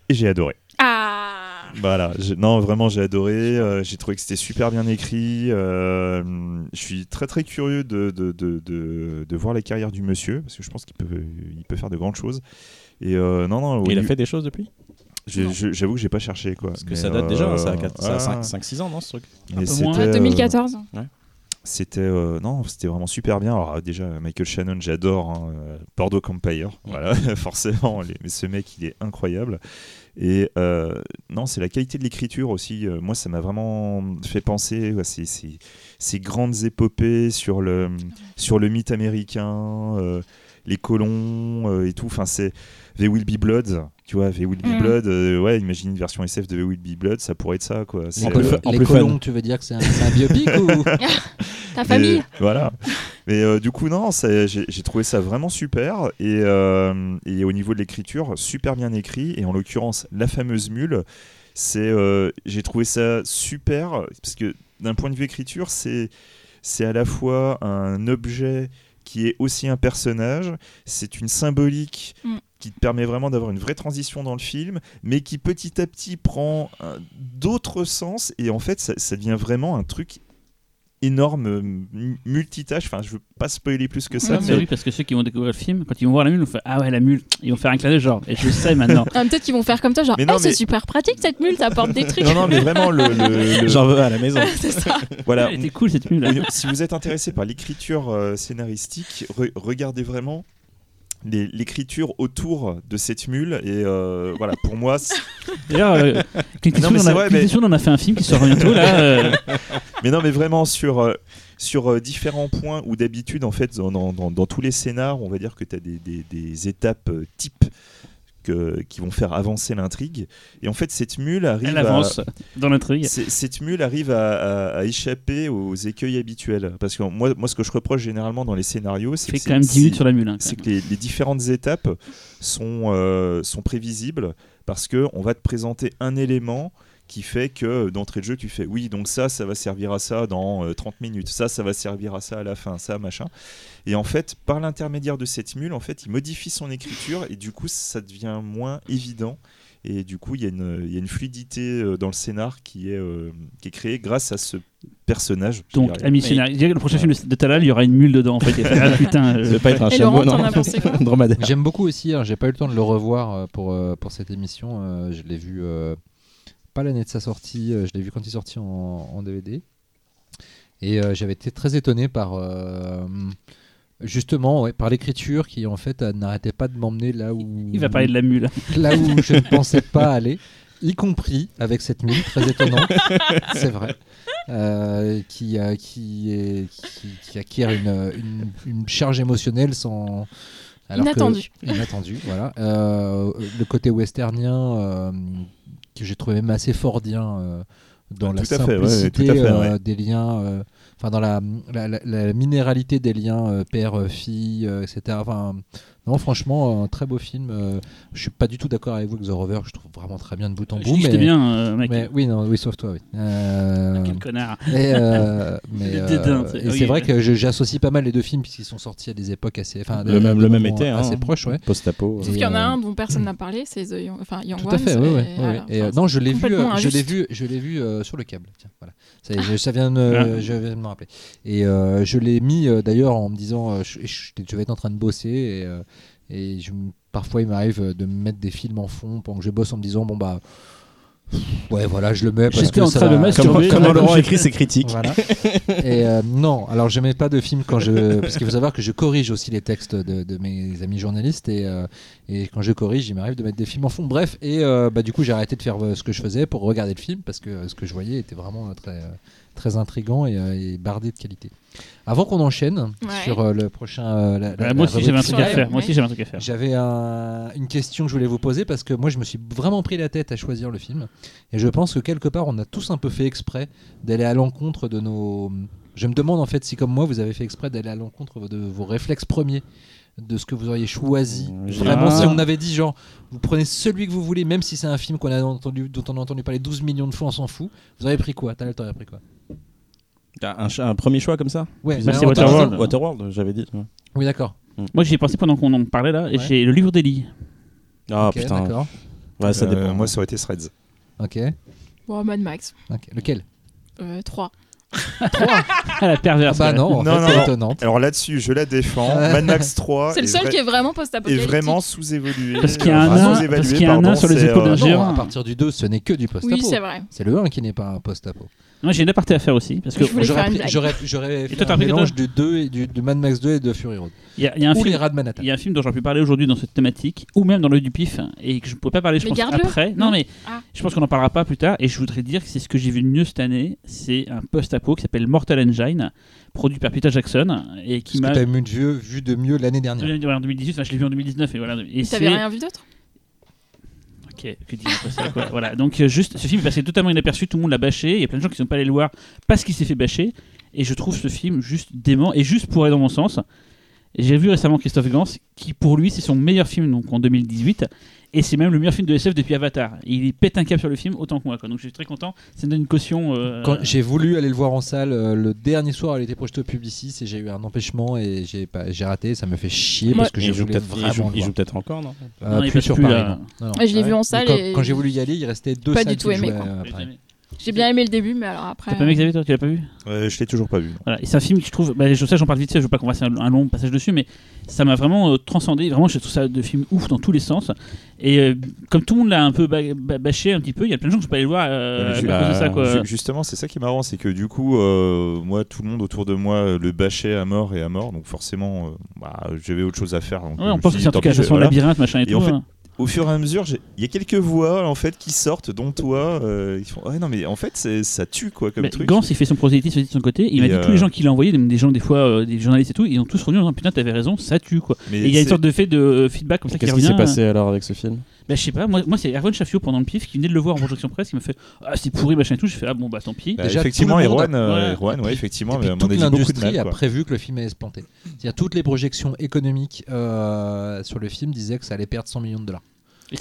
Speaker 3: et j'ai adoré.
Speaker 1: Ah
Speaker 3: Voilà, non vraiment j'ai adoré, euh, j'ai trouvé que c'était super bien écrit, euh, je suis très très curieux de, de, de, de- de voir la carrière du monsieur, parce que je pense qu'il peut, il peut faire de grandes choses. Et euh, non, non,
Speaker 2: Il a fait des choses depuis?
Speaker 3: J'avoue que j'ai pas cherché quoi.
Speaker 2: Parce que
Speaker 3: Mais,
Speaker 2: ça date déjà, hein, ça a,
Speaker 3: euh,
Speaker 2: quatre- ça a
Speaker 3: ah,
Speaker 2: 5-6 ans, non, ce truc
Speaker 3: mais
Speaker 4: peu moins.
Speaker 3: c'était, euh,
Speaker 1: 2014.
Speaker 3: C'était euh, non, c'était vraiment super bien. Alors déjà Michael Shannon, j'adore hein, euh, Bordeaux Empire. Voilà, (laughs) forcément, les- mais ce mec, il est incroyable. Et euh, non, c'est la qualité de l'écriture aussi. Euh, moi, ça m'a vraiment fait penser à ces, ces- ces grandes épopées sur le sur le mythe américain, euh, les colons euh, et tout. Enfin, c'est There Will Be Blood. Tu vois, There Will Be
Speaker 1: Mm.
Speaker 3: Blood. euh, ouais, imagine une version SF de There Will Be Blood, ça pourrait être ça, quoi.
Speaker 2: En plus,
Speaker 3: euh,
Speaker 2: en
Speaker 5: les
Speaker 2: plus
Speaker 5: colons,
Speaker 2: fun.
Speaker 5: tu veux dire que c'est un, biopic ou (laughs) (laughs)
Speaker 1: Ta famille
Speaker 3: mais, Voilà. Mais euh, du coup, non, j'ai j'ai trouvé ça vraiment super. Et, euh, et au niveau de l'écriture, super bien écrit. Et en l'occurrence, la fameuse mule, c'est, euh, j'ai trouvé ça super. Parce que d'un point de vue écriture, c'est, c'est à la fois un objet qui est aussi un personnage. C'est une symbolique.
Speaker 1: Mm.
Speaker 3: Qui te permet vraiment d'avoir une vraie transition dans le film, mais qui petit à petit prend euh, d'autres sens, et en fait ça, ça devient vraiment un truc énorme, euh, mu- multitâche, enfin je veux pas spoiler plus que ça,
Speaker 1: Ouais,
Speaker 4: C'est
Speaker 3: mais
Speaker 4: oui, parce que ceux qui vont découvrir le film, quand ils vont voir la mule, ils vont faire Ah ouais, la mule, ils vont faire un clin d'œil genre, et je sais maintenant. (laughs)
Speaker 1: Ah, Peut-être qu'ils vont faire comme toi, genre,
Speaker 3: Mais non,
Speaker 1: c'est super pratique cette mule, t'apportes des trucs.
Speaker 3: non, non, mais vraiment le, le- le-
Speaker 2: J'en veux à la maison. (laughs)
Speaker 1: c'est ça.
Speaker 3: voilà.
Speaker 4: Elle était cool cette mule.
Speaker 3: Si vous êtes intéressé par l'écriture euh, scénaristique, re- regardez vraiment l'écriture autour de cette mule et euh, voilà pour moi c'est- (laughs)
Speaker 4: D'ailleurs, euh, Clint Eastwood en a- fait un film qui sort bientôt là. euh, (laughs)
Speaker 3: mais non mais vraiment sur euh, sur différents points où d'habitude en fait dans, dans- dans- dans tous les scénars on va dire que tu as des, des- des étapes types que- qui vont faire avancer l'intrigue et en fait cette mule arrive
Speaker 4: Elle
Speaker 3: à-
Speaker 4: avance dans l'intrigue.
Speaker 3: Cette mule arrive à, à- à échapper aux écueils habituels. Parce que moi, moi, ce que je reproche généralement dans les scénarios, c'est que
Speaker 4: quand même
Speaker 3: c'est-
Speaker 4: 10 minutes sur la mule. hein,
Speaker 3: c'est que les, les différentes étapes sont, euh, sont prévisibles parce que on va te présenter un élément qui fait que d'entrée de jeu tu fais oui donc ça ça va servir à ça dans euh, 30 minutes ça ça va servir à ça à la fin ça machin et en fait par l'intermédiaire de cette mule en fait il modifie son écriture et du coup ça devient moins évident et du coup il y, a une- il y a une fluidité euh, dans le scénar qui est, euh, qui est créée grâce à ce personnage
Speaker 4: Donc, ami scénariste, le prochain film de Talal, il y aura une mule dedans en fait. Il va faire, ah, putain, euh,
Speaker 2: pas être un chameau, non. (laughs)
Speaker 5: J'aime beaucoup aussi, hein, j'ai pas eu le temps de le revoir euh, pour, euh, pour cette émission. euh, je l'ai vu euh, pas l'année de sa sortie, euh, je l'ai vu quand il est sorti en, en DVD. Et euh, j'avais été très étonné par euh, justement ouais, par l'écriture qui en fait n'arrêtait pas de m'emmener là où
Speaker 4: il va parler de la mule.
Speaker 5: là où (laughs) je ne pensais pas aller, y compris avec cette mule très étonnante, (laughs) c'est vrai, euh, qui, euh, qui, est- qui, qui acquiert une, une, une charge émotionnelle sans. alors que-
Speaker 1: Inattendu.
Speaker 5: inattendu, voilà. Euh, le côté westernien euh, que j'ai trouvé même assez fordien euh, dans
Speaker 3: Ah,
Speaker 5: la simplicité euh, des liens, euh, enfin dans la, la, la- la minéralité des liens euh, père-fille, etc. Enfin, non, franchement, un très beau film. euh, je suis pas du tout d'accord avec vous que The Rover, je trouve vraiment très bien de bout en bout.
Speaker 4: que
Speaker 5: mais,
Speaker 4: bien, euh, mec.
Speaker 5: mais oui, non, oui, sauf toi, oui. Euh,
Speaker 4: Quel connard.
Speaker 5: et, euh, (laughs) mais, euh,
Speaker 4: c'est-
Speaker 5: et
Speaker 4: oui,
Speaker 5: c'est vrai que j'associe pas mal les deux films puisqu'ils sont sortis à des époques assez, enfin,
Speaker 2: Le même, le même été. hein.
Speaker 5: assez proches, ouais.
Speaker 2: Post-apo.
Speaker 1: Sauf qu'il y en a un dont personne n'a parlé, c'est The Young, enfin, Young
Speaker 5: Tout à fait, oui,
Speaker 1: et
Speaker 5: oui.
Speaker 1: voilà,
Speaker 5: Et,
Speaker 1: enfin,
Speaker 5: non, je l'ai vu, je l'ai vu, je l'ai vu sur le câble. Tiens, voilà. Ça, (laughs) je, vient de,
Speaker 4: Ah.
Speaker 5: je viens de me rappeler. Et euh, je l'ai mis d'ailleurs en me disant, je, je- je vais être en train de bosser et, euh, et je, parfois il m'arrive euh, de me mettre des films en fond pendant que je bosse en me disant bon bah ouais voilà je le mets parce
Speaker 4: J'étais
Speaker 5: que
Speaker 4: en
Speaker 5: ça
Speaker 4: train de masturber.
Speaker 2: Comment,
Speaker 4: Ouais,
Speaker 2: comment
Speaker 4: comme
Speaker 2: Laurent écrit ses critiques
Speaker 5: Voilà. Et euh, non, alors je mets pas de film quand je. Parce qu'il faut savoir que je corrige aussi les textes de, de mes amis journalistes et, euh, et quand je corrige, il m'arrive de mettre des films en fond. Bref, et euh, bah, du coup, j'ai arrêté de faire ce que je faisais pour regarder le film parce que ce que je voyais était vraiment très, euh, très intriguant et, euh, et bardé de qualité. Avant qu'on enchaîne
Speaker 1: Ouais.
Speaker 5: sur euh, le prochain. euh, la- la-
Speaker 4: moi
Speaker 5: la
Speaker 4: aussi j'avais un truc à faire. Moi aussi j'avais un truc à faire.
Speaker 5: j'avais un- une question que je voulais vous poser parce que moi je me suis vraiment pris la tête à choisir le film et je pense que quelque part on a tous un peu fait exprès d'aller à l'encontre de nos. Je me demande en fait si comme moi vous avez fait exprès d'aller à l'encontre de vos réflexes premiers de ce que vous auriez choisi. Vraiment, si on avait dit genre, vous prenez celui que vous voulez, même si c'est un film qu'on a entendu, dont on a entendu parler 12 millions de fois, on s'en fout. Vous auriez pris quoi? Talal, t'aurais pris quoi?
Speaker 2: T'as Un, un premier choix comme ça?
Speaker 5: Ouais,
Speaker 4: Bah, c'est Waterworld.
Speaker 2: Waterworld, j'avais dit. ouais.
Speaker 5: Oui, d'accord.
Speaker 4: Moi j'y ai pensé pendant qu'on en parlait là et
Speaker 5: Ouais.
Speaker 4: j'ai le livre des lits.
Speaker 2: Ah
Speaker 5: Ok,
Speaker 2: putain.
Speaker 5: d'accord.
Speaker 2: Ouais, ça
Speaker 3: Euh,
Speaker 2: dépend.
Speaker 3: moi, ça aurait été Threads.
Speaker 5: Ok.
Speaker 1: Bon, Mad Max.
Speaker 5: ok. Lequel?
Speaker 1: Euh, 3. (laughs)
Speaker 4: Ah, la perverse.
Speaker 5: Ah bah non, en
Speaker 3: Non,
Speaker 5: fait,
Speaker 3: non,
Speaker 5: c'est
Speaker 3: non.
Speaker 5: étonnante.
Speaker 3: Alors là-dessus, je la défends. (laughs) Mad Max 3
Speaker 1: C'est le seul qui est vraiment post-apocalyptique.
Speaker 3: vraiment sous-évolué.
Speaker 4: Parce qu'il y a un nain-
Speaker 3: sous-évalué,
Speaker 4: parce qu'il y a un nain
Speaker 3: pardon,
Speaker 4: sur les
Speaker 3: c'est,
Speaker 4: épaules d'un
Speaker 3: euh,
Speaker 4: géant.
Speaker 5: À partir du 2, ce n'est que du post-apo.
Speaker 1: Oui, c'est vrai.
Speaker 5: C'est le 1 qui n'est pas un post-apo.
Speaker 4: Moi, j'ai une aparté à faire aussi. Parce que
Speaker 5: J'aurais fait un mélange du 2 et du, de Mad Max 2 et de Fury Road.
Speaker 4: il y, a- il y a un
Speaker 5: Ou les
Speaker 4: film.
Speaker 5: rats de Manhattan.
Speaker 4: Il y a un film dont j'aurais pu parler aujourd'hui dans cette thématique, ou même dans l'œil du pif, et que je ne pourrais pas parler, je
Speaker 1: Mais
Speaker 4: pense, après. Non,
Speaker 1: Non.
Speaker 4: mais
Speaker 1: Ah.
Speaker 4: je pense qu'on en parlera pas plus tard, et je voudrais dire que c'est ce que j'ai vu de mieux cette année. C'est un post-apo qui s'appelle Mortal Engine, produit par Peter Jackson, et qui
Speaker 5: Ce que
Speaker 4: m'a.
Speaker 5: tu as vu, de vieux- vu de mieux l'année
Speaker 4: Je
Speaker 5: dernière.
Speaker 4: l'ai vu en 2018, enfin, je l'ai vu en 2019, et voilà. Et c'est-
Speaker 1: rien vu d'autre?
Speaker 4: Voilà, donc euh, juste, ce film est passé totalement inaperçu, tout le monde l'a bâché, il y a plein de gens qui sont pas allés le voir parce qu'il s'est fait bâcher, et je trouve ce film juste dément, et juste pour aller dans mon sens. Et J'ai vu récemment Christophe Gans, qui pour lui c'est son meilleur film donc en 2018, et c'est même le meilleur film de SF depuis Avatar. Il pète un cap sur le film autant que moi, quoi. donc je suis très content, ça me donne une caution. euh,
Speaker 5: Quand j'ai voulu aller le voir en salle, euh, le dernier soir, il était projeté au Publicis et j'ai eu un empêchement et j'ai pas- j'ai raté. Ça me fait chier parce que
Speaker 2: joue
Speaker 5: voulais
Speaker 2: peut-être il
Speaker 5: vraiment
Speaker 2: joue- il peut-être encore, non?
Speaker 5: Euh,
Speaker 4: Non, il
Speaker 5: plus sur
Speaker 4: plus,
Speaker 5: Paris.
Speaker 4: là.
Speaker 5: non. Non, non.
Speaker 1: Ouais, je l'ai
Speaker 5: Ah
Speaker 1: vu en salle
Speaker 5: Quand,
Speaker 1: et-
Speaker 5: quand j'ai voulu y aller, il restait deux
Speaker 1: Pas
Speaker 5: salles
Speaker 1: du tout aimé,
Speaker 5: jouaient,
Speaker 1: quoi.
Speaker 5: Euh,
Speaker 4: J'ai
Speaker 1: bien aimé le début, mais alors après.
Speaker 4: T'as pas aimé Xavier, toi Tu l'as pas vu
Speaker 3: Euh, je l'ai toujours pas vu.
Speaker 4: Voilà, et c'est un film que je trouve, bah, je sais, j'en parle vite fait, je veux pas qu'on fasse un, un long passage dessus, mais ça m'a vraiment euh, transcendé. Vraiment, je trouve ça de film ouf dans tous les sens. Et euh, comme tout le monde l'a un peu ba- ba- bâché un petit peu, il y a plein de gens qui sont pas allés le voir euh, à cause de ça, quoi.
Speaker 3: Ju- Justement, c'est ça qui est marrant, c'est que du coup, euh, moi, tout le monde autour de moi euh, le bâchait à mort et à mort, donc forcément, euh, bah, j'avais autre chose à faire. donc
Speaker 4: Ouais,
Speaker 3: je
Speaker 4: on pense que c'est un truc à façon
Speaker 3: voilà.
Speaker 4: labyrinthe, machin et,
Speaker 3: Et
Speaker 4: tout.
Speaker 3: en fait,
Speaker 4: hein.
Speaker 3: Au fur et à mesure, il y a quelques voix en fait qui sortent, dont toi, euh, ils font ouais non mais en fait ça tue quoi comme truc.
Speaker 4: Gans, il fait son prosélytisme de son côté. Il m'a
Speaker 3: Et,
Speaker 4: dit
Speaker 3: euh,
Speaker 4: tous les gens qu'il a envoyés, même des gens, des fois, euh, des journalistes et tout, ils ont tous revenu en disant Putain, t'avais raison, ça tue quoi.
Speaker 3: Mais
Speaker 4: Et il y a une sorte de fait de euh, feedback comme ça qui
Speaker 2: Qu'est-ce qui s'est passé alors avec ce film?
Speaker 4: Bah, je sais pas, moi, moi c'est Erwan Chaffio pendant le pif qui venait de le voir en projection presse, qui m'a fait Ah, c'est pourri, machin et tout. J'ai fait Ah bon, bah tant pis.
Speaker 3: Bah,
Speaker 5: Déjà,
Speaker 3: effectivement, Erwan,
Speaker 5: a-
Speaker 3: euh,
Speaker 4: Ouais.
Speaker 3: Erwan, ouais,
Speaker 5: Et
Speaker 3: effectivement,
Speaker 5: Et
Speaker 3: mais
Speaker 5: toute l'industrie a prévu que le film allait se planter. C'est-à-dire toutes les projections économiques euh, sur le film disaient que ça allait perdre 100 millions de dollars.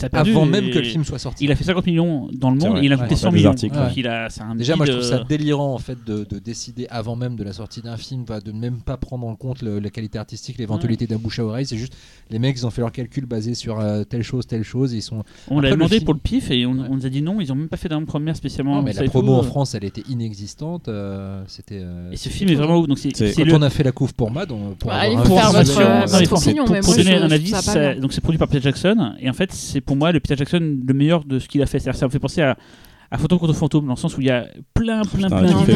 Speaker 4: Perdu,
Speaker 5: Avant même que le film soit sorti.
Speaker 4: Il a fait 50 millions dans le monde et il a
Speaker 5: Ouais.
Speaker 4: coûté
Speaker 5: Ouais,
Speaker 4: 100
Speaker 2: des
Speaker 4: millions.
Speaker 2: articles,
Speaker 4: Donc
Speaker 5: ouais.
Speaker 4: il a, c'est un
Speaker 5: Déjà, moi je trouve ça
Speaker 4: euh,
Speaker 5: délirant en fait de, de décider avant même de la sortie d'un film, bah, de ne même pas prendre en compte le- la qualité artistique, l'éventualité d'un bouche à oreille. C'est juste les mecs ils ont fait leur calcul basé sur euh, telle chose, telle chose. Et ils sont.
Speaker 4: On l'a
Speaker 5: le
Speaker 4: demandé
Speaker 5: film-
Speaker 4: pour le pif et on,
Speaker 5: Ouais.
Speaker 4: on nous a dit non, ils ont même pas fait d'avant-première spécialement.
Speaker 5: Non, mais la promo
Speaker 4: tout,
Speaker 5: en
Speaker 4: euh.
Speaker 5: France elle était inexistante. euh, C'était. euh,
Speaker 4: Et ce film est vraiment ouf. Donc c'est
Speaker 5: Quand on a fait la couve pour Mad, pour
Speaker 1: Bah,
Speaker 4: donner
Speaker 1: trouve
Speaker 4: un
Speaker 1: ça
Speaker 4: avis, donc c'est produit par Peter Jackson et en fait c'est pour moi le Peter Jackson le meilleur de ce qu'il a fait. C'est-à-dire, ça me fait penser à, à Phantom contre Fantôme dans le sens où il y a plein plein
Speaker 2: Putain,
Speaker 4: plein d'idées.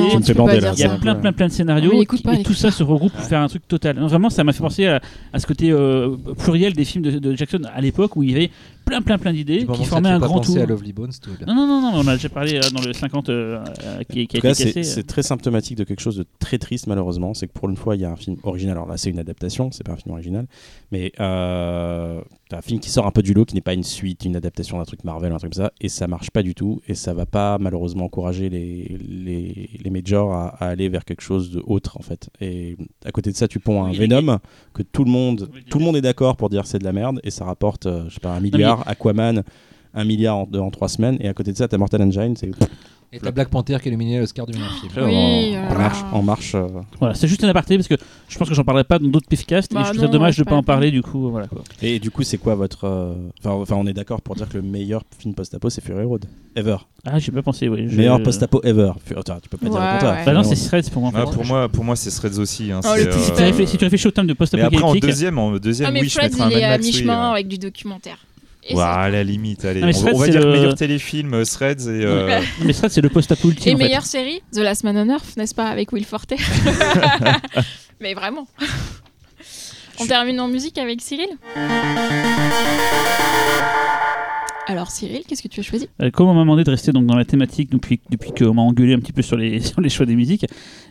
Speaker 4: Il y a plein plein plein de scénarios
Speaker 1: Oui, pas,
Speaker 4: et tout ça se regroupe pour faire un truc total. Non, Vraiment, ça m'a fait penser à, à ce côté euh, pluriel des films de, de Jackson à l'époque où il y avait plein plein plein d'idées qui formaient un grand
Speaker 5: penser
Speaker 4: tout.
Speaker 5: à Lovely Bones, tout va bien.
Speaker 4: Non, non, non, non, on a déjà parlé euh, dans le 50 euh, euh, qui, a été
Speaker 2: c'est
Speaker 4: cassé.
Speaker 2: c'est très symptomatique de quelque chose de très triste, malheureusement. C'est que pour une fois, il y a un film original. Alors là, c'est une adaptation, c'est pas un film original. Mais euh, un film qui sort un peu du lot, qui n'est pas une suite, une adaptation d'un truc Marvel, un truc comme ça. Et ça marche pas du tout. Et ça va pas, malheureusement, encourager les, les, les majors à, à aller vers quelque chose d'autre, en fait. Et à côté de ça, tu ponds un
Speaker 4: Oui,
Speaker 2: Venom que tout le monde,
Speaker 4: Oui,
Speaker 2: tout le monde est d'accord pour dire c'est de la merde. Et ça rapporte, euh, je sais pas, un milliard. Aquaman. Un milliard en, en trois semaines, et à côté de ça, t'as Mortal Engine, c'est
Speaker 5: Et t'as Black Panther qui est nominé à l'Oscar du meilleur film.
Speaker 1: Oui,
Speaker 2: en,
Speaker 1: euh,
Speaker 2: en marche. En marche euh,
Speaker 4: Voilà, c'est juste un aparté parce que je pense que j'en parlerai pas dans d'autres pifcasts et
Speaker 1: Bah
Speaker 4: je trouve ça dommage de pas
Speaker 1: pas
Speaker 4: en parler du coup. Voilà quoi.
Speaker 2: Et du coup, c'est quoi votre. euh, Enfin, enfin, on est d'accord pour dire que le meilleur film post-apo, c'est Fury Road. Ever.
Speaker 4: Ah, j'ai pas pensé, oui. je-
Speaker 2: Meilleur post-apo ever. Attends, tu peux pas dire
Speaker 1: Ouais,
Speaker 2: le contraire.
Speaker 1: ouais.
Speaker 4: Bah non, c'est. Threads pour moi.
Speaker 3: Ah, pour moi, pour moi, c'est Threads aussi. hein,
Speaker 1: Oh,
Speaker 3: euh,
Speaker 4: Si tu réfléchis- si tu réfléchis au terme de
Speaker 3: Mais après, en deuxième, en deuxième,
Speaker 1: Ah, mais
Speaker 3: oui, je mettrais un
Speaker 1: mi-chemin
Speaker 3: euh.
Speaker 1: avec du documentaire.
Speaker 3: À la limite, allez.
Speaker 4: Non,
Speaker 3: on, va
Speaker 4: c'est
Speaker 3: dire
Speaker 4: le-
Speaker 3: meilleur téléfilm, euh, Threads et. euh, (laughs)
Speaker 4: Mais Threads, c'est le post-apo (laughs) ultime.
Speaker 1: Et
Speaker 4: en fait.
Speaker 1: meilleure série, The Last Man on Earth, n'est-ce pas, avec Will Forte (laughs) Mais vraiment. On termine en musique avec Cyril? Alors Cyril, qu'est-ce que tu as choisi?
Speaker 4: Euh, Comme on m'a demandé de rester donc dans la thématique depuis, depuis qu'on m'a engueulé un petit peu sur les, (laughs) sur les choix des musiques,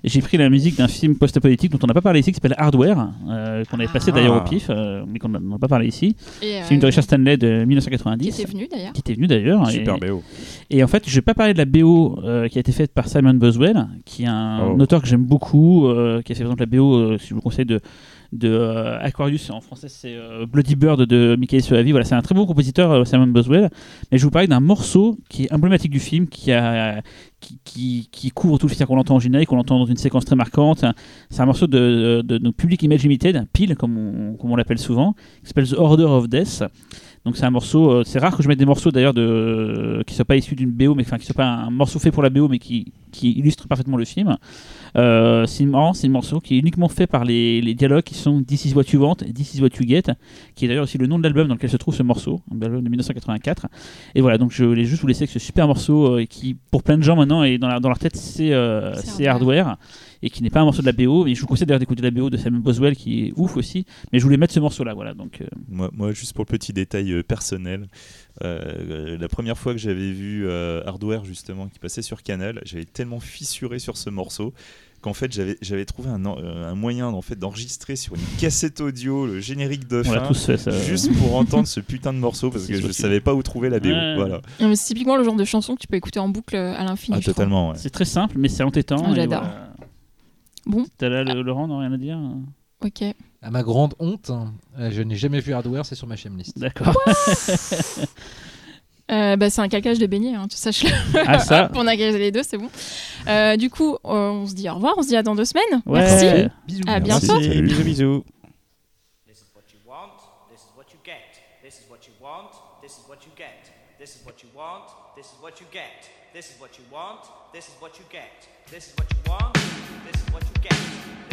Speaker 4: j'ai pris la musique d'un film post-apocalyptique dont on n'a pas parlé ici qui s'appelle Hardware, euh, qu'on avait passé
Speaker 2: Ah.
Speaker 4: d'ailleurs au pif, euh, mais qu'on n'a pas parlé ici.
Speaker 1: Et, euh,
Speaker 4: Film de Richard Stanley de
Speaker 1: Qui
Speaker 4: 1990.
Speaker 1: était venu d'ailleurs
Speaker 4: qui était venu d'ailleurs.
Speaker 2: Super
Speaker 4: et,
Speaker 2: BO.
Speaker 4: et en fait, je vais pas parler de la BO euh, qui a été faite par Simon Boswell, qui est un
Speaker 2: Oh.
Speaker 4: auteur que j'aime beaucoup, euh, qui a fait par exemple la BO, euh, si je vous conseille, de, de euh, Aquarius, en français c'est euh, Bloody Bird de Michael Soavi. Voilà, c'est un très bon compositeur, euh, Simon Boswell. Mais je vous parler d'un morceau qui est emblématique du film, qui qui, qui, couvre tout le film qu'on entend en générique, qu'on entend dans une séquence très marquante. C'est un morceau de, de, Public Image Limited, un pile comme on, comme on l'appelle souvent, qui s'appelle The Order of Death. Donc c'est un morceau, c'est rare que je mette des morceaux d'ailleurs de qui soient pas issus d'une BO, mais enfin qui soient pas un, morceau fait pour la BO, mais qui, qui illustre parfaitement le film. Euh, c'est marrant, c'est un morceau qui est uniquement fait par les, les dialogues qui sont This is what you want, This is what you get, qui est d'ailleurs aussi le nom de l'album dans lequel se trouve ce morceau, un album de 1984. Et voilà, donc je voulais juste vous laisser avec ce super morceau euh, qui, pour plein de gens maintenant, est dans, la- dans leur tête, c'est euh,
Speaker 1: C'est
Speaker 4: hardware. Et qui n'est pas un morceau de la BO, mais je vous conseille d'ailleurs d'écouter la BO de Simon Boswell qui est ouf aussi. Mais je voulais mettre ce morceau-là, voilà. Donc, euh,
Speaker 3: Moi, moi, juste pour le petit détail euh, personnel, euh, la première fois que j'avais vu euh, Hardware justement qui passait sur Canal, j'avais tellement fissuré sur ce morceau qu'en fait j'avais j'avais trouvé un, euh, un moyen en fait d'enregistrer sur une cassette audio le générique de fin
Speaker 4: tous fait ça.
Speaker 3: juste pour entendre ce putain de morceau parce que je
Speaker 4: possible.
Speaker 3: savais pas où trouver la BO.
Speaker 4: Ouais.
Speaker 3: Voilà.
Speaker 1: Non, mais C'est typiquement le genre de chanson que tu peux écouter en boucle euh, à l'infini.
Speaker 3: Ah, totalement. ouais.
Speaker 4: C'est très simple, mais c'est entêtant.
Speaker 1: Ah, j'adore.
Speaker 4: voilà.
Speaker 1: Bon.
Speaker 4: T'as là, le- Laurent, non, rien à dire
Speaker 1: Ok.
Speaker 5: À ma grande honte, euh, je n'ai jamais vu Hardware, c'est sur ma list.
Speaker 4: D'accord. (laughs)
Speaker 1: Euh, bah, c'est un calcage de beignet, hein, tu saches-le.
Speaker 4: Ah, ça
Speaker 1: Hop, on a gagné les deux, c'est bon. Euh, du coup, euh, on se dit au revoir, on se dit à dans deux semaines.
Speaker 4: Ouais.
Speaker 1: Merci.
Speaker 5: Bisous.
Speaker 1: À
Speaker 3: Merci.
Speaker 1: bientôt.
Speaker 3: Salut.
Speaker 2: Bisous, bisous.
Speaker 6: This is what you want, this is what you get. This is what you want, this is what you get. This is what you want, this is what you get. This is what you want, this is what you get. This is what you want, this is what you get.